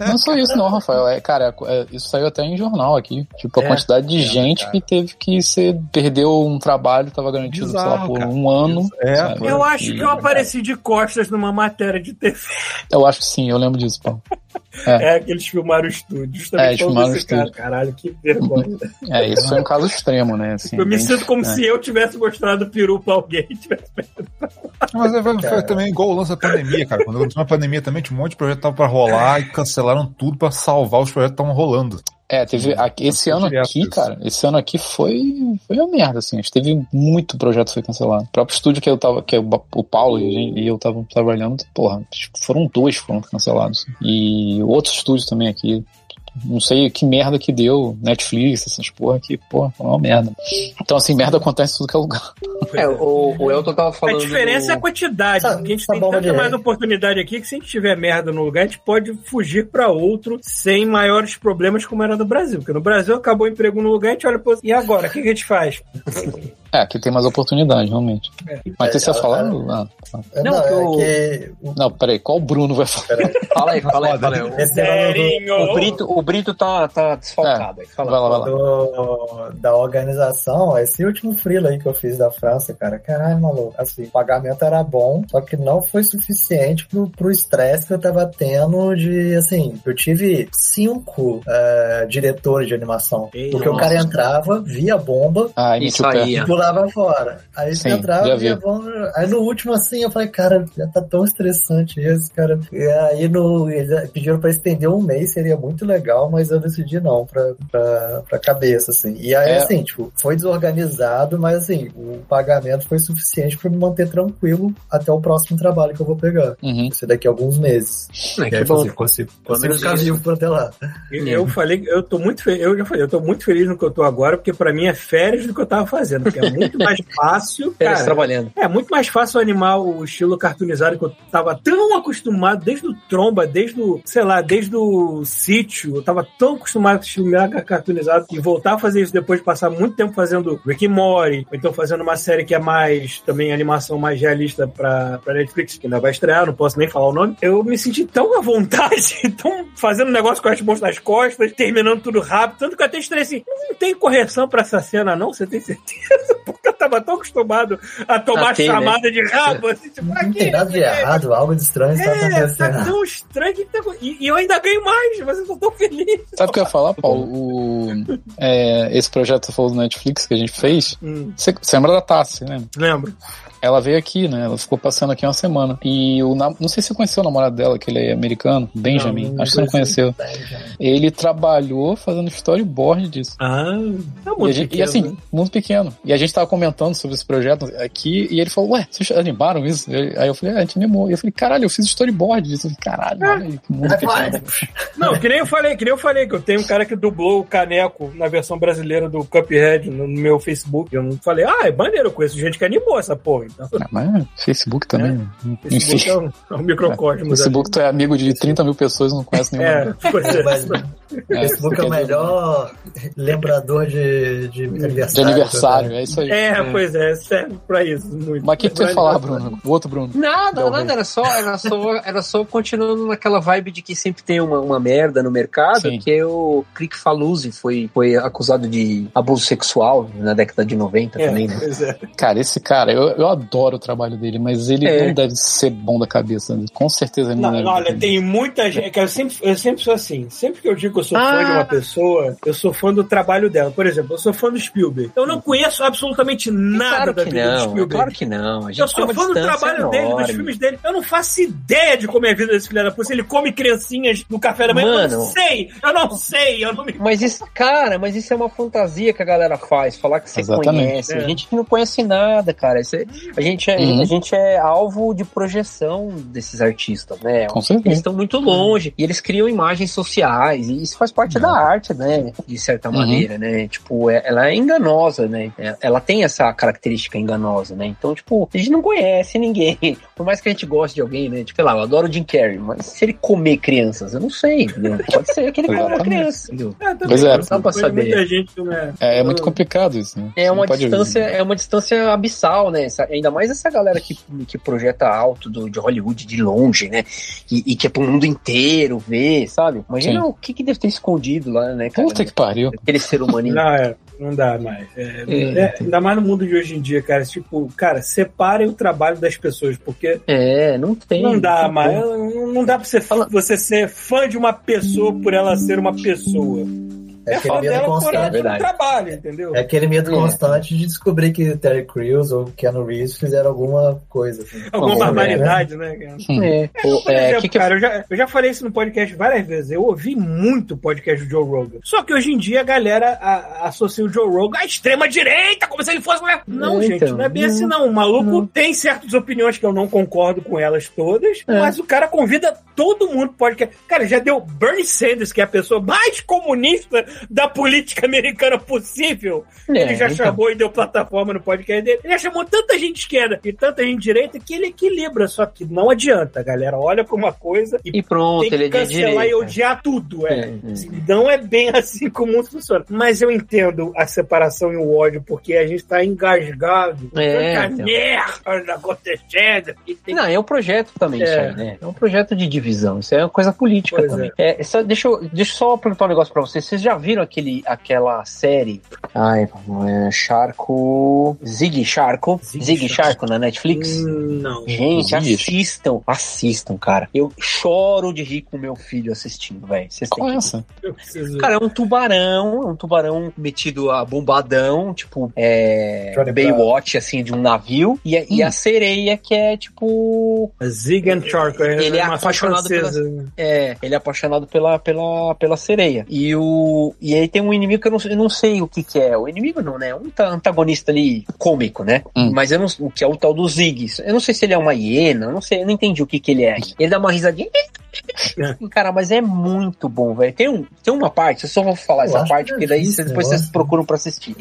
Não só isso, não, Rafael. É, cara, é, isso saiu até em jornal aqui. Tipo, a É. quantidade de gente que teve que ser. Perdeu um trabalho, tava garantido, sei lá, Bizarro, por cara. um ano. É? Eu acho que eu apareci de costas numa matéria de TV. Eu acho que sim, eu lembro disso, Paulo. É, que eles filmaram o estúdio. É, Justamente eles falando filmaram desse o cara. estúdio. Caralho, que vergonha. É, isso foi um caso extremo, né? Assim, eu me bem- sinto como é. se eu tivesse mostrado o peru pra alguém. e Tivesse... Mas é, foi, foi também igual o lance da pandemia, cara. Quando começou a pandemia também, tinha um monte de projeto que tava pra rolar e cancelaram tudo pra salvar os projetos que estavam rolando. É, teve aqui- esse ano aqui, cara, esse ano aqui foi foi uma merda, assim. A gente teve muito projeto que foi cancelado. O próprio estúdio que eu tava, que é o, Paulo e eu tava trabalhando, porra, foram dois que foram cancelados. E outros estúdios também aqui. Não sei que merda que deu, Netflix, essas porra que, porra, foi uma merda. Então, assim, merda acontece em tudo que é lugar. É, o, o Elton tava A falando. diferença é a do... quantidade, Essa- porque a gente essa tem tanta de mais oportunidade aqui que se a gente tiver merda no lugar, a gente pode fugir pra outro sem maiores problemas como era no Brasil. Porque no Brasil acabou o emprego no lugar, a gente olha pro e agora, o que, que a gente faz? É, aqui tem mais oportunidade, realmente. Mas você ia falar? Ah, tá. É, Não, Não, que é o- que. o- Não, peraí, qual o Bruno vai falar? Fala aí, fala aí, fala aí. O Brito, o Brito tá, tá desfalcado. aí. Fala, Vai lá, vai lá. do- da organização, esse último freela aí que eu fiz da França, cara, caralho, maluco, assim, o pagamento era bom, só que não foi suficiente pro, pro estresse que eu tava tendo de, assim, eu tive cinco eh, diretores de animação, Ei, porque o nossa. cara entrava, via a bomba, Ah, E o saía. Pulava fora. Aí você Sim, entrava, já vi. aí no último assim, eu falei, cara, já tá tão estressante isso, cara. E aí no, eles pediram pra estender um mês, seria muito legal, mas eu decidi não, pra, pra, pra cabeça, assim. E aí, É. assim, tipo, foi desorganizado, mas assim, o pagamento foi suficiente pra me manter tranquilo até o próximo trabalho que eu vou pegar. Uhum. Isso daqui a alguns meses. É, que aí, bom. consigo, consigo, consigo ficar vivo por até lá. Eu, eu falei, eu tô muito feliz, eu já falei, eu tô muito feliz no que eu tô agora, porque pra mim é férias do que eu tava fazendo, porque é muito mais fácil. Cara, trabalhando. é muito mais fácil animar o estilo cartoonizado que eu tava tão acostumado desde o Tromba, desde o, sei lá, desde o Sítio. Eu tava tão acostumado com o estilo mega cartoonizado e voltar a fazer isso depois de passar muito tempo fazendo Rick and Morty, ou então fazendo uma série que é mais, também animação mais realista pra, pra Netflix, que ainda vai estrear, não posso nem falar o nome. Eu me senti tão à vontade, tão fazendo um negócio com as mãos nas costas, terminando tudo rápido, tanto que eu até estrei assim, não tem correção pra essa cena não, você tem certeza? Porque eu tava tão acostumado a tomar tem, né? chamada de rabo, assim, tipo, Não quê? tem nada de errado, algo de estranho está É, tá acontecendo. tão estranho que tá... e, e eu ainda ganho mais, mas eu tô tão feliz. Sabe o que eu ia falar, Paulo? O, é, esse projeto que você falou do Netflix que a gente fez. Hum, Você, você lembra da Tassi, né? lembro. Ela veio aqui, né? Ela ficou passando aqui uma semana. E o não sei se você conheceu o namorado dela, que ele é americano, Benjamin. Não, não Acho que você não conheceu. Ele trabalhou fazendo storyboard disso. Ah, é E, muito a gente- e pequeno, assim, né? muito pequeno. E a gente tava comentando sobre esse projeto aqui, e ele falou, ué, vocês animaram isso? Aí eu falei, é, a gente animou. E eu falei, caralho, eu fiz storyboard disso. Eu falei, caralho, olha aí, que mundo pequeno. five. Não, que nem eu falei, que nem eu falei, que eu tenho um cara que dublou o Caneco na versão brasileira do Cuphead no, no meu Facebook. Eu não falei, ah, é maneiro, eu conheço gente que animou essa porra. Então, Ah, Mas Facebook também. Facebook Enfim. é um, é um microcosmo. da Facebook, tu é amigo de 30 mil pessoas e não conhece nenhuma. É, pois é. Mas É, Facebook é o melhor lembrador de, de aniversário. De aniversário, é isso aí. É, pois é, serve pra isso. Muito. Mas o que, que você ia falar, Bruno? O outro Bruno. Nada, nada, era só, era só, era só continuando naquela vibe de que sempre tem uma, uma merda no mercado, Sim. que o Click Faluzzi foi, foi acusado de abuso sexual na década de 90 É, também, né? pois é. Cara, esse cara, eu, eu adoro o trabalho dele, mas ele É. não deve ser bom da cabeça. né? Com certeza ele não, Não, deve. não, olha, tem muita gente. que Eu sempre, eu sempre sou assim. Sempre que eu digo que eu sou fã Ah. de uma pessoa, eu sou fã do trabalho dela. Por exemplo, eu sou fã do Spielberg. Eu não conheço absolutamente nada Claro da vida do não, é Spielberg. claro que não. Eu sou fã do trabalho dele, dos enorme. filmes dele. Eu não faço ideia de como é a vida desse filho da puta. Se ele come criancinhas no café da manhã, eu não sei. Eu não sei. Eu não me... Mas isso, cara, mas isso é uma fantasia que a galera faz, falar que você Exatamente. conhece. É. A gente não conhece nada, cara. Isso é- a, gente é, Uhum. a gente é alvo de projeção desses artistas, né? Com Eles certeza. estão muito longe e eles criam imagens sociais e isso faz parte da arte, né? De certa Uhum. maneira, né? Tipo, é- ela é enganosa, né? É- Ela tem essa característica enganosa, né? Então, tipo, a gente não conhece ninguém. Por mais que a gente goste de alguém, né? Tipo, sei lá, eu adoro o Jim Carrey, mas se ele comer crianças, eu não sei, entendeu? Pode ser que ele coma uma Exatamente. criança, entendeu? É, Pois é. não dá pra saber. Muita gente não é. É, muito complicado isso, né? É Você uma distância, é uma distância abissal, né? Essa- ainda mais essa galera que, que projeta alto do, de Hollywood de longe, né? E, e que é pro mundo inteiro ver, sabe? Imagina Sim. o que, que deve ter escondido lá, né, cara? Puta que pariu. Aquele ser humaninho. Não, é. Não dá mais. É, É. é, ainda mais no mundo de hoje em dia, cara. Tipo, cara, separem o trabalho das pessoas, porque É, não tem. não dá tem mais. Não, não dá pra você, você ser fã de uma pessoa por ela ser uma pessoa. É É aquele fã medo dela por constante. verdade. trabalho, entendeu? É aquele medo É. constante de descobrir que Terry Crews ou Keanu Reeves fizeram alguma coisa. assim. Alguma barbaridade, né? É, o- é, exemplo, que que cara, eu já, eu já falei isso no podcast várias vezes. Eu ouvi muito o podcast do Joe Rogan. Só que hoje em dia a galera a- associa o Joe Rogan à extrema-direita, como se ele fosse. Não, É, gente, então, não é bem assim, não. O maluco tem certas opiniões que eu não concordo com elas todas, É. mas o cara convida todo mundo pro podcast. Cara, já deu Bernie Sanders, que é a pessoa mais comunista da política americana possível. É, ele já então. chamou e deu plataforma no podcast dele. Ele já chamou tanta gente esquerda e tanta gente direita que ele equilibra. Só que não adianta, galera. Olha pra uma coisa e, E pronto, tem que ele é cancelar e direita. odiar tudo. É. É, é. Não é bem assim como o mundo funciona. Mas eu entendo a separação e o ódio, porque a gente tá engasgado. É, Tanta então. merda acontecendo. E tem Não, é um projeto também, É. isso aí, né? É um projeto de divisão. Isso é uma coisa política Pois também. É. só- deixa, eu, deixa eu só perguntar um negócio pra vocês. Vocês já viram aquele, aquela série? Ai, é Charco. Zig Charco. Zig Zig, Charco. Na Netflix? Hum, Não. Gente, Zig. assistam. Assistam, cara. Eu choro de rir com meu filho assistindo, velho. Vocês têm Qual é que essa? Cara, é um tubarão, é um tubarão metido a bombadão, tipo, é. Johnny Baywatch, assim, de um navio. E, a- e Hum. a sereia, que é tipo. Zig and Charco. Ele é uma apaixonado francesa. É, ele é apaixonado pela, pela, pela sereia. E o. E aí tem um inimigo que eu não, eu não sei o que, que é. O inimigo não, né? Um ta- antagonista ali cômico, né? Hum. Mas eu não. O que é o tal do Zig. Eu não sei se ele é uma hiena, eu não sei, eu não entendi o que, que ele é. Ele dá uma risadinha. Cara, mas é muito bom, velho. Tem, um, tem uma parte, eu só vou falar Eu essa parte, que é porque daí vocês- depois vocês procuram pra assistir.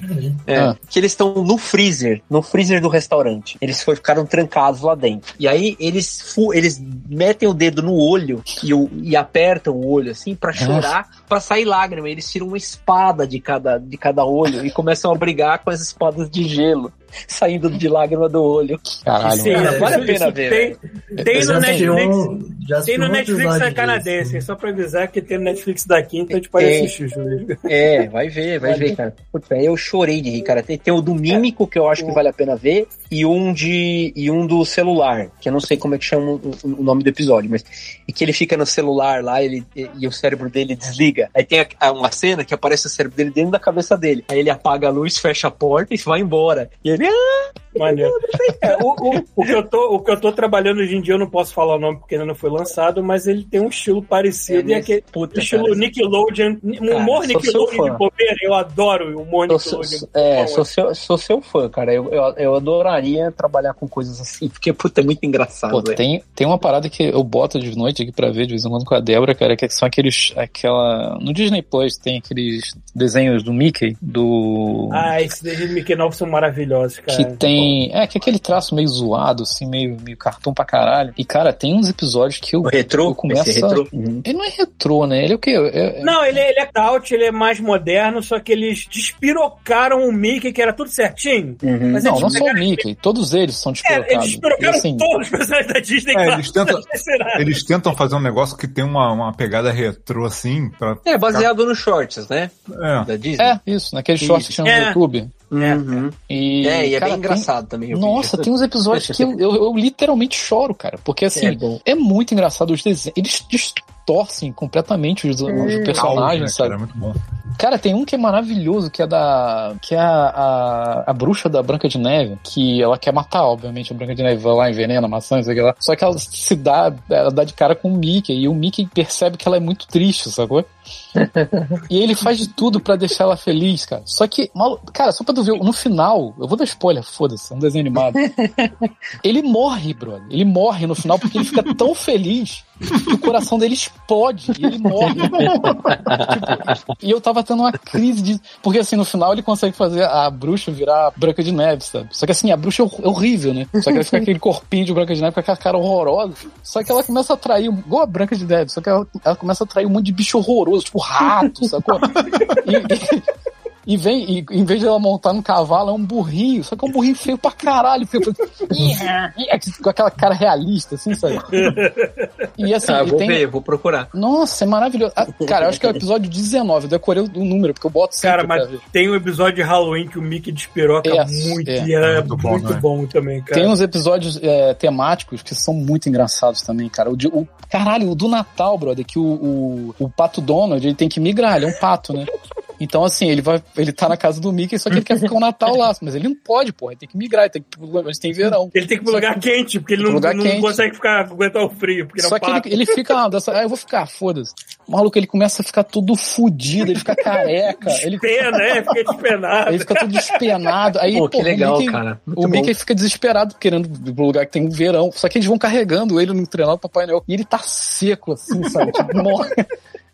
É, Ah. Que eles estão no freezer, no freezer do restaurante. Eles foi- ficaram trancados lá dentro. E aí eles, eles metem o dedo no olho e, o- e apertam o olho assim pra chorar, pra sair lágrima. Eles tiram uma espada de cada, de cada olho e começam a brigar com as espadas de gelo. Saindo de lágrima do olho. Caralho. Sim, mano. vale a pena isso ver, Tem, tem no Netflix. um- Tem no um Netflix episódio canadense, disso. hein? só pra avisar que tem no Netflix daqui, então a gente pode É. assistir, Júlio. É, vai ver, vai ver, cara. Puta, eu chorei de rir, cara. Tem, tem o do Mímico, que eu acho que vale a pena ver, e um de. e um do celular, que eu não sei como é que chama o, o nome do episódio, mas. E que ele fica no celular lá, ele, e, e o cérebro dele desliga. Aí tem a- a- uma cena que aparece o cérebro dele dentro da cabeça dele. Aí ele apaga a luz, fecha a porta e vai embora. E ele. "Ah!" Maneiro. É, o, o- o que eu tô, o que eu tô trabalhando hoje em dia, eu não posso falar o nome porque ainda não foi lançado, mas ele tem um estilo parecido. e É aquele Puta, estilo cara. Nickelodeon, um Cara, humor sou seu Nickelodeon fã. de bobeira. Eu adoro o humor Sou, sou- Nickelodeon. é, Bom, sou seu, sou seu fã, cara. Eu, eu, eu adoraria trabalhar com coisas assim, porque, puta, é muito engraçado. Pô, tem, tem uma parada que eu boto de noite aqui pra ver de vez em quando com a Débora, cara, que são aqueles. aquela. No Disney Plus tem aqueles desenhos do Mickey, do. Ah, esses desenhos de Mickey Novo são maravilhosos, cara. que tem. É, que é aquele traço meio zoado, assim, meio, meio cartão pra caralho. E, cara, tem uns episódios que eu. O retrô? eu começo Esse a- retrô? Uhum. Ele não é retrô, né? Ele é o quê? É- é- Não, ele, ele é ele é mais moderno, só que eles despirocaram o Mickey, que era tudo certinho. Uhum. Mas Não, não só o Mickey, todos eles são É, despirocados. eles despirocaram assim, todos os personagens da Disney. É, claro, eles tentam-. Eles tentam fazer um negócio que tem uma, uma pegada retrô assim, pra. É, baseado nos shorts, né? É. Da Disney. É, isso, naquele short que chama no É. YouTube. Uhum. E, É, e é cara, bem engraçado também. eu vi. Nossa, tem uns episódios que eu, eu, eu literalmente choro, cara. Porque assim, É é, muito engraçado os desenhos. Eles distorcem completamente os, os Caos, personagens, né, sabe? cara? É muito bom. Cara, tem um que é maravilhoso, que é da. que é a, a, a bruxa da Branca de Neve, que ela quer matar, obviamente, a Branca de Neve vai lá, envenena, maçã, não sei o que lá. Só que ela se dá, ela dá de cara com o Mickey, e o Mickey percebe que ela é muito triste, sacou? e ele faz de tudo pra deixar ela feliz, cara. Só que, malu... cara, só pra tu ver, no final, eu vou dar spoiler, foda-se, é um desenho animado. ele morre, brother. Ele morre no final porque ele fica tão feliz o coração dele explode e ele morre. Tipo, e eu tava tendo uma crise de. Porque assim, no final ele consegue fazer a bruxa virar Branca de Neve, sabe? Só que assim, a bruxa é é horrível, né? Só que ela fica aquele corpinho de Branca de Neve com aquela cara horrorosa. Só que ela começa a atrair, igual a Branca de Neve, só que ela, ela começa a atrair um monte de bicho horroroso, tipo rato, sacou? E, e- e vem, e, em vez de ela montar num cavalo, é um burrinho, só que é um burrinho feio pra caralho, fica com aquela cara realista, assim, sabe? E assim, Ah, vou tem, ver, vou procurar. nossa, é maravilhoso. Ah, cara, eu acho que é o episódio 19. Eu decorei o número, porque eu boto sempre Cara, pra mas tem um episódio de Halloween que o Mickey despiroca É, muito é. e é Muito muito, bom, bom, né? também, cara. Tem uns episódios é, temáticos que são muito engraçados também, cara. O, de- o- caralho, o do Natal, brother, que o, o, o pato Donald ele tem que migrar, ele é um pato, né? Então, assim, ele vai. Ele tá na casa do Mickey, só que ele quer ficar o Natal lá. Mas ele não pode, porra. Ele tem que migrar, ele tem que. Mas tem verão. Ele tem que ir pro lugar quente, porque ele não, Lugar não quente. consegue ficar, aguentar o frio. Porque Só não que ele, ele fica, ah, dessa, ah, eu vou ficar, foda-se. Maluco, ele começa a ficar todo fudido, ele fica careca, ele, Pena, né? Fica despenado. ele fica todo despenado. Aí, Pô, que porra, o legal, Mickey- cara. Muito o bom. Mickey fica desesperado querendo ir pro lugar que tem um verão. Só que eles vão carregando ele no treinado do Papai Noel. E ele tá seco, assim, sabe? Tipo, morre.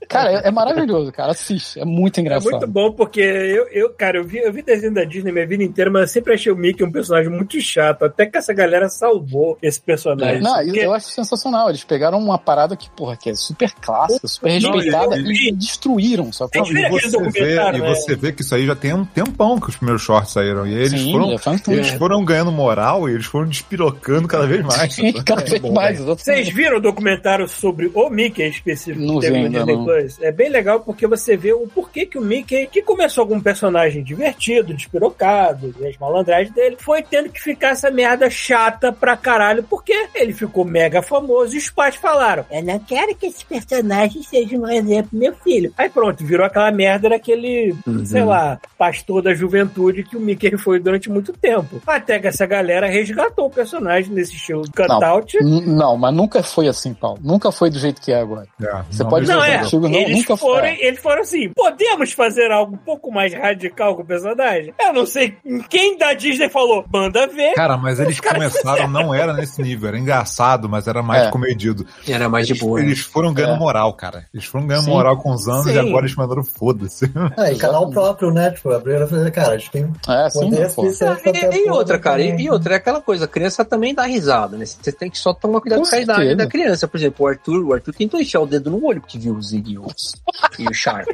Cara, é, é maravilhoso, cara. Assiste. É muito É engraçado. muito bom, porque eu, eu cara, eu vi, eu vi desenho da Disney minha vida inteira, mas eu sempre achei o Mickey um personagem muito chato. Até que essa galera salvou esse personagem. Não, Porque- eu acho sensacional. Eles pegaram uma parada que, porra, que é super clássica, super respeitada eu e destruíram, só Não, e, você vê, e né? você vê que isso aí já tem um tempão que os primeiros shorts saíram. E eles Sim, foram. tempo. Eles foram ganhando moral e eles foram despirocando cada vez mais. Sim, cada É vez bom, mais. Vocês viram o documentário sobre o Mickey específico Não que teve vi ainda, não. É bem legal porque você vê o porquê que o Mickey, que começou com um personagem divertido, despirocado, e as malandragens dele, foi tendo que ficar essa merda chata pra caralho, porque ele ficou mega famoso e os pais falaram: Eu não quero que esse personagem seja um exemplo pro meu filho. Aí pronto, virou aquela merda daquele, sei lá, pastor da juventude que o Mickey foi durante muito tempo. Até que essa galera resgatou o personagem nesse estilo cutout. N- Não, mas nunca foi assim, Paulo. Nunca foi do jeito que é agora. É, Você não, pode ver Não, é. antigos. Não. Eles Nunca foram, foi. eles foram assim: podemos fazer algo um pouco mais radical com o personagem? Eu não sei quem da Disney falou, manda ver. Cara, mas eles começaram, não era nesse nível, era engraçado, mas era mais É. comedido. Era mais de boa. né? Eles foram ganhando É. moral, cara. Eles foram ganhando Sim. moral com os anos Sim. e agora eles mandaram foda-se. É, e canal próprio, né? Tipo, a primeira vez, cara, a gente tem É, sim, poder pô. suficiente pra ter E, e outra, cara, e, e outra, é aquela coisa, a criança também dá risada, né? Você tem que só tomar cuidado Com com a idade da criança. Por exemplo, o Arthur, o Arthur tentou enfiar o dedo no olho porque viu o Zig e o, e o Shark.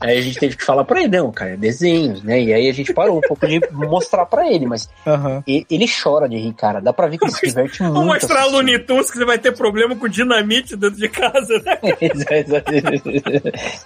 aí a gente teve que falar pra ele, não, cara, é desenhos, né? E aí a gente parou um pouco de mostrar pra ele, mas Aham. e- ele chora de rir, cara. Dá pra ver que ele se diverte muito. Vou mostrar assistindo. Looney Tunes que você vai ter problema com dinamite dentro de casa, né?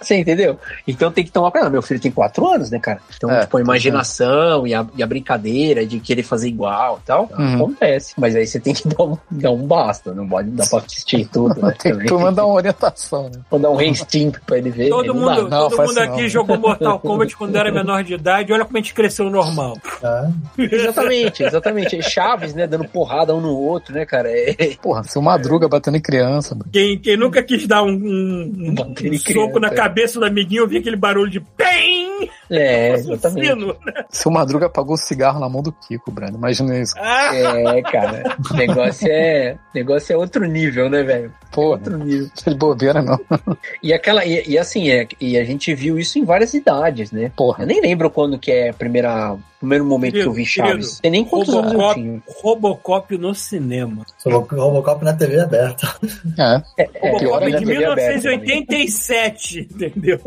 Você entendeu? Então tem que tomar cuidado. Meu filho tem quatro anos, né, cara? Então, É, tipo, a imaginação e a, e a brincadeira de querer fazer igual e tal, Uhum. acontece. Mas aí você tem que dar um, dar um basta, não pode dar pra assistir tudo, né? Tem que também. pelo menos dar uma orientação, né? Vou dar um reinstinct pra ele ver. Todo não dá. mundo, Não, todo mundo aqui não. jogou Mortal Kombat quando era menor de idade. Olha como a gente cresceu normal. Tá? Exatamente, exatamente. Chaves, né? Dando porrada um no outro, né, cara? É... Porra, seu Madruga batendo em criança, mano. Quem, quem nunca quis dar um, um- um- soco criança, na é. cabeça do amiguinho, ouvia aquele barulho de PEM! É, exatamente. sino, né? Seu Madruga apagou o cigarro na mão do Kiko, Brando. Imagina isso. Ah, É, cara. O negócio é, negócio é outro nível, né, velho? Porra, Outro nível. de bobeira não. E aquela e, e assim é, e a gente viu isso em várias idades, né? Porra. Eu nem lembro quando que é a primeira primeiro momento que eu vi Querido, Chaves. Tem nem quantos anos eu Robocop, tinha. Robocop no cinema. Robo- Robocop na TV aberta. É. É, é, pior Robocop de TV aberta também. 1987, entendeu?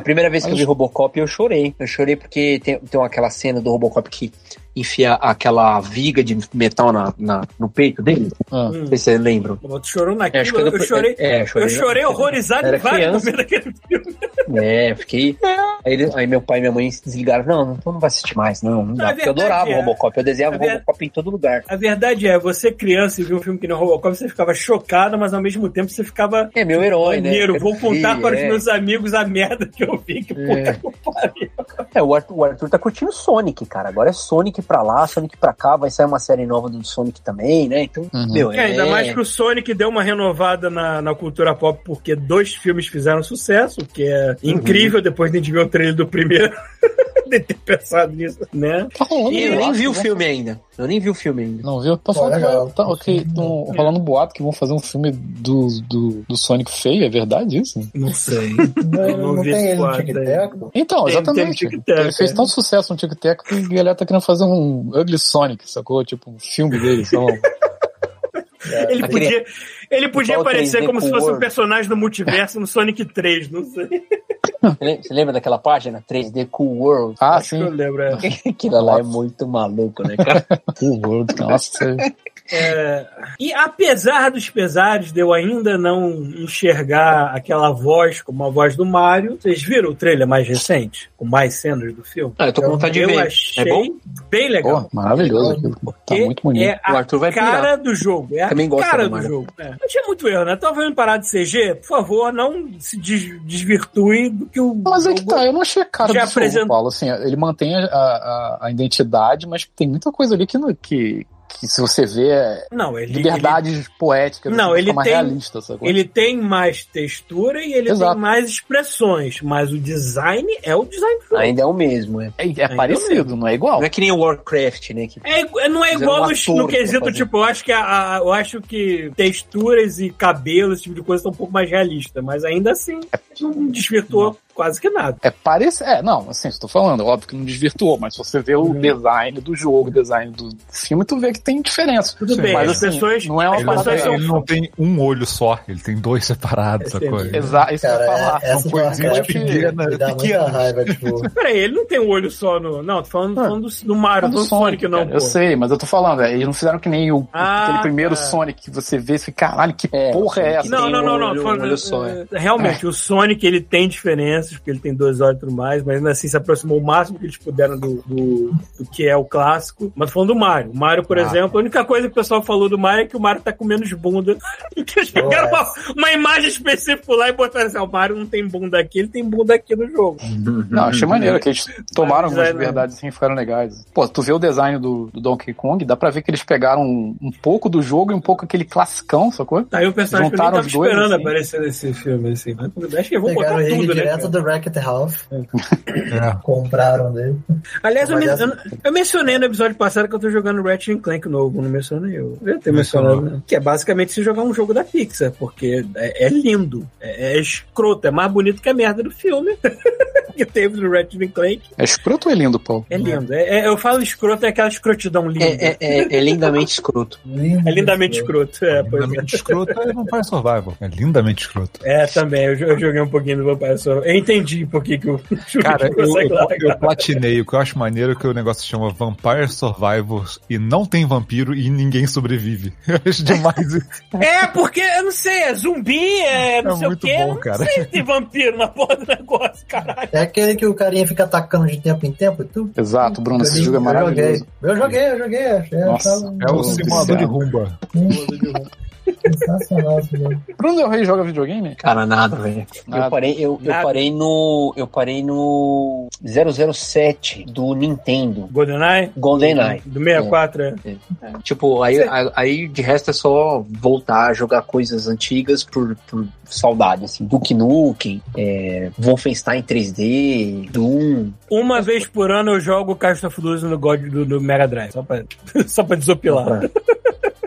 A primeira vez que eu vi Robocop eu chorei. Eu chorei porque tem, tem aquela cena do Robocop que enfia aquela viga de metal na, na- no peito dele. Ah. Não sei se vocês lembram. Tu chorou É, naquilo, acho que eu, depois- chorei. é, eu chorei. Eu chorei horrorizado Era em vários momentos daquele filme. É, fiquei. Aí, ele- aí meu pai e minha mãe se desligaram. Não, então não vai assistir mais, não. não dá. Porque eu adorava é. o Robocop. Eu desenhava Na ver- Robocop em todo lugar. A verdade é, você criança e viu um filme que não é Robocop, você ficava chocado, mas ao mesmo tempo você ficava É meu herói, né? maneiro. Quero Vou contar ver, para os é. meus amigos a merda que eu vi. Que puta que pariu. É, o Arthur, o Arthur tá curtindo Sonic, cara. Agora é Sonic pra lá, Sonic pra cá. Vai sair uma série nova do Sonic também, né? Então, Uhum. meu, É, ainda mais que o Sonic deu uma renovada na, na cultura pop, porque dois filmes fizeram sucesso, o que é incrível depois de a gente ver o trailer do primeiro. de ter pensado nisso, né? Tá E eu boato nem vi o vão- filme ainda. Eu nem vi o filme ainda. Não viu? Tá Pô, falando tá, ok, tão rolando um boato que vão fazer um filme do, do, do Sonic feio, é verdade isso? Não sei. Não, Eu não não vi tem esse ele no Tic-Teco? Então, Tem- exatamente. tem tic-tac, ele fez é. tão sucesso no Tic-Tac que a galera tá querendo fazer um Ugly Sonic, sacou? Tipo, um filme dele, só. Ele Aquele- podia, ele podia o aparecer 3D como se fosse um World. personagem do multiverso no Sonic 3, não sei. Você lem- Você lembra daquela página 3D Cool World? Ah, Acho que eu sim. lembro. é. Aquilo lá é muito maluco, né, cara? Cool World, nossa. É, e apesar dos pesares de eu ainda não enxergar aquela voz como a voz do Mario, vocês viram o trailer mais recente? Com mais cenas do filme? Ah, eu tô com vontade de eu ver. achei É bom? bem legal. Pô, maravilhoso aquilo. Tá muito bonito. É a O Arthur vai pirar. cara do jogo. É a Também gosta cara do do, Mario. jogo. É. Não tinha muito erro, né? Tava vendo parar de CG, por favor, não se des- desvirtue do que o Mas é que tá, eu não achei a cara Já do apresent- Paulo. Assim, ele mantém a, a, a identidade, mas tem muita coisa ali que, que, que se você vê, é Não, ele, liberdades poéticas, Não, assim, ele mais tem- realista, sacou? ele, ele tem mais textura e ele Exato. tem mais expressões, mas o design é o design do jogo. Ainda é o mesmo, é. É, é parecido, não é igual. Não é que nem o Warcraft, né? Que... É, não é igual um no, no quesito, tipo, eu acho que a, a- eu acho que texturas e cabelos, esse tipo de coisa, estão um pouco mais realistas, mas ainda assim não desvirtuou quase que nada. É parecido. É, não, assim, estou falando, óbvio que não desvirtuou, mas se você vê o design do jogo, o design do filme, tu vê que tem diferença. Tudo Sim, bem, mas as assim, pessoas. não é uma as Ele não, pessoas tem, são ele não tem um olho só, ele tem dois separados, É, sacou? entendi. Exato, isso que eu ia Cara, falar. essa são coisinhas pequenas, raiva, tipo... Peraí, ele não tem um olho só no. Não, tô falando, tô falando do, do Mario, do do Sonic, não, cara, pô. Eu sei, mas eu tô falando, é, eles não fizeram que nem o, Ah, aquele primeiro tá. Sonic que você vê e fica, caralho, que É, porra é Sonic essa? Não, não, não, não. é, Realmente, o Sonic ele tem diferenças. Diferenças, porque ele tem duas horas e tudo mais, mas ainda assim se aproximou o máximo que eles puderam do, do, do que é o clássico. Mas falando do Mario. O Mario, por Ah. exemplo, a única coisa que o pessoal falou do Mario é que o Mario tá com menos bunda. que eles pegaram uma, uma imagem específica lá e botaram assim: "Ah, o Mario não tem bunda aqui, ele tem bunda aqui no jogo. Não, achei maneiro que eles tomaram Mas, algumas é, liberdades assim e ficaram legais. Pô, tu vê o design do, do Donkey Kong, dá pra ver que eles pegaram um, um pouco do jogo e um pouco aquele classicão, sacou? Tá aí o personagem que eu nem Juntaram tava dois, esperando assim. aparecer nesse filme, assim. Mas acho que eu vou botar tudo, né? direto cara? do Wreck-It Ralph. É. Compraram dele. Aliás, eu, men- eu- eu mencionei no episódio passado que eu tô jogando Ratchet Clank novo, não mencionei eu. Eu Mencionou. mencionado, né? Que é basicamente se jogar um jogo da Pixar, porque é, é lindo, é, é escroto, é mais bonito que a merda do filme que teve no Ratchet Clank. É escroto ou é lindo, Paulo? É lindo. É, é- eu falo escroto, é aquela escrotidão linda. É, é, é, é lindamente escroto. Lindo. É lindamente escroto. É, pois é. Lindamente escroto é Vampire Survival. É lindamente escroto. É, também. Eu, eu joguei um pouquinho do Vampire Survivor. Eu entendi por que, que o Cara, eu, eu, eu platinei. O que eu acho maneiro é que o negócio se chama Vampire Survivors e não tem vampiro e ninguém sobrevive. Eu acho demais isso. É, porque, eu não sei, é zumbi, é não É sei muito o quê. bom, não cara. sei se tem vampiro na porra do negócio, caralho. É aquele que o carinha fica atacando de tempo em tempo e tudo. Exato, Bruno, esse Eu jogo é joguei. maravilhoso. Eu joguei, eu joguei. Achei, Nossa, achava É o Nossa, simulador de céu. rumba. Sensacional esse jogo. Bruno Del Rey joga videogame? Cara, nada, velho. Eu parei, eu, eu parei no. Eu parei no 007 do Nintendo. GoldenEye? GoldenEye. Do 64, é. Tipo, aí, Cê- a- aí de resto é só voltar a jogar coisas antigas por, por saudade, assim. Duke Nukem, é, Wolfenstein 3D, Doom. Uma vez por ano eu jogo Cast of Duty no God do, do Mega Drive, só pra, só pra desopilar.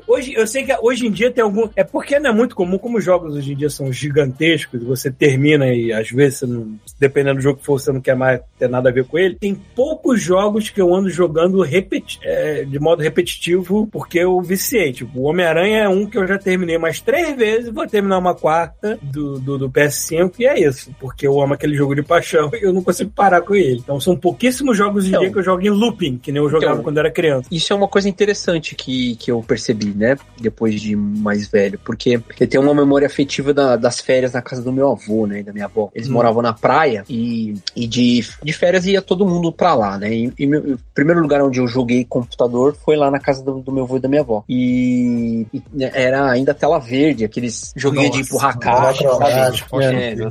Hoje, eu sei que hoje em dia tem algum. É porque não é muito comum, como os jogos hoje em dia são gigantescos, você termina e às vezes, você não, dependendo do jogo que for, você não quer mais ter nada a ver com ele. Tem poucos jogos que eu ando jogando repeti é, de modo repetitivo porque eu viciei. Tipo, o Homem-Aranha é um que eu já terminei mais três vezes, vou terminar uma quarta do, do, do PS5 e é isso. Porque eu amo aquele jogo de paixão e eu não consigo parar com ele. Então são pouquíssimos jogos hoje em Então. dia que eu jogo em looping, que nem eu jogava Então. quando era criança. Isso é uma coisa interessante que, que eu percebi, né? Depois de mais velho. Porque eu tenho uma memória afetiva da- das férias na casa do meu avô, né? e Da minha avó. Eles Hum. moravam na praia e, e de, de férias ia todo mundo pra lá, né? E, e meu- o primeiro lugar onde eu joguei computador foi lá na casa do, do meu avô e da minha avó. E, e era ainda tela verde, aqueles joguinhos de empurrar caixa, sabe?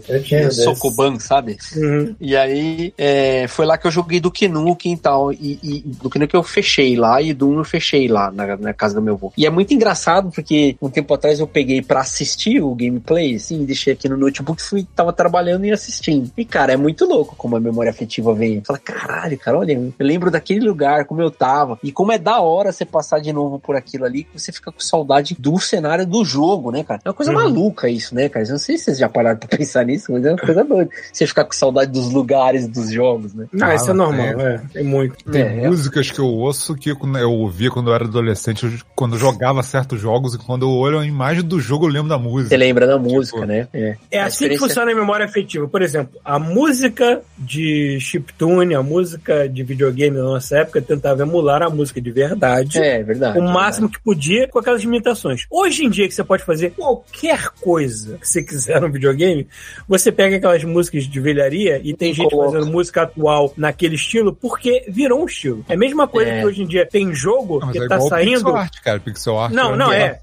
É, tinha desse. Socoban, sabe? Uhum. E aí, é, foi lá que eu joguei do Nukem e tal. E, e do Nukem eu fechei lá e Doom eu fechei lá na, na casa do meu avô. E é muito engraçado porque um tempo atrás eu peguei pra assistir o gameplay, assim, deixei aqui no notebook, fui, tava trabalhando e assistindo. E cara, é muito louco como a memória afetiva vem. Fala, caralho, cara, olha, eu lembro daquele lugar, como eu tava. E como é da hora você passar de novo por aquilo ali, que você fica com saudade do cenário do jogo, né, cara? É uma coisa Uhum. maluca isso, né, cara? Eu não sei se vocês já pararam pra pensar nisso, mas é uma coisa doida. Você ficar com saudade dos lugares dos jogos, né? Não, Ah, isso é normal, é. Tem muito. Tem É, é. músicas que eu ouço que eu ouvia quando eu era adolescente, quando eu jogava certos jogos, e quando eu olho a imagem do jogo, eu lembro da Você música. lembra da música, né? É, É assim que experiência- funciona a memória afetiva. Por exemplo, a música de chiptune, a música de videogame da nossa época tentava emular a música de verdade. É, verdade. O máximo que podia com aquelas limitações. Hoje em dia que você pode fazer qualquer coisa que você quiser no videogame, você pega aquelas músicas de velharia e tem E gente coloca. fazendo música atual naquele estilo porque virou um estilo. É a mesma coisa É. que hoje em dia tem jogo Não, que é tá igual saindo. pixel art, cara. Pixel art Não, não, é.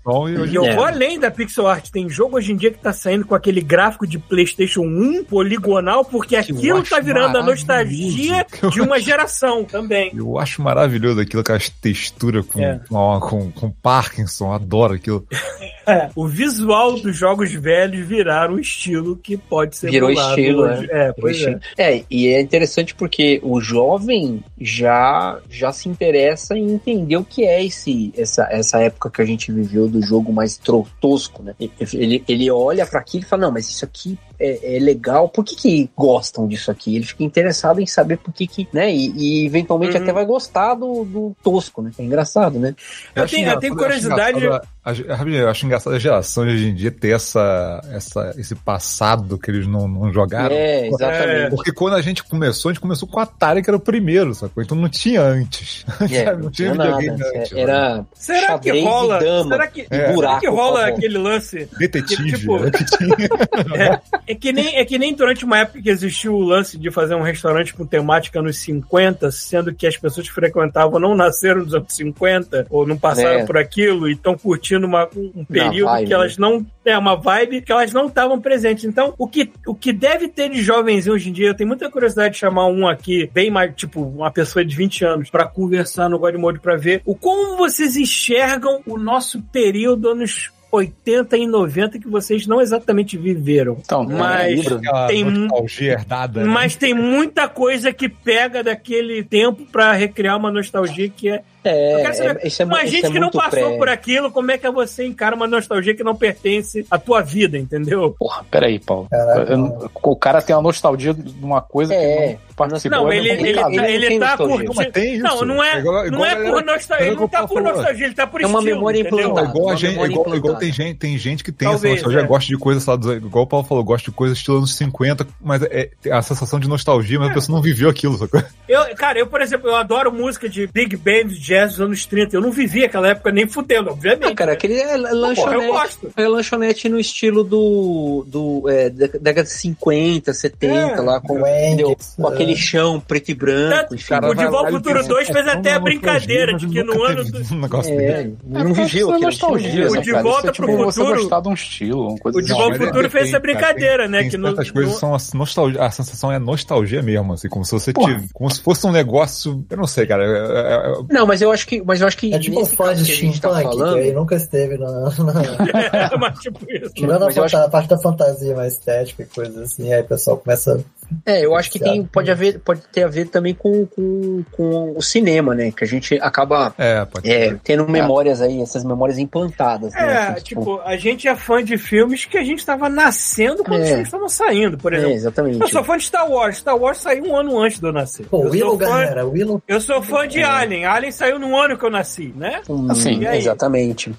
E eu É. vou além da pixel art. Tem jogo hoje em dia que tá saindo com aquele gráfico de PlayStation 1 poligonal, porque aquilo tá virando a nostalgia de uma geração também. Eu acho maravilhoso aquilo, aquelas texturas com, É. com, com, com Parkinson, adoro aquilo. É, o visual dos jogos velhos viraram um estilo que pode ser Virou estilo, hoje. É, pois é. É, e é interessante porque o jovem já já se interessa em entender o que é esse essa, essa época que a gente viveu do jogo mais tosco, né? Ele, ele olha para aquilo e fala, não, mas isso aqui é, é legal, por que que gostam disso aqui? Ele fica interessado em saber por que que, né? E, e eventualmente Uhum. até vai gostar do, do tosco, né? É engraçado, né? Eu acho tenho, eu tenho engraçado- acho curiosidade. engraçado a- a- rapidinho, Eu acho engraçado a geração de hoje em dia ter essa, essa, esse passado que eles não, não jogaram. É, exatamente. Porque quando a gente começou, a gente começou com o Atari, que era o primeiro, sacou? Então não tinha antes. É, não tinha nada. videogame antes, Era Será que rola? dama será que, e será buraco, que rola aquele lance? Detetive. Tipo- né, tinha. É, é que nem, é que nem durante uma época que existiu o lance de fazer um restaurante com temática nos 50, sendo que as pessoas que frequentavam não nasceram nos anos 50, ou não passaram É. por aquilo e estão curtindo uma- um período que elas não. É uma vibe que elas não estavam presentes. Então, o que, o que deve ter de jovens hoje em dia, eu tenho muita curiosidade de chamar um aqui, bem mais, tipo, uma pessoa de 20 anos, pra conversar no God Mode pra ver o como vocês enxergam o nosso período anos 80 e 90 que vocês não exatamente viveram. Então, Mas- Libra. Aquela Tem nostalgia herdada. né? Mas tem muita coisa que pega daquele tempo pra recriar uma nostalgia que é. É, é, isso é, uma gente é que não passou pré. por aquilo, como é que você encara uma nostalgia que não pertence à tua vida, entendeu? Porra, peraí, Paulo. Caraca. Eu não- o cara tem uma nostalgia de uma coisa É. que não participou. Não, é ele, ele, ele, Ele não tem tá curtindo. Mas tem isso. Não, não é, É igual- não igual é a por nostalgia. Ele não tá por nostalgia, ele tá por É uma estilo. memória implantada. É igual, a Uma gente, memória igual, igual. Tem, gente, tem gente que tem Talvez, essa nostalgia, é. gosta de coisas, dos- igual o Paulo falou, gosta de coisas estilo anos 50, mas é, é a sensação de nostalgia, mas a pessoa não viveu aquilo, sacou? Eu, cara, eu, por exemplo, eu adoro música de Big Band, jazz dos anos 30. Eu não vivi aquela época nem fudendo, obviamente. Ah, cara, aquele é lanchonete. eu gosto. É lanchonete no estilo do. do é, da- década de 50, 70, É, lá com, Wendy's, entendeu? com é. aquele chão preto e branco. Tanto- enfim. Cara, o De Volta Futuro pensa, 2 fez é até a tão brincadeira de que no ano. Um negócio. É, não é aquilo. nostalgia, O né, De cara? Volta é, pro tipo, Você Futuro- gostar de um estilo, uma coisa O De assim. Volta ao mas Futuro é- fez tem- essa brincadeira, né? Tem Que no, coisas no- são a nostalgia, a sensação é nostalgia mesmo, assim, como se você tivesse, como se fosse um negócio, eu não sei, cara, é- é- é- Não, mas eu acho que. Mas eu acho que. É tipo um nesse fã caso de que a gente tá falando, que aí nunca esteve na. na- É, mas tipo isso. Tirando a parte da fantasia mais estética e coisas assim, aí o pessoal começa. É, eu acho que tem, pode, haver, pode ter a ver também com, com, com o cinema, né? Que a gente acaba é, é, tendo memórias aí, essas memórias implantadas. né? É, Assim, tipo, a gente é fã de filmes que a gente tava nascendo quando É. os filmes estavam saindo, por é, exemplo. exatamente. Eu sou fã de Star Wars. Star Wars saiu um ano antes de eu nascer. Pô, eu, Willow, sou fã, galera, Willow. eu sou fã É. de Alien. Alien saiu no ano que eu nasci, né? Hum, aí? exatamente.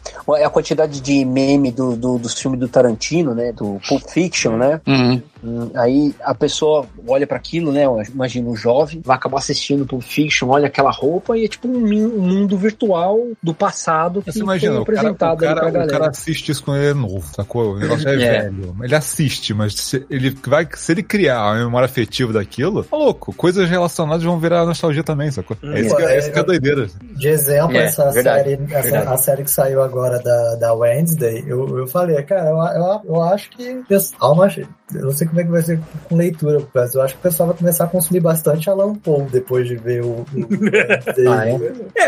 A quantidade de meme do, do, dos filmes do Tarantino, né? Do Pulp Fiction, né? Uhum. Hum, Aí a pessoa olha pra aquilo, né? Imagina um jovem, vai acabar assistindo Pulp Fiction, olha aquela roupa e é tipo um, um mundo virtual do passado que Você imagina, foi o cara, o, apresentado cara, o cara assiste isso quando ele é novo, sacou? O negócio é, É. velho. Ele assiste, mas se ele, vai, se ele criar a memória afetiva daquilo, tá louco. Coisas relacionadas vão virar nostalgia também, sacou? É isso que é, isso que é doideira. De exemplo, É, essa verdade, série, essa- a série que saiu agora da, da Wednesday, eu, eu falei, cara, eu, eu, eu acho que há uma, eu não sei como é que vai ser com leitura, mas eu acho que o pessoal vai começar a consumir bastante Alan Poe depois de ver o, o. Ah, é?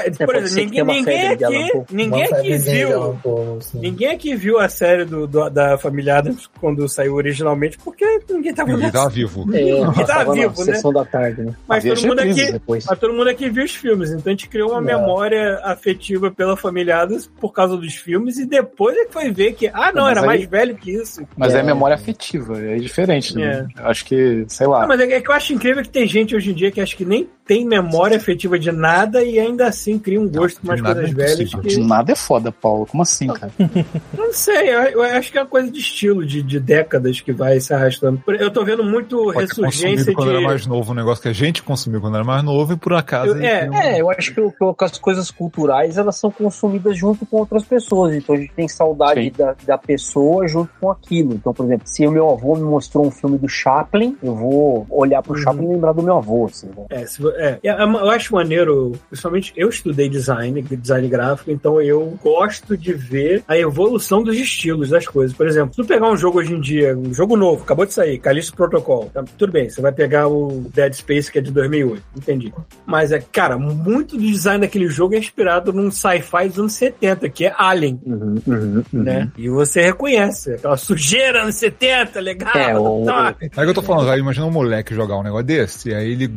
É, por pode exemplo, ninguém, ninguém aqui, ninguém aqui viu. Alan Poe, assim. Ninguém aqui viu a série do, do- da família Adams quando saiu originalmente, porque ninguém tava nessa. tava vivo. É, Tá passava vivo, na né? sessão da tarde, né? Mas Havia todo mundo aqui. Depois. Mas todo mundo aqui viu os filmes, então a gente criou uma É. memória afetiva pela família Adams por causa dos filmes e depois é que foi ver que, ah, não, Mas era aí- mais velho que isso. Mas é, É. memória afetiva, é diferente. Né? Acho que, sei lá. Não, mas é que eu acho incrível que tem gente hoje em dia que acho que nem tem memória afetiva de nada e ainda assim cria um gosto de nada coisas é velhas que. Nada é foda, Paulo. Como assim, cara? Eu não sei, eu, eu acho que é uma coisa de estilo, de, de décadas que vai se arrastando. Por- Eu tô vendo muito Pode ressurgência quando de. era mais novo, um negócio que a gente consumiu quando era mais novo e por acaso. Eu- é, um- É, eu acho que, que as coisas culturais elas são consumidas junto com outras pessoas. Então a gente tem saudade da, da pessoa junto com aquilo. Então, por exemplo, se o meu avô me mostrou um filme do Chaplin, eu vou olhar pro Chaplin e lembrar do meu avô. Assim, né? É, se é. Eu acho maneiro, principalmente eu estudei design, design gráfico, então eu gosto de ver a evolução dos estilos das coisas. Por exemplo, se tu pegar um jogo hoje em dia, um jogo novo, acabou de sair, Callisto Protocol, tá? tudo bem, você vai pegar o Dead Space que é de 2008, entendi. Mas é, cara, muito do design daquele jogo é inspirado num sci-fi dos anos 70, que é Alien. Uhum, uhum, uhum. Né? E você reconhece aquela sujeira anos 70, legal. É, o- tá. É o que eu tô falando, imagina um moleque jogar um negócio desse, e aí ele,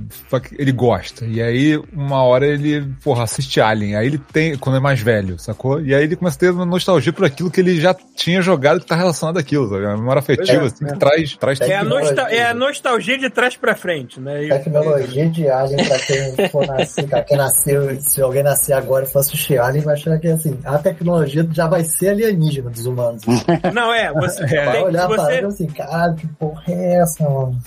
ele gosta. E aí, uma hora ele, porra, assiste Alien. Aí ele tem, quando é mais velho, sacou? E aí ele começa a ter uma nostalgia por aquilo que ele já tinha jogado que tá relacionado àquilo, sabe? Uma memória afetiva, É, assim, que traz, traz É a, é a nostalgia de trás pra frente, né? E- Tecnologia de Alien pra quem for nascer, pra quem nasceu, se alguém nascer agora e for assistir Alien, vai achar que assim, a tecnologia já vai ser alienígena dos humanos. Não, é, você, Vai tem- olhar você- pra ela assim, caralho, que porra é essa, mano?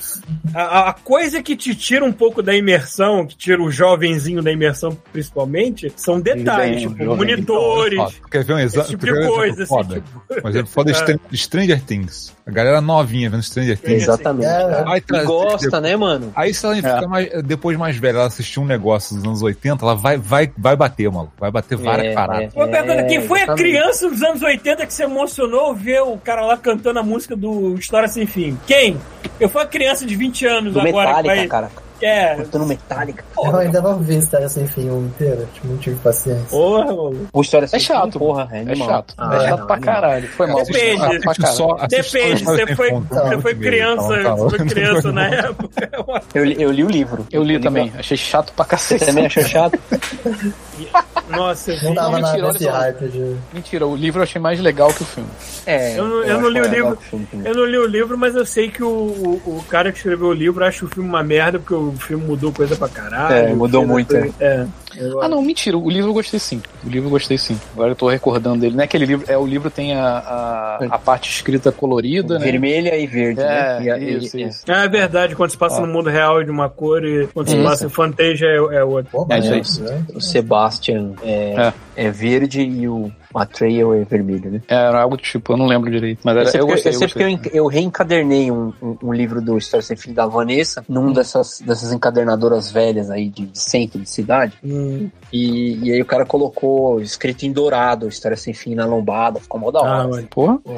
A, a coisa que te tira um pouco da imersão que tira o jovenzinho da imersão, principalmente, são detalhes, Desenho, tipo, jovem. monitores, Ó, Quer ver um esse exemplo? tipo quer ver de coisa, exemplo assim, foda? tipo... Um exemplo foda é Stran- Stranger Things. A galera novinha vendo Stranger Things. Exatamente. É, E trazer- gosta, né, mano? Aí se ela ficar mais, depois mais velha, ela assistir um negócio dos anos 80, ela vai, vai, vai bater, maluco. Vai bater várias É, paradas. Bernardo, quem foi a exatamente. criança dos anos 80 que se emocionou ver o cara lá cantando a música do História Sem Fim? Quem? Eu fui a criança de 20 anos Do agora Metallica, vai... cara. É, Cantando Metallica. Eu ainda não vi História Sem Fim inteiro. Tipo, não tive paciência. porra, maluco. O História É chato. Fim, porra. É, É chato. Ah, é chato não, pra animal. caralho. Foi mal. Depende. Assiste só- Depende, você foi, você foi criança, tá, você foi criança na época. Eu, li- eu li o livro. Eu li também. Achei chato pra Você cacete. também achou chato? Nossa, Não tava mentira, nesse hype de. Mentira, o livro eu achei mais legal que o filme. É. Eu não- eu não li o legal livro. filme. Eu não li o livro, mas eu sei que o, o, o cara que escreveu o livro acha o filme uma merda, porque o filme mudou coisa pra caralho. É, mudou muito, coisa- É. Eu- Ah, não, mentira. O livro eu gostei sim. O livro eu gostei sim. Agora eu tô recordando dele. Não é aquele livro. É, o livro tem a, a, a parte escrita colorida, né? Vermelha e verde, É, né? E a- isso, e- isso. Ah, é verdade, quando se passa Ah. no mundo real é de uma cor e quando se Isso. passa em Fantasia é, é outra. Pô, É, isso né? O Sebastian é, é. verde e o Atreio é vermelho, né? Era algo do tipo, eu não lembro direito. Mas Eu era, sei eu porque, gostei. eu Eu eu, eu reencadernei um, um, um livro do História Sem Fim da Vanessa num dessas, dessas encadernadoras velhas aí de, de centro de cidade. Hum, E, e aí o cara colocou escrito em dourado História Sem Fim na lombada, ficou mó da hora. ah, mano. Porra. Pô.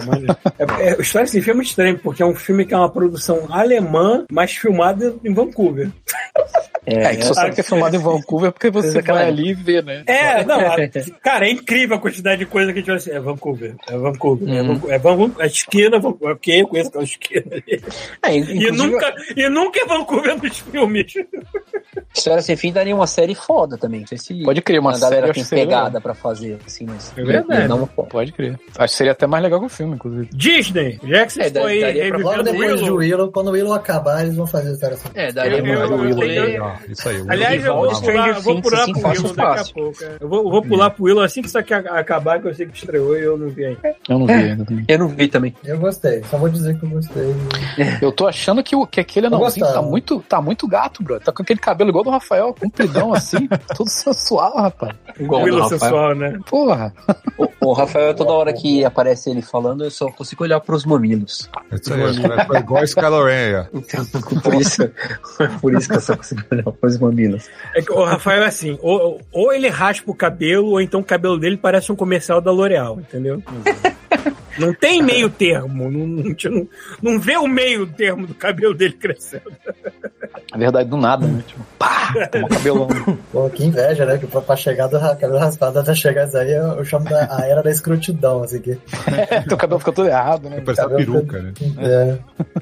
É, é, História Sem Fim é muito estranho, porque é um filme que é uma produção alemã, mas filmada em Vancouver. É, que se você quer filmado em Vancouver é porque você vai ali e vê, né? É, não, cara, é incrível a quantidade de coisa que a gente vai assim. É Vancouver, é Vancouver, é Vancouver, é Vancouver, a esquina, Vancouver, ok, eu conheço aquela esquina ali. É, E nunca, e nunca é Vancouver nos filmes. História Sem Fim daria uma série foda também. Não sei se Pode crer, uma a galera série tem acho que seria pegada pra fazer, assim, mas... É verdade. foda. Pode crer. Acho que seria até mais legal que o filme, inclusive. Disney, já que vocês É, estão aí Logo depois de Willow. Willow, quando o Willow acabar, eles vão fazer História Sem Fim. É, daria Eu- eu- eu- ler- eu- Legal, Isso aí. Aliás, eu vou, pular, vou Things, pular assim, pro Willow daqui a pouco. é. Eu vou, vou pular pro Willow assim que isso aqui a- acabar, que eu sei que estreou e eu não vi ainda. Eu não vi ainda também. Eu não vi também. Eu gostei, só vou dizer que eu gostei. Eu tô achando que, o, que aquele anãozinho tá muito, tá muito gato, bro. Tá com aquele cabelo igual do Rafael, compridão assim, todo sensual, rapaz. Igual Willow o Rafael. sensual, né? Porra. O, o Rafael, toda hora que aparece ele falando, eu só consigo olhar pros mamilos. Isso aí, é igual Kylo Ren. Então, por isso, por isso que eu só consigo olhar pros mamilos. É que o Rafael é assim, ou, ou ele raspa o cabelo, ou então o cabelo dele parece um comercial da L'Oreal, entendeu? Não tem meio termo, não, não, não, não vê o meio termo do cabelo dele crescendo. Na verdade, do nada, né? Tipo, pá, toma cabelão. Pô, que inveja, né? Que pra, pra chegar do cabelo raspado até chegar isso aí, eu, eu chamo da a era da escrotidão, assim que. Teu cabelo fica todo errado, né? Parece uma peruca, né? É.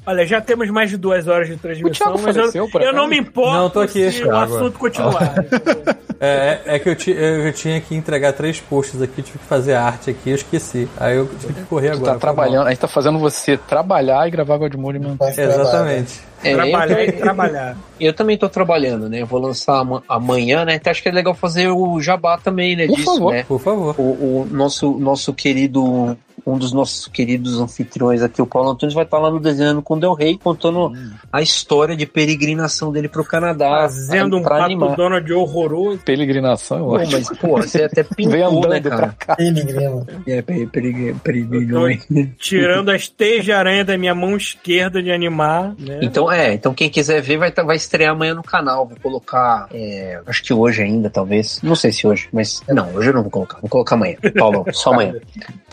Olha, já temos mais de duas horas de transmissão, mas eu, eu não me importo Não, tô aqui, se o assunto continuar. É, é que eu, ti- eu tinha que entregar três posts aqui, tive que fazer arte aqui, eu esqueci. Aí eu tive que correr Tu agora. tá trabalhando, a gente tá fazendo você trabalhar e gravar Godmode mal. trabalho. Exatamente. É, trabalhar eu, e trabalhar. eu também tô trabalhando, né? Eu vou lançar ama- amanhã, né? Então acho que é legal fazer o jabá também, né? Por disso, favor. né? Por favor. O, o nosso, nosso querido, um dos nossos queridos anfitriões aqui, o Paulo Antunes, vai estar lá no Desenhando com Del Rey, contando a história de peregrinação dele pro Canadá. Fazendo um pato animar. Donald horroroso. Peregrinação, eu Pô, acho. mas, pô, você até pintou, né, cara? cá. Peligrino. É, hein? Tirando as teias de aranha da minha mão esquerda de animar, né? Então, é, então quem quiser ver vai, tá- vai estrear amanhã no canal. Vou colocar, é, acho que hoje ainda, talvez. Não sei se hoje, mas não, hoje eu não vou colocar. Vou colocar amanhã. Paulo, só amanhã.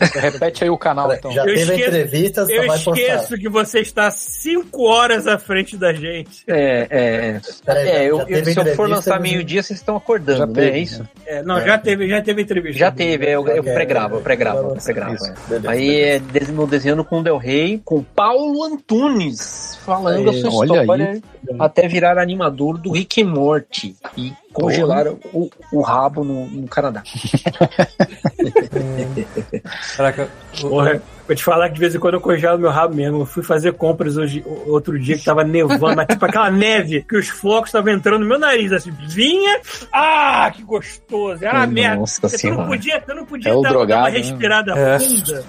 Repete aí o canal, então. Já Eu teve a esqueço- entrevista, só Eu vai postar. esqueço que você está cinco horas à frente da gente. É, é, Peraí, é. já eu, eu- se eu for lançar meio-dia, vocês estão acordando, Já né? teve, é isso? É, não, já teve, já teve entrevista. Já teve, é, eu, eu pré-gravo, eu pré-gravo, eu pré-gravo. É. Aí é no Desenhando com o Del Rey, com Paulo Antunes, falando a sua olha história até virar animador do Rick Morty e congelar o, o rabo no, no Canadá. Caraca, o- Porra, Vou te falar que de vez em quando eu congelo meu rabo mesmo. Eu fui fazer compras hoje, outro dia que tava nevando, mas tipo aquela neve que os flocos estavam entrando no meu nariz, assim, vinha. Ah, que gostoso! Ah, merda! Nossa Você senhora. não podia, você não podia É dar, drogado, uma né? respirada É. funda,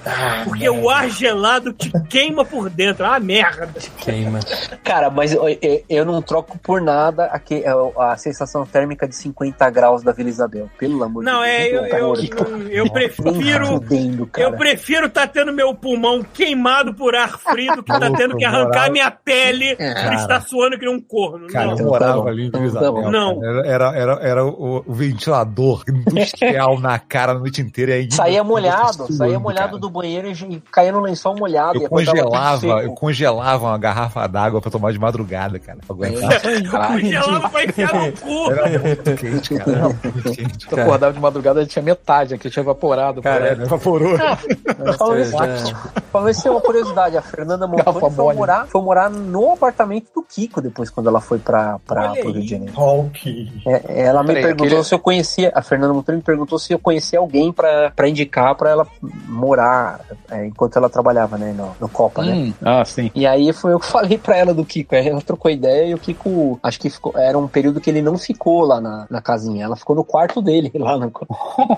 porque o ar gelado te queima por dentro. Ah, merda! Queima. Cara, mas eu, eu- eu não troco por nada a, a sensação térmica de 50 graus da Vila Isabel. Pelo amor Não, de é, eu, Deus. eu, Tá eu, eu Nem prefiro. fudendo. Eu prefiro estar tendo meu pulmão queimado por ar frio que estar tendo que arrancar minha pele por Cara. estar suando que nem um corno. Cara, não. eu tá morava ali em Vila tá Isabel. bom. Não. cara. Era, era, era o, o ventilador industrial na cara a noite inteira. e ainda Saía molhado, suando, saía molhado cara. do banheiro e, e caía no lençol molhado. Eu congelava, eu congelava uma garrafa d'água pra tomar de madrugada, cara. Pra aguentar. Congelado pra enfiar no cu. Era muito quente, cara. Era muito quente. Eu acordava de madrugada e tinha metade aqui, tinha evaporado. Cara. Evaporou. Falando isso, É. falando isso, é uma curiosidade. A Fernanda Montoni foi morar, foi morar no apartamento do Kiko depois, quando ela foi pra, pra, Olha pro Rio de Janeiro. Hulk. É, ela me Peraí, perguntou aquele- se eu conhecia, a Fernanda Montoni me perguntou se eu conhecia alguém pra, pra indicar pra ela morar é, enquanto ela trabalhava, né, no, no Copa, né? Hum, ah, sim. E aí foi eu que falei pra ela do Kiko. Aí ela trocou ideia e o Kiko, acho que ficou, era um período que ele não ficou lá na, na casinha. Ela ficou no quarto dele lá. No,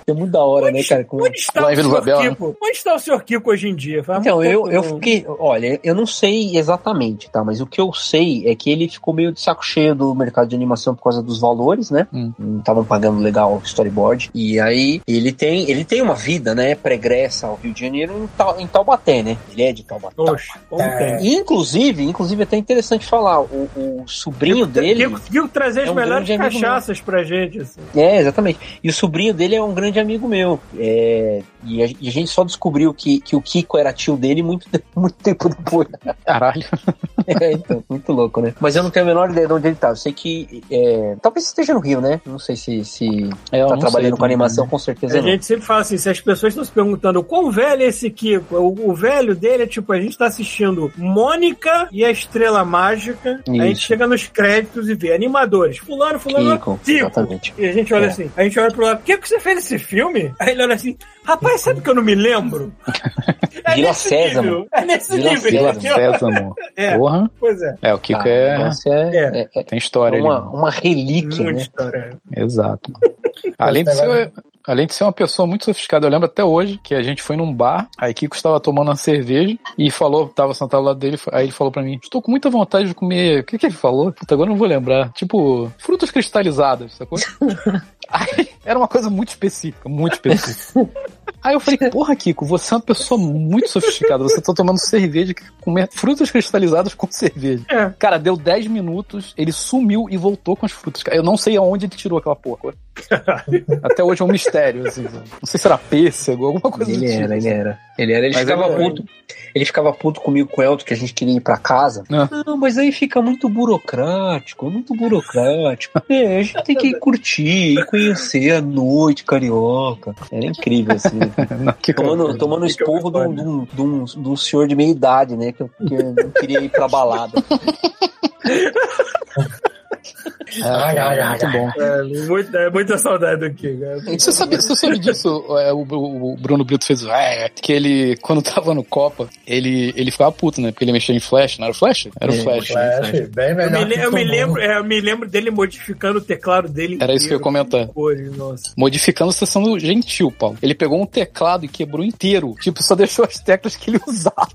é muito da hora, né, cara? Como- Onde está Lá o senhor Isabel, né? Kiko? Onde está o senhor Kiko hoje em dia? Faz Então, um eu, pouco- eu fiquei. Olha, eu não sei exatamente, tá? Mas o que eu sei é que ele ficou meio de saco cheio do mercado de animação por causa dos valores, né? Hum. Não estavam pagando legal o storyboard. E aí, ele tem, ele tem uma vida, né? Pregressa ao Rio de Janeiro em, em Taubaté, né? Ele é de Taubaté. Oxe, como É. tem? Inclusive, inclusive, é até interessante falar, o, o sobrinho dele. Kiko, Kiko trazer as é um melhores grande amigo cachaças pra gente. Assim. É, exatamente. E o sobrinho dele é um grande amigo meu. É, e, a, e a gente só descobriu que, que o Kiko era tio dele muito, muito tempo depois. Caralho. É, então, muito louco, né? Mas eu não tenho a menor ideia de onde ele tá. Eu sei que. é, talvez esteja no Rio, né? Não sei se, se É, tá trabalhando sei com animação, com certeza A não. gente sempre fala assim, se as pessoas estão se perguntando quão velho é esse Kiko, o, o velho dele é tipo, a gente tá assistindo Mônica e a Estrela Mágica, a gente Isso. chega nos créditos e vê animadores, fulano, fulano, Kiko, Kiko. exatamente. E a gente olha É. assim, a gente olha pro lado, o que, que você fez nesse filme? Aí ele olha assim, rapaz, sabe que eu não me lembro? É Vila Sésamo. É nesse Vila nível. Vila? Sésamo. É. Porra. Pois é. É, o Kiko Ah, é. é, É. é- é Tem história uma, ali. uma relíquia, Muita né? história. Exato. Além de, ser, além de ser uma pessoa muito sofisticada, eu lembro até hoje que a gente foi num bar, aí Kiko estava tomando uma cerveja e falou, tava sentado ao lado dele, aí ele falou pra mim: Estou com muita vontade de comer. O que, que ele falou? Puta, agora eu não vou lembrar. Tipo, frutas cristalizadas, sacou? Aí, era uma coisa muito específica, muito específica. Aí eu falei, porra, Kiko, você é uma pessoa muito sofisticada. Você tá tomando cerveja, comer frutas cristalizadas com cerveja. É. Cara, deu 10 minutos, ele sumiu e voltou com as frutas. Eu não sei aonde ele tirou aquela porra. Até hoje é um mistério, assim. Não sei se era pêssego, alguma coisa Ele do tipo. era, ele era. Ele era, ele Mas ficava ele era. puto. Ele ficava puto comigo com o Elton, que a gente queria ir pra casa. Ah. Não, mas aí fica muito burocrático, muito burocrático. É, a gente tem que curtir, ir conhecer a noite carioca. Era incrível, assim. Não, Kiko, Tomando, tomando esporro de um, de, um, de, um, de um senhor de meia idade, né? Que eu, que eu não queria ir pra balada. Ai, ai, ai, muito bom. É, muita, é muita saudade do Kiko. é. Você sabe, você sabe disso? é, o, o Bruno Brito fez é, que ele, quando tava no Copa, ele, ele ficava puto, né? Porque ele mexia em Flash, não era o Flash? Era o É, Flash. né? Flash, bem Eu me, eu lembro, é, eu me lembro dele modificando o teclado dele Era isso que eu ia inteiro, comentar. cores. Modificando você sendo gentil, Paulo. Ele pegou um teclado e quebrou inteiro. Tipo, só deixou as teclas que ele usava.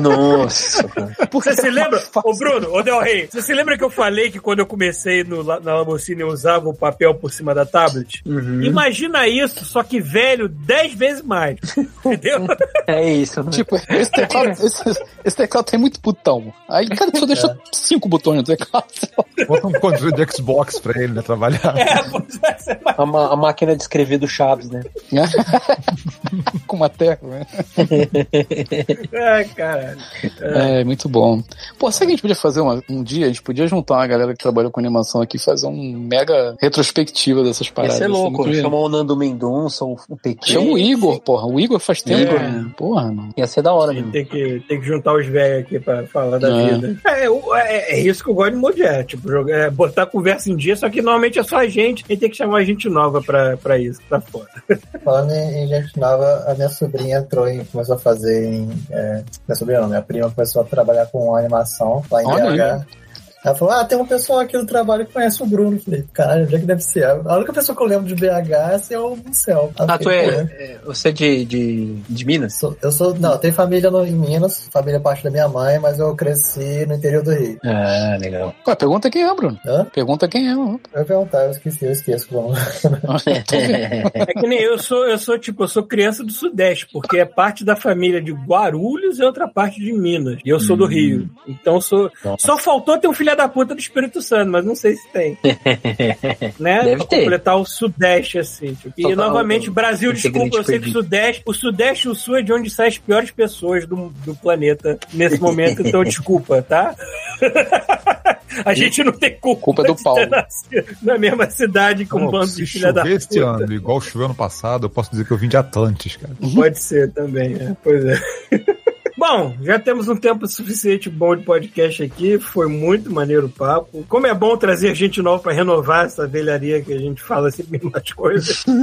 Nossa, Você se lembra, ô Bruno, ô Del Rey, você se lembra que eu falei que quando eu comecei no, na Lamborghini eu usava o papel por cima da tablet? Uhum. Imagina isso, só que velho 10 vezes mais. Entendeu? É isso, né? Tipo, esse teclado, esse, esse teclado tem muito botão. Aí, cara, só deixa cinco botões no teclado. Bota um controle de Xbox pra ele, né? Trabalhar. é, pois é, A, ma- a máquina de escrever do Chaves, né? Com uma tecla, né? Ai, caralho. É, muito bom. Pô, sabe que a gente podia fazer uma- um dia? A gente podia juntar uma galera que trabalhou com animação aqui fazer um mega retrospectiva dessas paradas. Isso é louco. muito- Chamar o Nando Mendonça, o, o Pequeno. Chama o Igor, porra. O Igor faz tempo. Igor. né? Porra, mano. Ia ser da hora Tem, mesmo. tem que, tem que juntar os velhos aqui pra falar da É. vida. É, o- é, é isso que eu gosto de Modié, tipo, jogar, é, botar a conversa em dia, só que normalmente é só a gente e tem que chamar gente nova pra, pra isso, tá foda. falando em, em gente nova, a minha sobrinha entrou e começou a fazer em. É, minha sobrinha não, minha prima começou a trabalhar com animação lá em Olha BH. Ela falou, ah, tem uma pessoa aqui no trabalho que conhece o Bruno. Eu Falei, caralho, onde é que deve ser? A única pessoa que eu lembro de BH é assim, é o céu. Ah, tu é, é- Você é de, de, de Minas? Sou- Eu sou, não, eu tenho família no, em Minas, família parte da minha mãe, mas eu cresci no interior do Rio. Ah, legal. Ué, pergunta quem é, Bruno. Hã? Pergunta quem é. mano. Eu ia perguntar, eu esqueci, eu esqueço. É que nem eu sou, eu sou tipo, eu sou criança do Sudeste, porque é parte da família de Guarulhos e outra parte de Minas. E eu sou do Rio. Então sou. Só faltou ter um filho da puta do Espírito Santo, mas não sei se tem. né? Deve pra ter. completar o Sudeste, assim. tipo. E tá novamente, o- Brasil, desculpa, eu sei que o. Sudeste, o Sudeste e o Sul é de onde saem as piores pessoas do, do planeta nesse momento, então desculpa, tá? A gente não tem culpa, Culpa do Paulo. Na mesma cidade com um Pô, bando de filha da chover este puta. ano, igual choveu ano passado, eu posso dizer que eu vim de Atlantis, cara. Pode ser também, né? Pois é. Bom, já temos um tempo suficiente bom de podcast aqui. Foi muito maneiro o papo. Como é bom trazer gente nova para renovar essa velharia que a gente fala sempre mesmas coisas.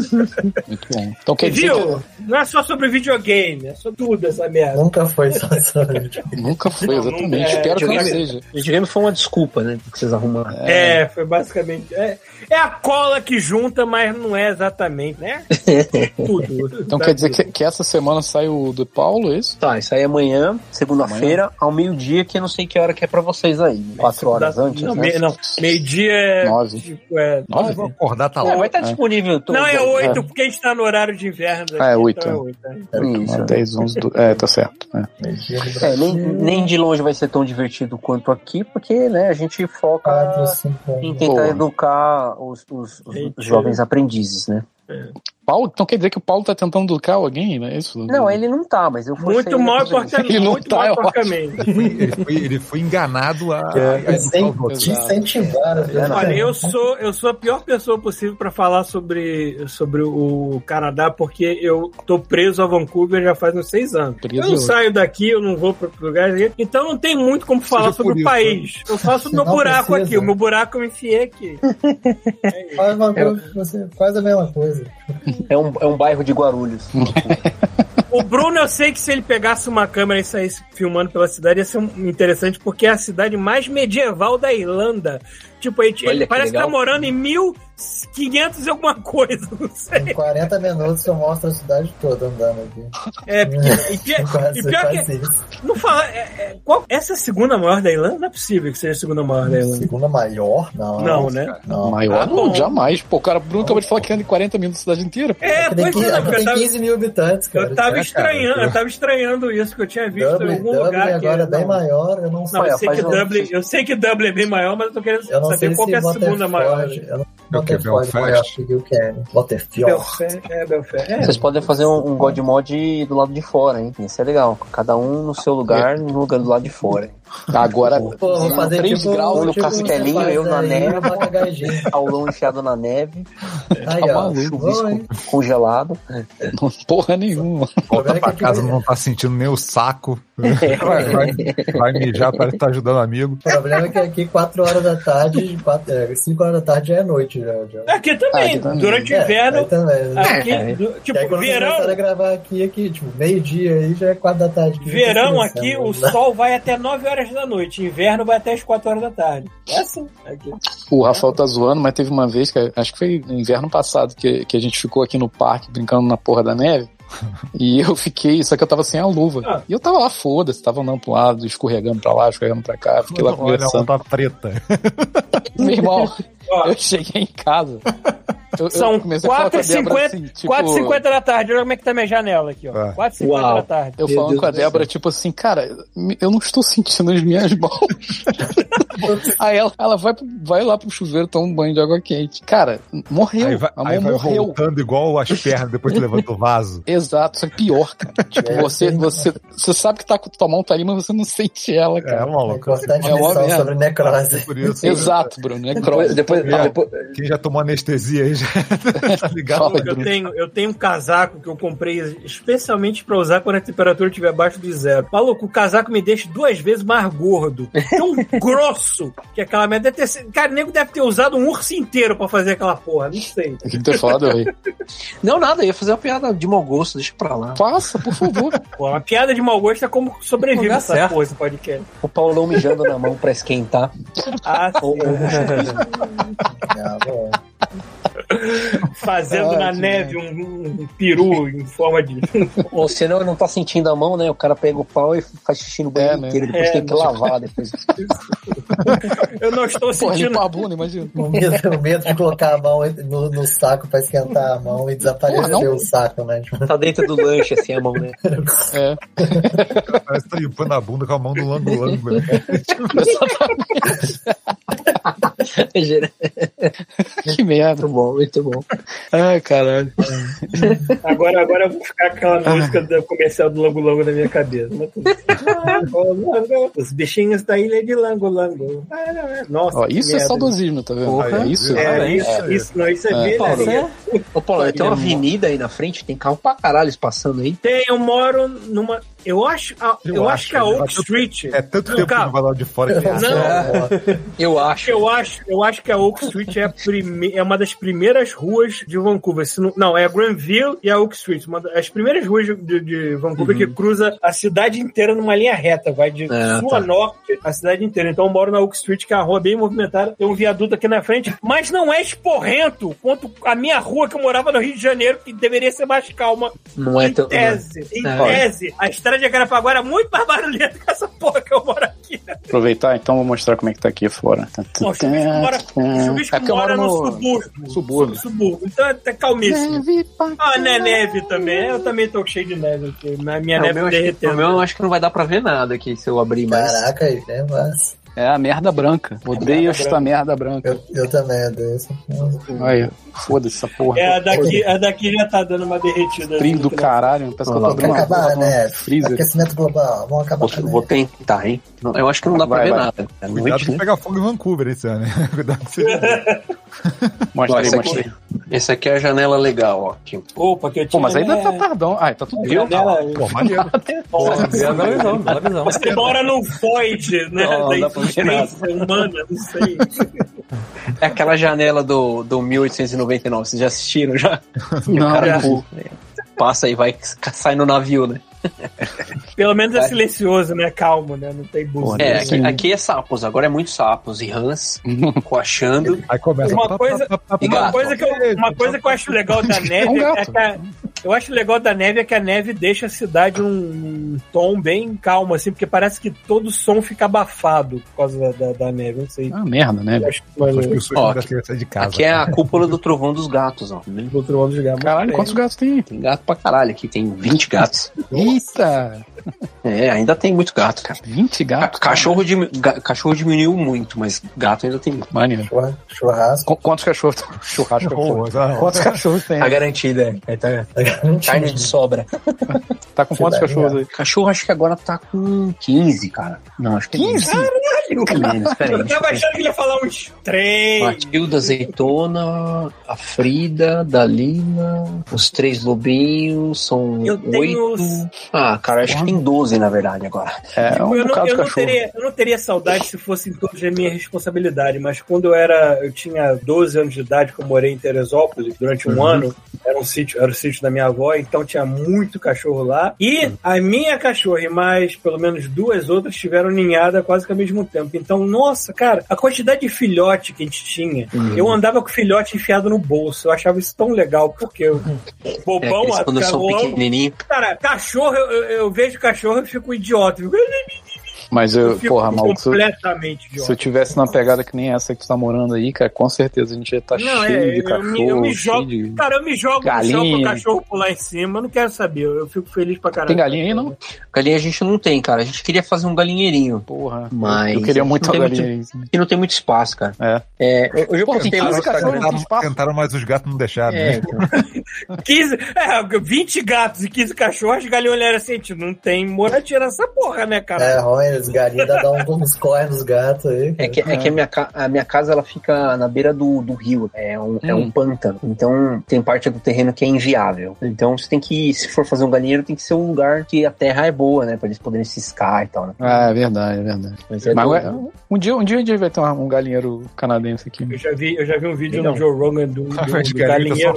Muito bom. Então quer dizer Viu? Não é só sobre videogame, é sobre tudo essa merda. Nunca foi só que nunca foi, exatamente. É, Espero que não seja. O videogame foi uma desculpa, né? Que vocês arrumaram. É, foi basicamente. É, é a cola que junta, mas não é exatamente, né? Tudo. Então Tá quer dizer tudo. que, que essa semana sai o do Paulo, é isso? Tá, isso aí é amanhã, segunda-feira, ao meio-dia, que eu não sei que hora que é pra vocês aí. Quatro horas Da- antes, não, né? me- não, meio-dia é. Nove. Tipo, é. Nove? Eu vou acordar, tá É, lá. vai estar disponível. todo- Não, é oito, porque a gente tá no horário de inverno. Ah, é aqui, oito, Então é é. oito. é. Isso. 10, 11, do... É, tá certo. É. É, nem, nem de longe vai ser tão divertido quanto aqui, porque né, a gente foca cinco, em tentar Boa. educar os, os- os jovens aprendizes, né? Paulo, então quer dizer que o Paulo tá tentando educar alguém, não é isso? Não, ele não tá, mas eu forcei Muito ele a mal porcamente. Ele não Muito tá, mal eu acho. porcamente. Ele foi, ele foi enganado a, a, a educar Sem os outros. te incentivar. né? Olha, eu sou, eu sou a pior pessoa possível para falar sobre, sobre o Canadá, porque eu tô preso a Vancouver já faz uns seis anos. Preso eu não é saio daqui, eu não vou para lugares, então não tem muito como falar Seja sobre o isso, país. Eu faço o meu buraco precisa. aqui, o meu buraco eu me enfiei aqui. Faz uma coisa, você faz a mesma coisa. É um, é um bairro de Guarulhos. O Bruno, eu sei que se ele pegasse uma câmera e saísse filmando pela cidade, ia ser um- interessante, porque é a cidade mais medieval da Irlanda. Tipo, ele, Olha ele parece que tá legal. morando em 1500 e alguma coisa, não sei. Em 40 minutos eu mostro a cidade toda andando aqui. É, porque, e pior, Quase, e pior que. Não fala. é- é- qual- essa é a segunda maior da Irlanda? Não é possível que seja a segunda maior da Irlanda. Segunda maior? Não. Não, né? Não. Maior Ah, não, bom. jamais. Pô, o cara Bruno acabou de falar que anda em 40 minutos da cidade inteira. É, tem, pois 15, é, tem tava, 15 mil habitantes, cara. eu tava É, cara, estranhando, eu- eu tava estranhando isso que eu tinha visto em Dublin, algum Dublin lugar. que- agora é bem não, maior, eu não sei. Não, eu sei, que um- Dublin, eu sei que Dublin é bem maior, mas eu tô querendo Eu não sei saber qual que é se a segunda maior. Eu não É que, Waterford é maior Belfast? que Gilcannon. Waterford. Belfast, é, Belfast. É. Vocês podem fazer um, um God Mod do lado de fora, hein? Isso é legal. Cada um no seu lugar, no lugar do lado de fora. Agora, Pô, vou fazer 3 tipo, graus no tipo castelinho, eu na aí, neve. Aulão enfiado na neve, Aí, Tá ó. maluco, congelado. não, porra nenhuma. Volta é pra casa, não tá sentindo nem o saco. Vai, vai, vai mijar, parece que tá ajudando amigo. O problema é que aqui 4 horas da tarde, 5 horas da tarde já é noite já. já. Aqui também, Aqui também. durante o É, inverno. aí também. né? Aqui, É. do- tipo, aí começaram a verão, gravar aqui, aqui, tipo, meio-dia aí já é 4 da tarde. Verão tá aqui, o né? sol vai até 9 horas da noite. Inverno vai até as 4 horas da tarde. É assim. Aqui. O Rafael tá zoando, mas teve uma vez, que acho que foi no inverno passado, que, que a gente ficou aqui no parque brincando na porra da neve. E eu fiquei, só que eu tava sem a luva. Ah. E eu tava lá, foda-se, tava andando pro lado, escorregando pra lá, escorregando pra cá, fiquei lá Olha, conversando. tá preta. Meu irmão, eu cheguei em casa. Eu, São comecei a falar com a Débora 4h50 assim, tipo, 4h50 da tarde. Olha como é que tá minha janela aqui, ó. Ah. 4h50 Uau. da tarde. Eu Meu falando Deus com a Débora, tipo assim, cara, eu não estou sentindo as minhas mãos. Aí ela, ela vai, vai lá pro chuveiro, toma um banho de água quente. Cara, morreu. Aí vai, a aí mão vai morreu. voltando igual as pernas depois que levanta o vaso. Exato, só que pior, cara. Tipo, É, você, sim. você, você sabe que tá com tua mão tá ali, mas você não sente ela, É, cara. É maluco. importante É uma lição sobre necrose. Por isso, Exato, Bruno. É Depois, depois, É. depois- quem já tomou anestesia aí tá ligado? Fala, Eu tenho, eu tenho um casaco que eu comprei especialmente pra usar quando a temperatura estiver abaixo de zero. Maluco, o casaco me deixa duas vezes mais gordo. Tão grosso que aquela merda deve ter sido. Cara, o nego deve ter usado um urso inteiro pra fazer aquela porra. Não sei. O que falar, Del Rey? Não, nada, eu ia fazer uma piada de mau gosto, deixa pra lá. Faça, por favor. Pô, uma piada de mau gosto é como sobrevive essa certo. porra, esse podcast. O Paulão mijando na mão pra esquentar. Ah, ou- Ah, bom. fazendo na que neve um, um peru em forma de. Ou senão ele não tá sentindo a mão, né? O cara pega o pau e faz xixi no banheiro É, né? inteiro. Depois É, tem que lavar depois. Eu não estou sentindo. limpar a bunda, imagina. O medo, o medo de colocar a mão no, no saco pra esquentar a mão e desaparecer Porra, o saco, né? Tá dentro do lanche, assim, a mão, né? É. Parece que tá limpando a bunda com a mão no lango-lango. né? Que merda. Muito bom, muito bom. Ai, caralho. Agora, agora eu vou ficar com aquela Ah. música do comercial do Lango Lango na minha cabeça. Lango, Lango, Os bichinhos da ilha de Lango Lango. Nossa, Ó, isso é saudosismo, tá vendo? Porra. É isso. É, É, isso, é. isso, não, isso é, É. velharia. Ô, Paulo, tem uma avenida aí na frente, tem carro pra caralho passando aí. Tem, eu moro numa. Eu acho, a- eu, Eu acho acho, que a Oak Street. É tanto Não, tempo que cara. não vai lá de fora que Não. é, Eu acho. Eu acho, eu acho que a Oak Street é, a prime- é uma das primeiras ruas de Vancouver. Se não, não, é a Granville e a Oak Street. Uma das primeiras ruas de, de- Vancouver que cruza a cidade inteira numa linha reta. Vai de É, sul tá. a norte a cidade inteira. Então eu moro na Oak Street, que é uma rua bem movimentada. Tem um viaduto aqui na frente, mas não é esporrento quanto a minha rua que eu morava no Rio de Janeiro, que deveria ser mais calma. Não é em tão. tese, em É. tese, a estrada de Acarapaguara é muito mais barulhenta que essa porra que eu moro aqui. Aproveitar, então, vou mostrar como é que tá aqui fora. Não, o Chuvisco mora, o Chuvisco É mora moro no, no subúrbio. subúrbio. subúrbio. Então é até calmíssimo. Neve pra Ah, né, neve também. Eu também tô cheio de neve aqui. Minha É, o, neve derretendo. o meu eu acho que não vai dar pra ver nada aqui se eu abrir mais. Caraca, aí, né? Mas É a merda branca. Odeio merda esta merda branca. eu, eu também odeio essa porra. Aí, foda-se essa porra. É, a daqui, a daqui já tá dando uma derretida. Frio do né? caralho. Parece que eu tô Olha uma acabar, né? freezer. Aquecimento global, vamos acabar Vou, tentar, hein? Eu acho que não dá pra Vai, ver vai. nada. É Cuidado noite, que né? pega fogo em Vancouver esse ano, hein? Cuidado que você... Mostra aí, esse, mostra aí. aqui, esse aqui é a janela legal, ó. Aqui. Opa, que eu Pô, tinha. mas ainda né, tá tardão. Ah, tá tudo bem. janela- Pô, maneiro. Nossa, Bela visão, bela visão. Você mora no void, né? Não, da existência humana, não sei. É aquela janela do, do 1899. Vocês já assistiram já? Não, O cara pô. passa e vai sai no navio, né? Pelo menos é silencioso, né? Calmo, né? Não tem buzina. É, aqui, aqui é sapos, agora é muito sapos e rãs coachando. Aí começa... Uma coisa- Uma coisa, que eu, uma coisa que eu acho legal da neve um é que a, eu acho legal da neve é que a neve deixa a cidade um, tom bem calmo, assim, porque parece que todo som fica abafado por causa da, da, da neve. Não sei. Ah, merda, né? Ó, casa. Aqui é a cúpula do trovão dos gatos, ó. Do outro lado do lugar, muito Caralho, quantos gatos tem? Tem gato pra caralho aqui, tem 20 gatos. Eita! É, ainda tem muito gato, cara. 20 Ca- gatos? Cachorro, dimi- ga- cachorro diminuiu muito, mas gato ainda tem muito. Maneiro. Churra- Churrasco. Qu- Quantos cachorros? Churrasco. é tá- Quantos cachorros tem? A garantida é. tá- Carne de sobra. Tá com quantos cachorros aí? Cachorro acho que agora tá com 15, cara. Não, acho que 15? É menos, peraí. Eu tava achando que ele ia falar uns três. Matilda, Azeitona, a Frida, Dalina, os três lobinhos, são Eu tenho oito. os- Ah, cara, acho que tem 12 na verdade agora. É um eu, não, eu, de não teria, eu não teria saudade se fossem todos da minha responsabilidade, mas quando eu era, eu tinha 12 anos de idade, que eu morei em Teresópolis durante um ano, era um sítio, era o sítio da minha avó, então tinha muito cachorro lá. E a minha cachorra e mais pelo menos duas outras tiveram ninhada quase que ao mesmo tempo. Então, nossa, cara, a quantidade de filhote que a gente tinha, eu andava com o filhote enfiado no bolso. Eu achava isso tão legal, porque eu, É, bobão, aqueles quando são pequenininhos. Cara, cachorro, eu, eu- eu vejo cachorro e fico idiota. Eu fico, Mas eu, eu fico porra, maluco, se eu, se eu tivesse numa pegada que nem essa que tu tá morando aí, cara, com certeza a gente ia estar Não, cheio é, de eu cachorro, me, eu me jogo. de... Cara, eu me jogo no chão galinha. pro cachorro pular em cima. Eu não quero saber. Eu, eu fico feliz pra caralho. Tem galinha aí, não? Galinha a gente não tem, cara. A gente queria fazer um galinheirinho. Porra, Mas eu queria muito galinha aí. E não tem muito espaço, cara. É. É, hoje eu Pô, tem postei lá no 15 cachorros, Instagram. não tem espaço. Tentaram, mas os gatos não deixaram. É, né? 15, é, 20 gatos e 15 cachorros, galinha olharam assim, "Tio, não tem moradia nessa porra, né, cara? É ruim, as galinhas dá um, uns corre nos gatos aí. É que, é que a, minha, a minha casa ela fica na beira do, do rio, é um, é um pântano. Então tem parte do terreno que é inviável. Então você tem que, se for fazer um galinheiro, tem que ser um lugar que a terra é boa, né? Pra eles poderem ciscar e tal, né? Ah, é verdade, é verdade. Mas é Mas doido. um, dia, um dia a gente vai ter um, galinheiro canadense aqui. Eu já vi, eu já vi um vídeo Legal. no Joe Rogan do, do, do galinheiro.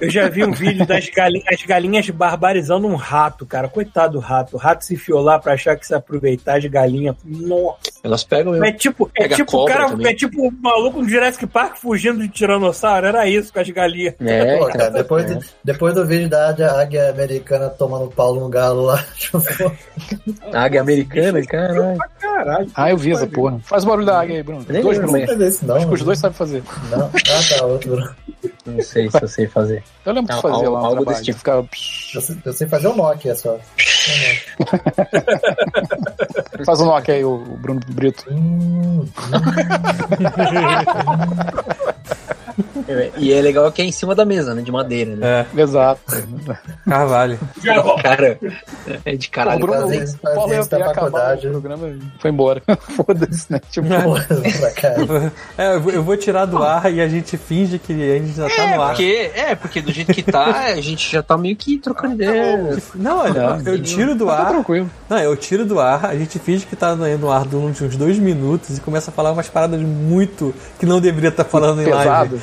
eu já vi um vídeo das galinhas, as galinhas barbarizando um rato, cara. Coitado do rato. O rato se enfiou lá pra achar que se aproveitar as galinhas. Nossa. Elas pegam mesmo. É tipo, é Pega tipo o cara, também. é tipo o maluco do Jurassic Park fugindo de tiranossauro. Era isso com as galinhas. É, Pô, cara, depois, é. do, depois do vídeo da águia, águia americana tomando pau num galo lá, Águia americana, caralho. Caralho. Ah, eu vi essa porra. Faz o barulho da águia aí, Bruno. Nem Dois, Bruno. Acho que os dois sabem fazer. Não. Ah, tá, outro. Não sei se eu sei fazer. Eu lembro de Al- fazer algo- lá algo trabalho. desse tipo. Ficava... Eu sei, eu sei fazer o Nokia só. Faz o Nokia aí, o o Bruno Brito. Hum, E é legal que é em cima da mesa, né? De madeira, né? É, Exato. Carvalho. Cara, é de o caralho. Bruno, fazer o Paulo ia, isso da faculdade. o programa foi embora. Foda-se, né? Tipo. É, eu vou- tirar do ar e a gente finge que a gente já tá É no ar. porque, é, porque do jeito que tá, a gente já tá meio que trocando ideia. Não, olha, eu tiro do tá ar. tranquilo. Não, eu tiro do ar, a gente finge que tá no ar durante uns dois minutos e começa a falar umas paradas muito que não deveria estar falando em live. Pesado.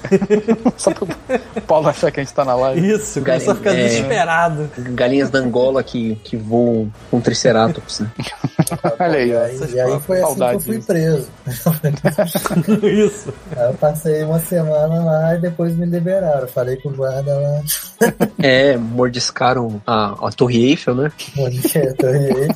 Só pro Paulo achar que a gente tá na live. Isso, começa a ficar É. desesperado. Galinhas da Angola que, que voam com triceratops, né? Olha aí, ó. E aí foi assim que eu fui preso. Isso. Aí eu passei uma semana lá e depois me liberaram. Falei com o guarda lá. É, mordiscaram a, a Torre Eiffel, né? Bonito, aí.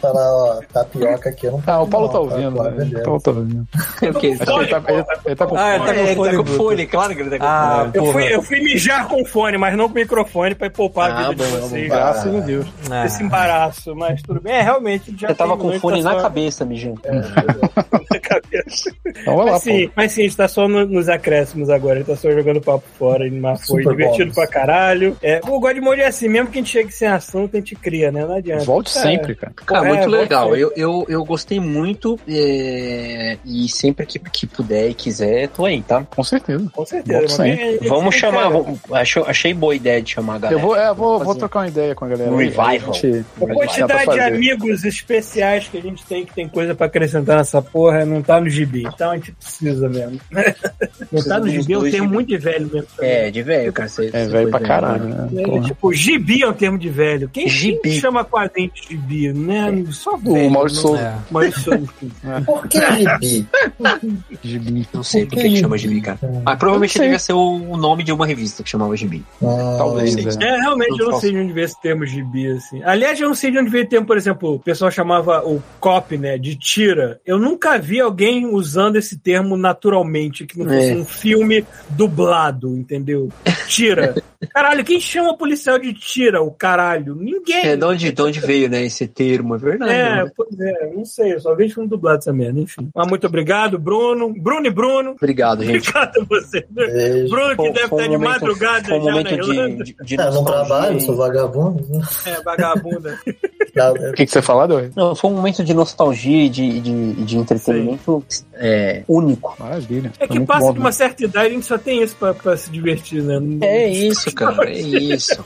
Falar, ó, tapioca aqui eu não Ah, o Paulo tá não, ouvindo, pô, né? beleza. O Paulo tá ouvindo. É o quê? Que ele tá, ele, ele tá com Ah, ele tá fome. com tá com fone, claro que ele tá com Ah, fone. Eu fui, eu fui mijar com fone, mas não com microfone pra poupar a Ah, vida de bom, vocês. bom. Graças a Deus. Ah. Esse embaraço, mas tudo bem. É, realmente, já Eu tava com fone tá na só- cabeça, mijando. na cabeça. Então lá, Mas sim, mas sim, a gente tá só no- nos acréscimos agora. Ele tá só jogando papo fora. Mas foi Super divertido bônus. pra caralho. É, o God Mode é assim, mesmo que a gente chegue sem assunto, a gente cria, né? Não adianta. Volte É. sempre, cara. Cara, É, muito bom legal. Eu, eu, eu gostei muito é, e sempre que, que puder e quiser, tô aí, tá? Com certeza. Com certeza. Mas é- é- Vamos é- chamar, vamos- acho, achei boa ideia de chamar a galera. Eu vou, é, vou, vou trocar uma ideia com a galera. Um aí, revival. a gente- A quantidade de amigos especiais que a gente tem que tem coisa pra acrescentar nessa porra não tá no gibi. Então a gente precisa mesmo. Não tá no gibi, é um termo gibi. muito de velho mesmo. É, de velho, cara. Você, É velho pra caralho, né? É, tipo, gibi é um termo de velho. Quem, Gibi. quem chama quadrinho de gibi, né? Só O velho. Maurício. É. Maurício Souza, enfim. Por que gibi? Gibi. Não sei por que, que chama Gibi, cara. Mas provavelmente Eu não sei. devia ser o, nome de uma revista que chamava Gibi. Ah, Talvez, é. É, realmente, eu não sei de onde veio esse termo gibi, assim. Aliás, eu não sei de onde veio o termo, por exemplo, o pessoal chamava o cop, né, de tira. Eu nunca vi alguém usando esse termo naturalmente, que não fosse É. um filme dublado, entendeu? Tira. Caralho, quem chama policial de tira, o caralho? Ninguém. É, de onde, de onde veio, né, esse termo, é verdade. É, né? pois é, não sei, eu só vejo filme dublado essa merda, enfim. Mas muito obrigado, Bruno. Bruno e Bruno. Obrigado, gente. Obrigado você. Beijo. Bruno, que deve estar um de momento- madrugada Foi um já momento Irlanda. de, de, de É, não trabalho, sou vagabundo. né? É, vagabunda. O que, que você falou, Dor? Não, foi um momento de nostalgia e de, de, de entretenimento é, único. Maravilha. É que passa bom, de uma né? certa idade, a gente só tem isso pra, pra se divertir, né? Não- É isso, cara, é isso.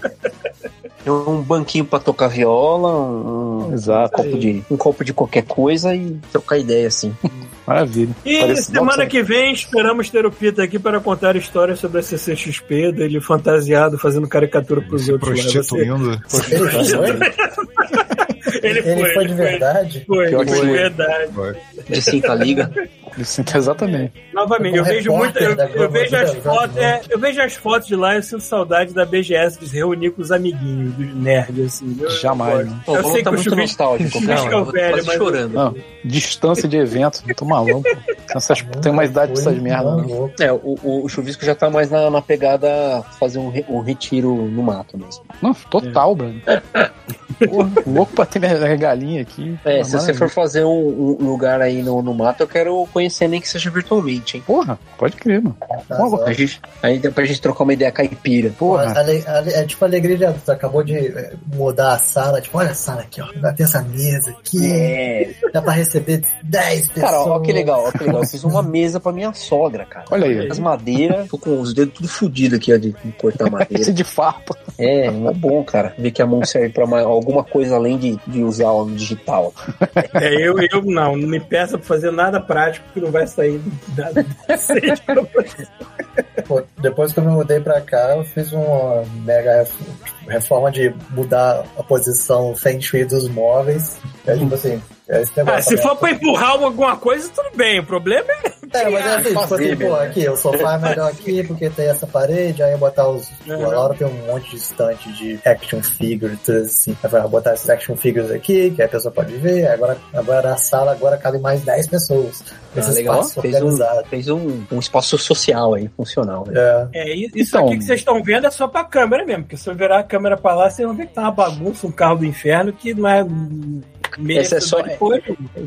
É Um banquinho pra tocar viola, um, um Exato. copo de, um copo de qualquer coisa e trocar ideia assim. Maravilha. E Parece- semana que vem esperamos ter o Pita aqui para contar histórias sobre a CCXP, dele fantasiado fazendo caricatura pros Se outros. prostituindo. Ele foi? Ele, Ele foi de verdade? Foi, foi, foi. verdade. De cinta liga. Sim, Exatamente. Novamente, eu O vejo muito. Eu, eu vejo as News, fotos, né? é, eu vejo as fotos de lá e eu sinto saudade da BGS de se reunir com os amiguinhos, dos nerds, assim. Eu- Jamais, eu né? Pô, Eu sei tá que o muito Chubisco nostálgico, Chubisco é velho, mas- chorando. Não, distância de evento, tô maluco. Tem, essas, tem uma idade pra essas merdas. Né? É, o, o, chuvisco já tá mais na, na pegada fazer um, re, um retiro no mato mesmo. Não, total, Bruno. Porra, louco pra ter minha galinha aqui. É, se você for fazer um, um, lugar aí no, no mato, eu quero conhecer nem que seja virtualmente, hein? Porra, pode crer, mano. Tá a gente, aí dá pra gente trocar uma ideia caipira. Porra. é tipo a alegria de. Acabou de é, mudar a sala. Tipo, olha a sala aqui, ó. Vai ter essa mesa aqui. É. Dá pra receber 10 pessoas. Cara, ó, que legal, ó, que legal. Eu fiz uma mesa pra minha sogra, cara. Olha aí. As madeiras, tô com os dedos tudo fodidos aqui, ó, de cortar madeira. Esse de farpa. É, é bom, cara. Ver que a mão serve pra mais, alguma coisa além de, de usar o digital. É, eu, eu não, não me peça pra fazer nada prático que não vai sair nada decente pra você. Pô, depois que eu me mudei pra cá, eu fiz uma mega reforma de mudar a posição feng shui dos móveis. É tipo assim, ah, se for pra empurrar alguma coisa, tudo bem. O problema é. É, mas é assim, tipo assim, pô, aqui, o sofá é melhor aqui porque tem essa parede, aí eu botar os. Uhum. A Laura tem um monte de estante de action figures, tudo assim. Aí vai botar esses action figures aqui, que a pessoa pode ver. Agora, agora na sala agora cabe mais 10 pessoas. Esse ah, legal. Fez, um, fez um, um espaço social aí, funcional. Né? É. é, isso então, aqui que vocês estão vendo é só pra câmera mesmo, porque se eu virar a câmera pra lá, vocês vão ver que tá uma bagunça, um carro do inferno que não é esse é só.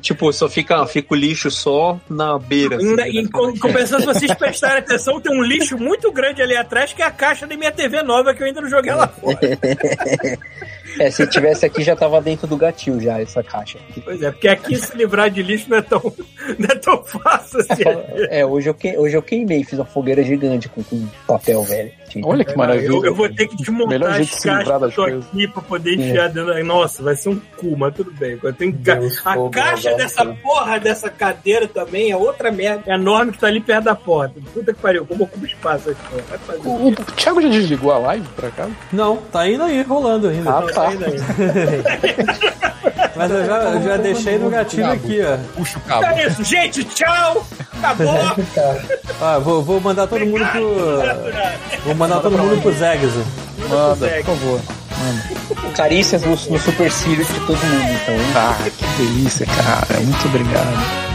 Tipo, só fica, fica o lixo só na beira. Assim, né? em, compensação, se vocês prestarem atenção, tem um lixo muito grande ali atrás que é a caixa da minha TV nova que eu ainda não joguei lá fora. É, se tivesse aqui já tava dentro do gatil já, essa caixa. Pois é, porque aqui se livrar de lixo não é tão, não é tão fácil assim. É, hoje eu, que, hoje eu queimei, fiz uma fogueira gigante com, com papel velho. Olha que maravilha. Eu, eu, vou ter que desmontar as caixas aqui pra poder enfiar dentro. Nossa, vai ser um cu, mas tudo bem. Eu tenho Deus, a caixa dessa porra dessa cadeira também é outra merda é enorme que tá ali perto da porta. Puta que pariu, como ocupa espaço aqui. Vai fazer. O, o Thiago já desligou a live pra cá? Não, tá indo aí, rolando ainda. Ah, tá. Mas eu já, eu já deixei no gatilho aqui, ó. Puxa o cabo. É isso, gente, tchau! Acabou! ah, vou, vou mandar todo mundo pro. Vou mandar todo mundo pro Zegzo. Manda, por favor. Manda. Carícias no, no Super Círio de todo mundo, então. Ah, que delícia, cara. Muito obrigado.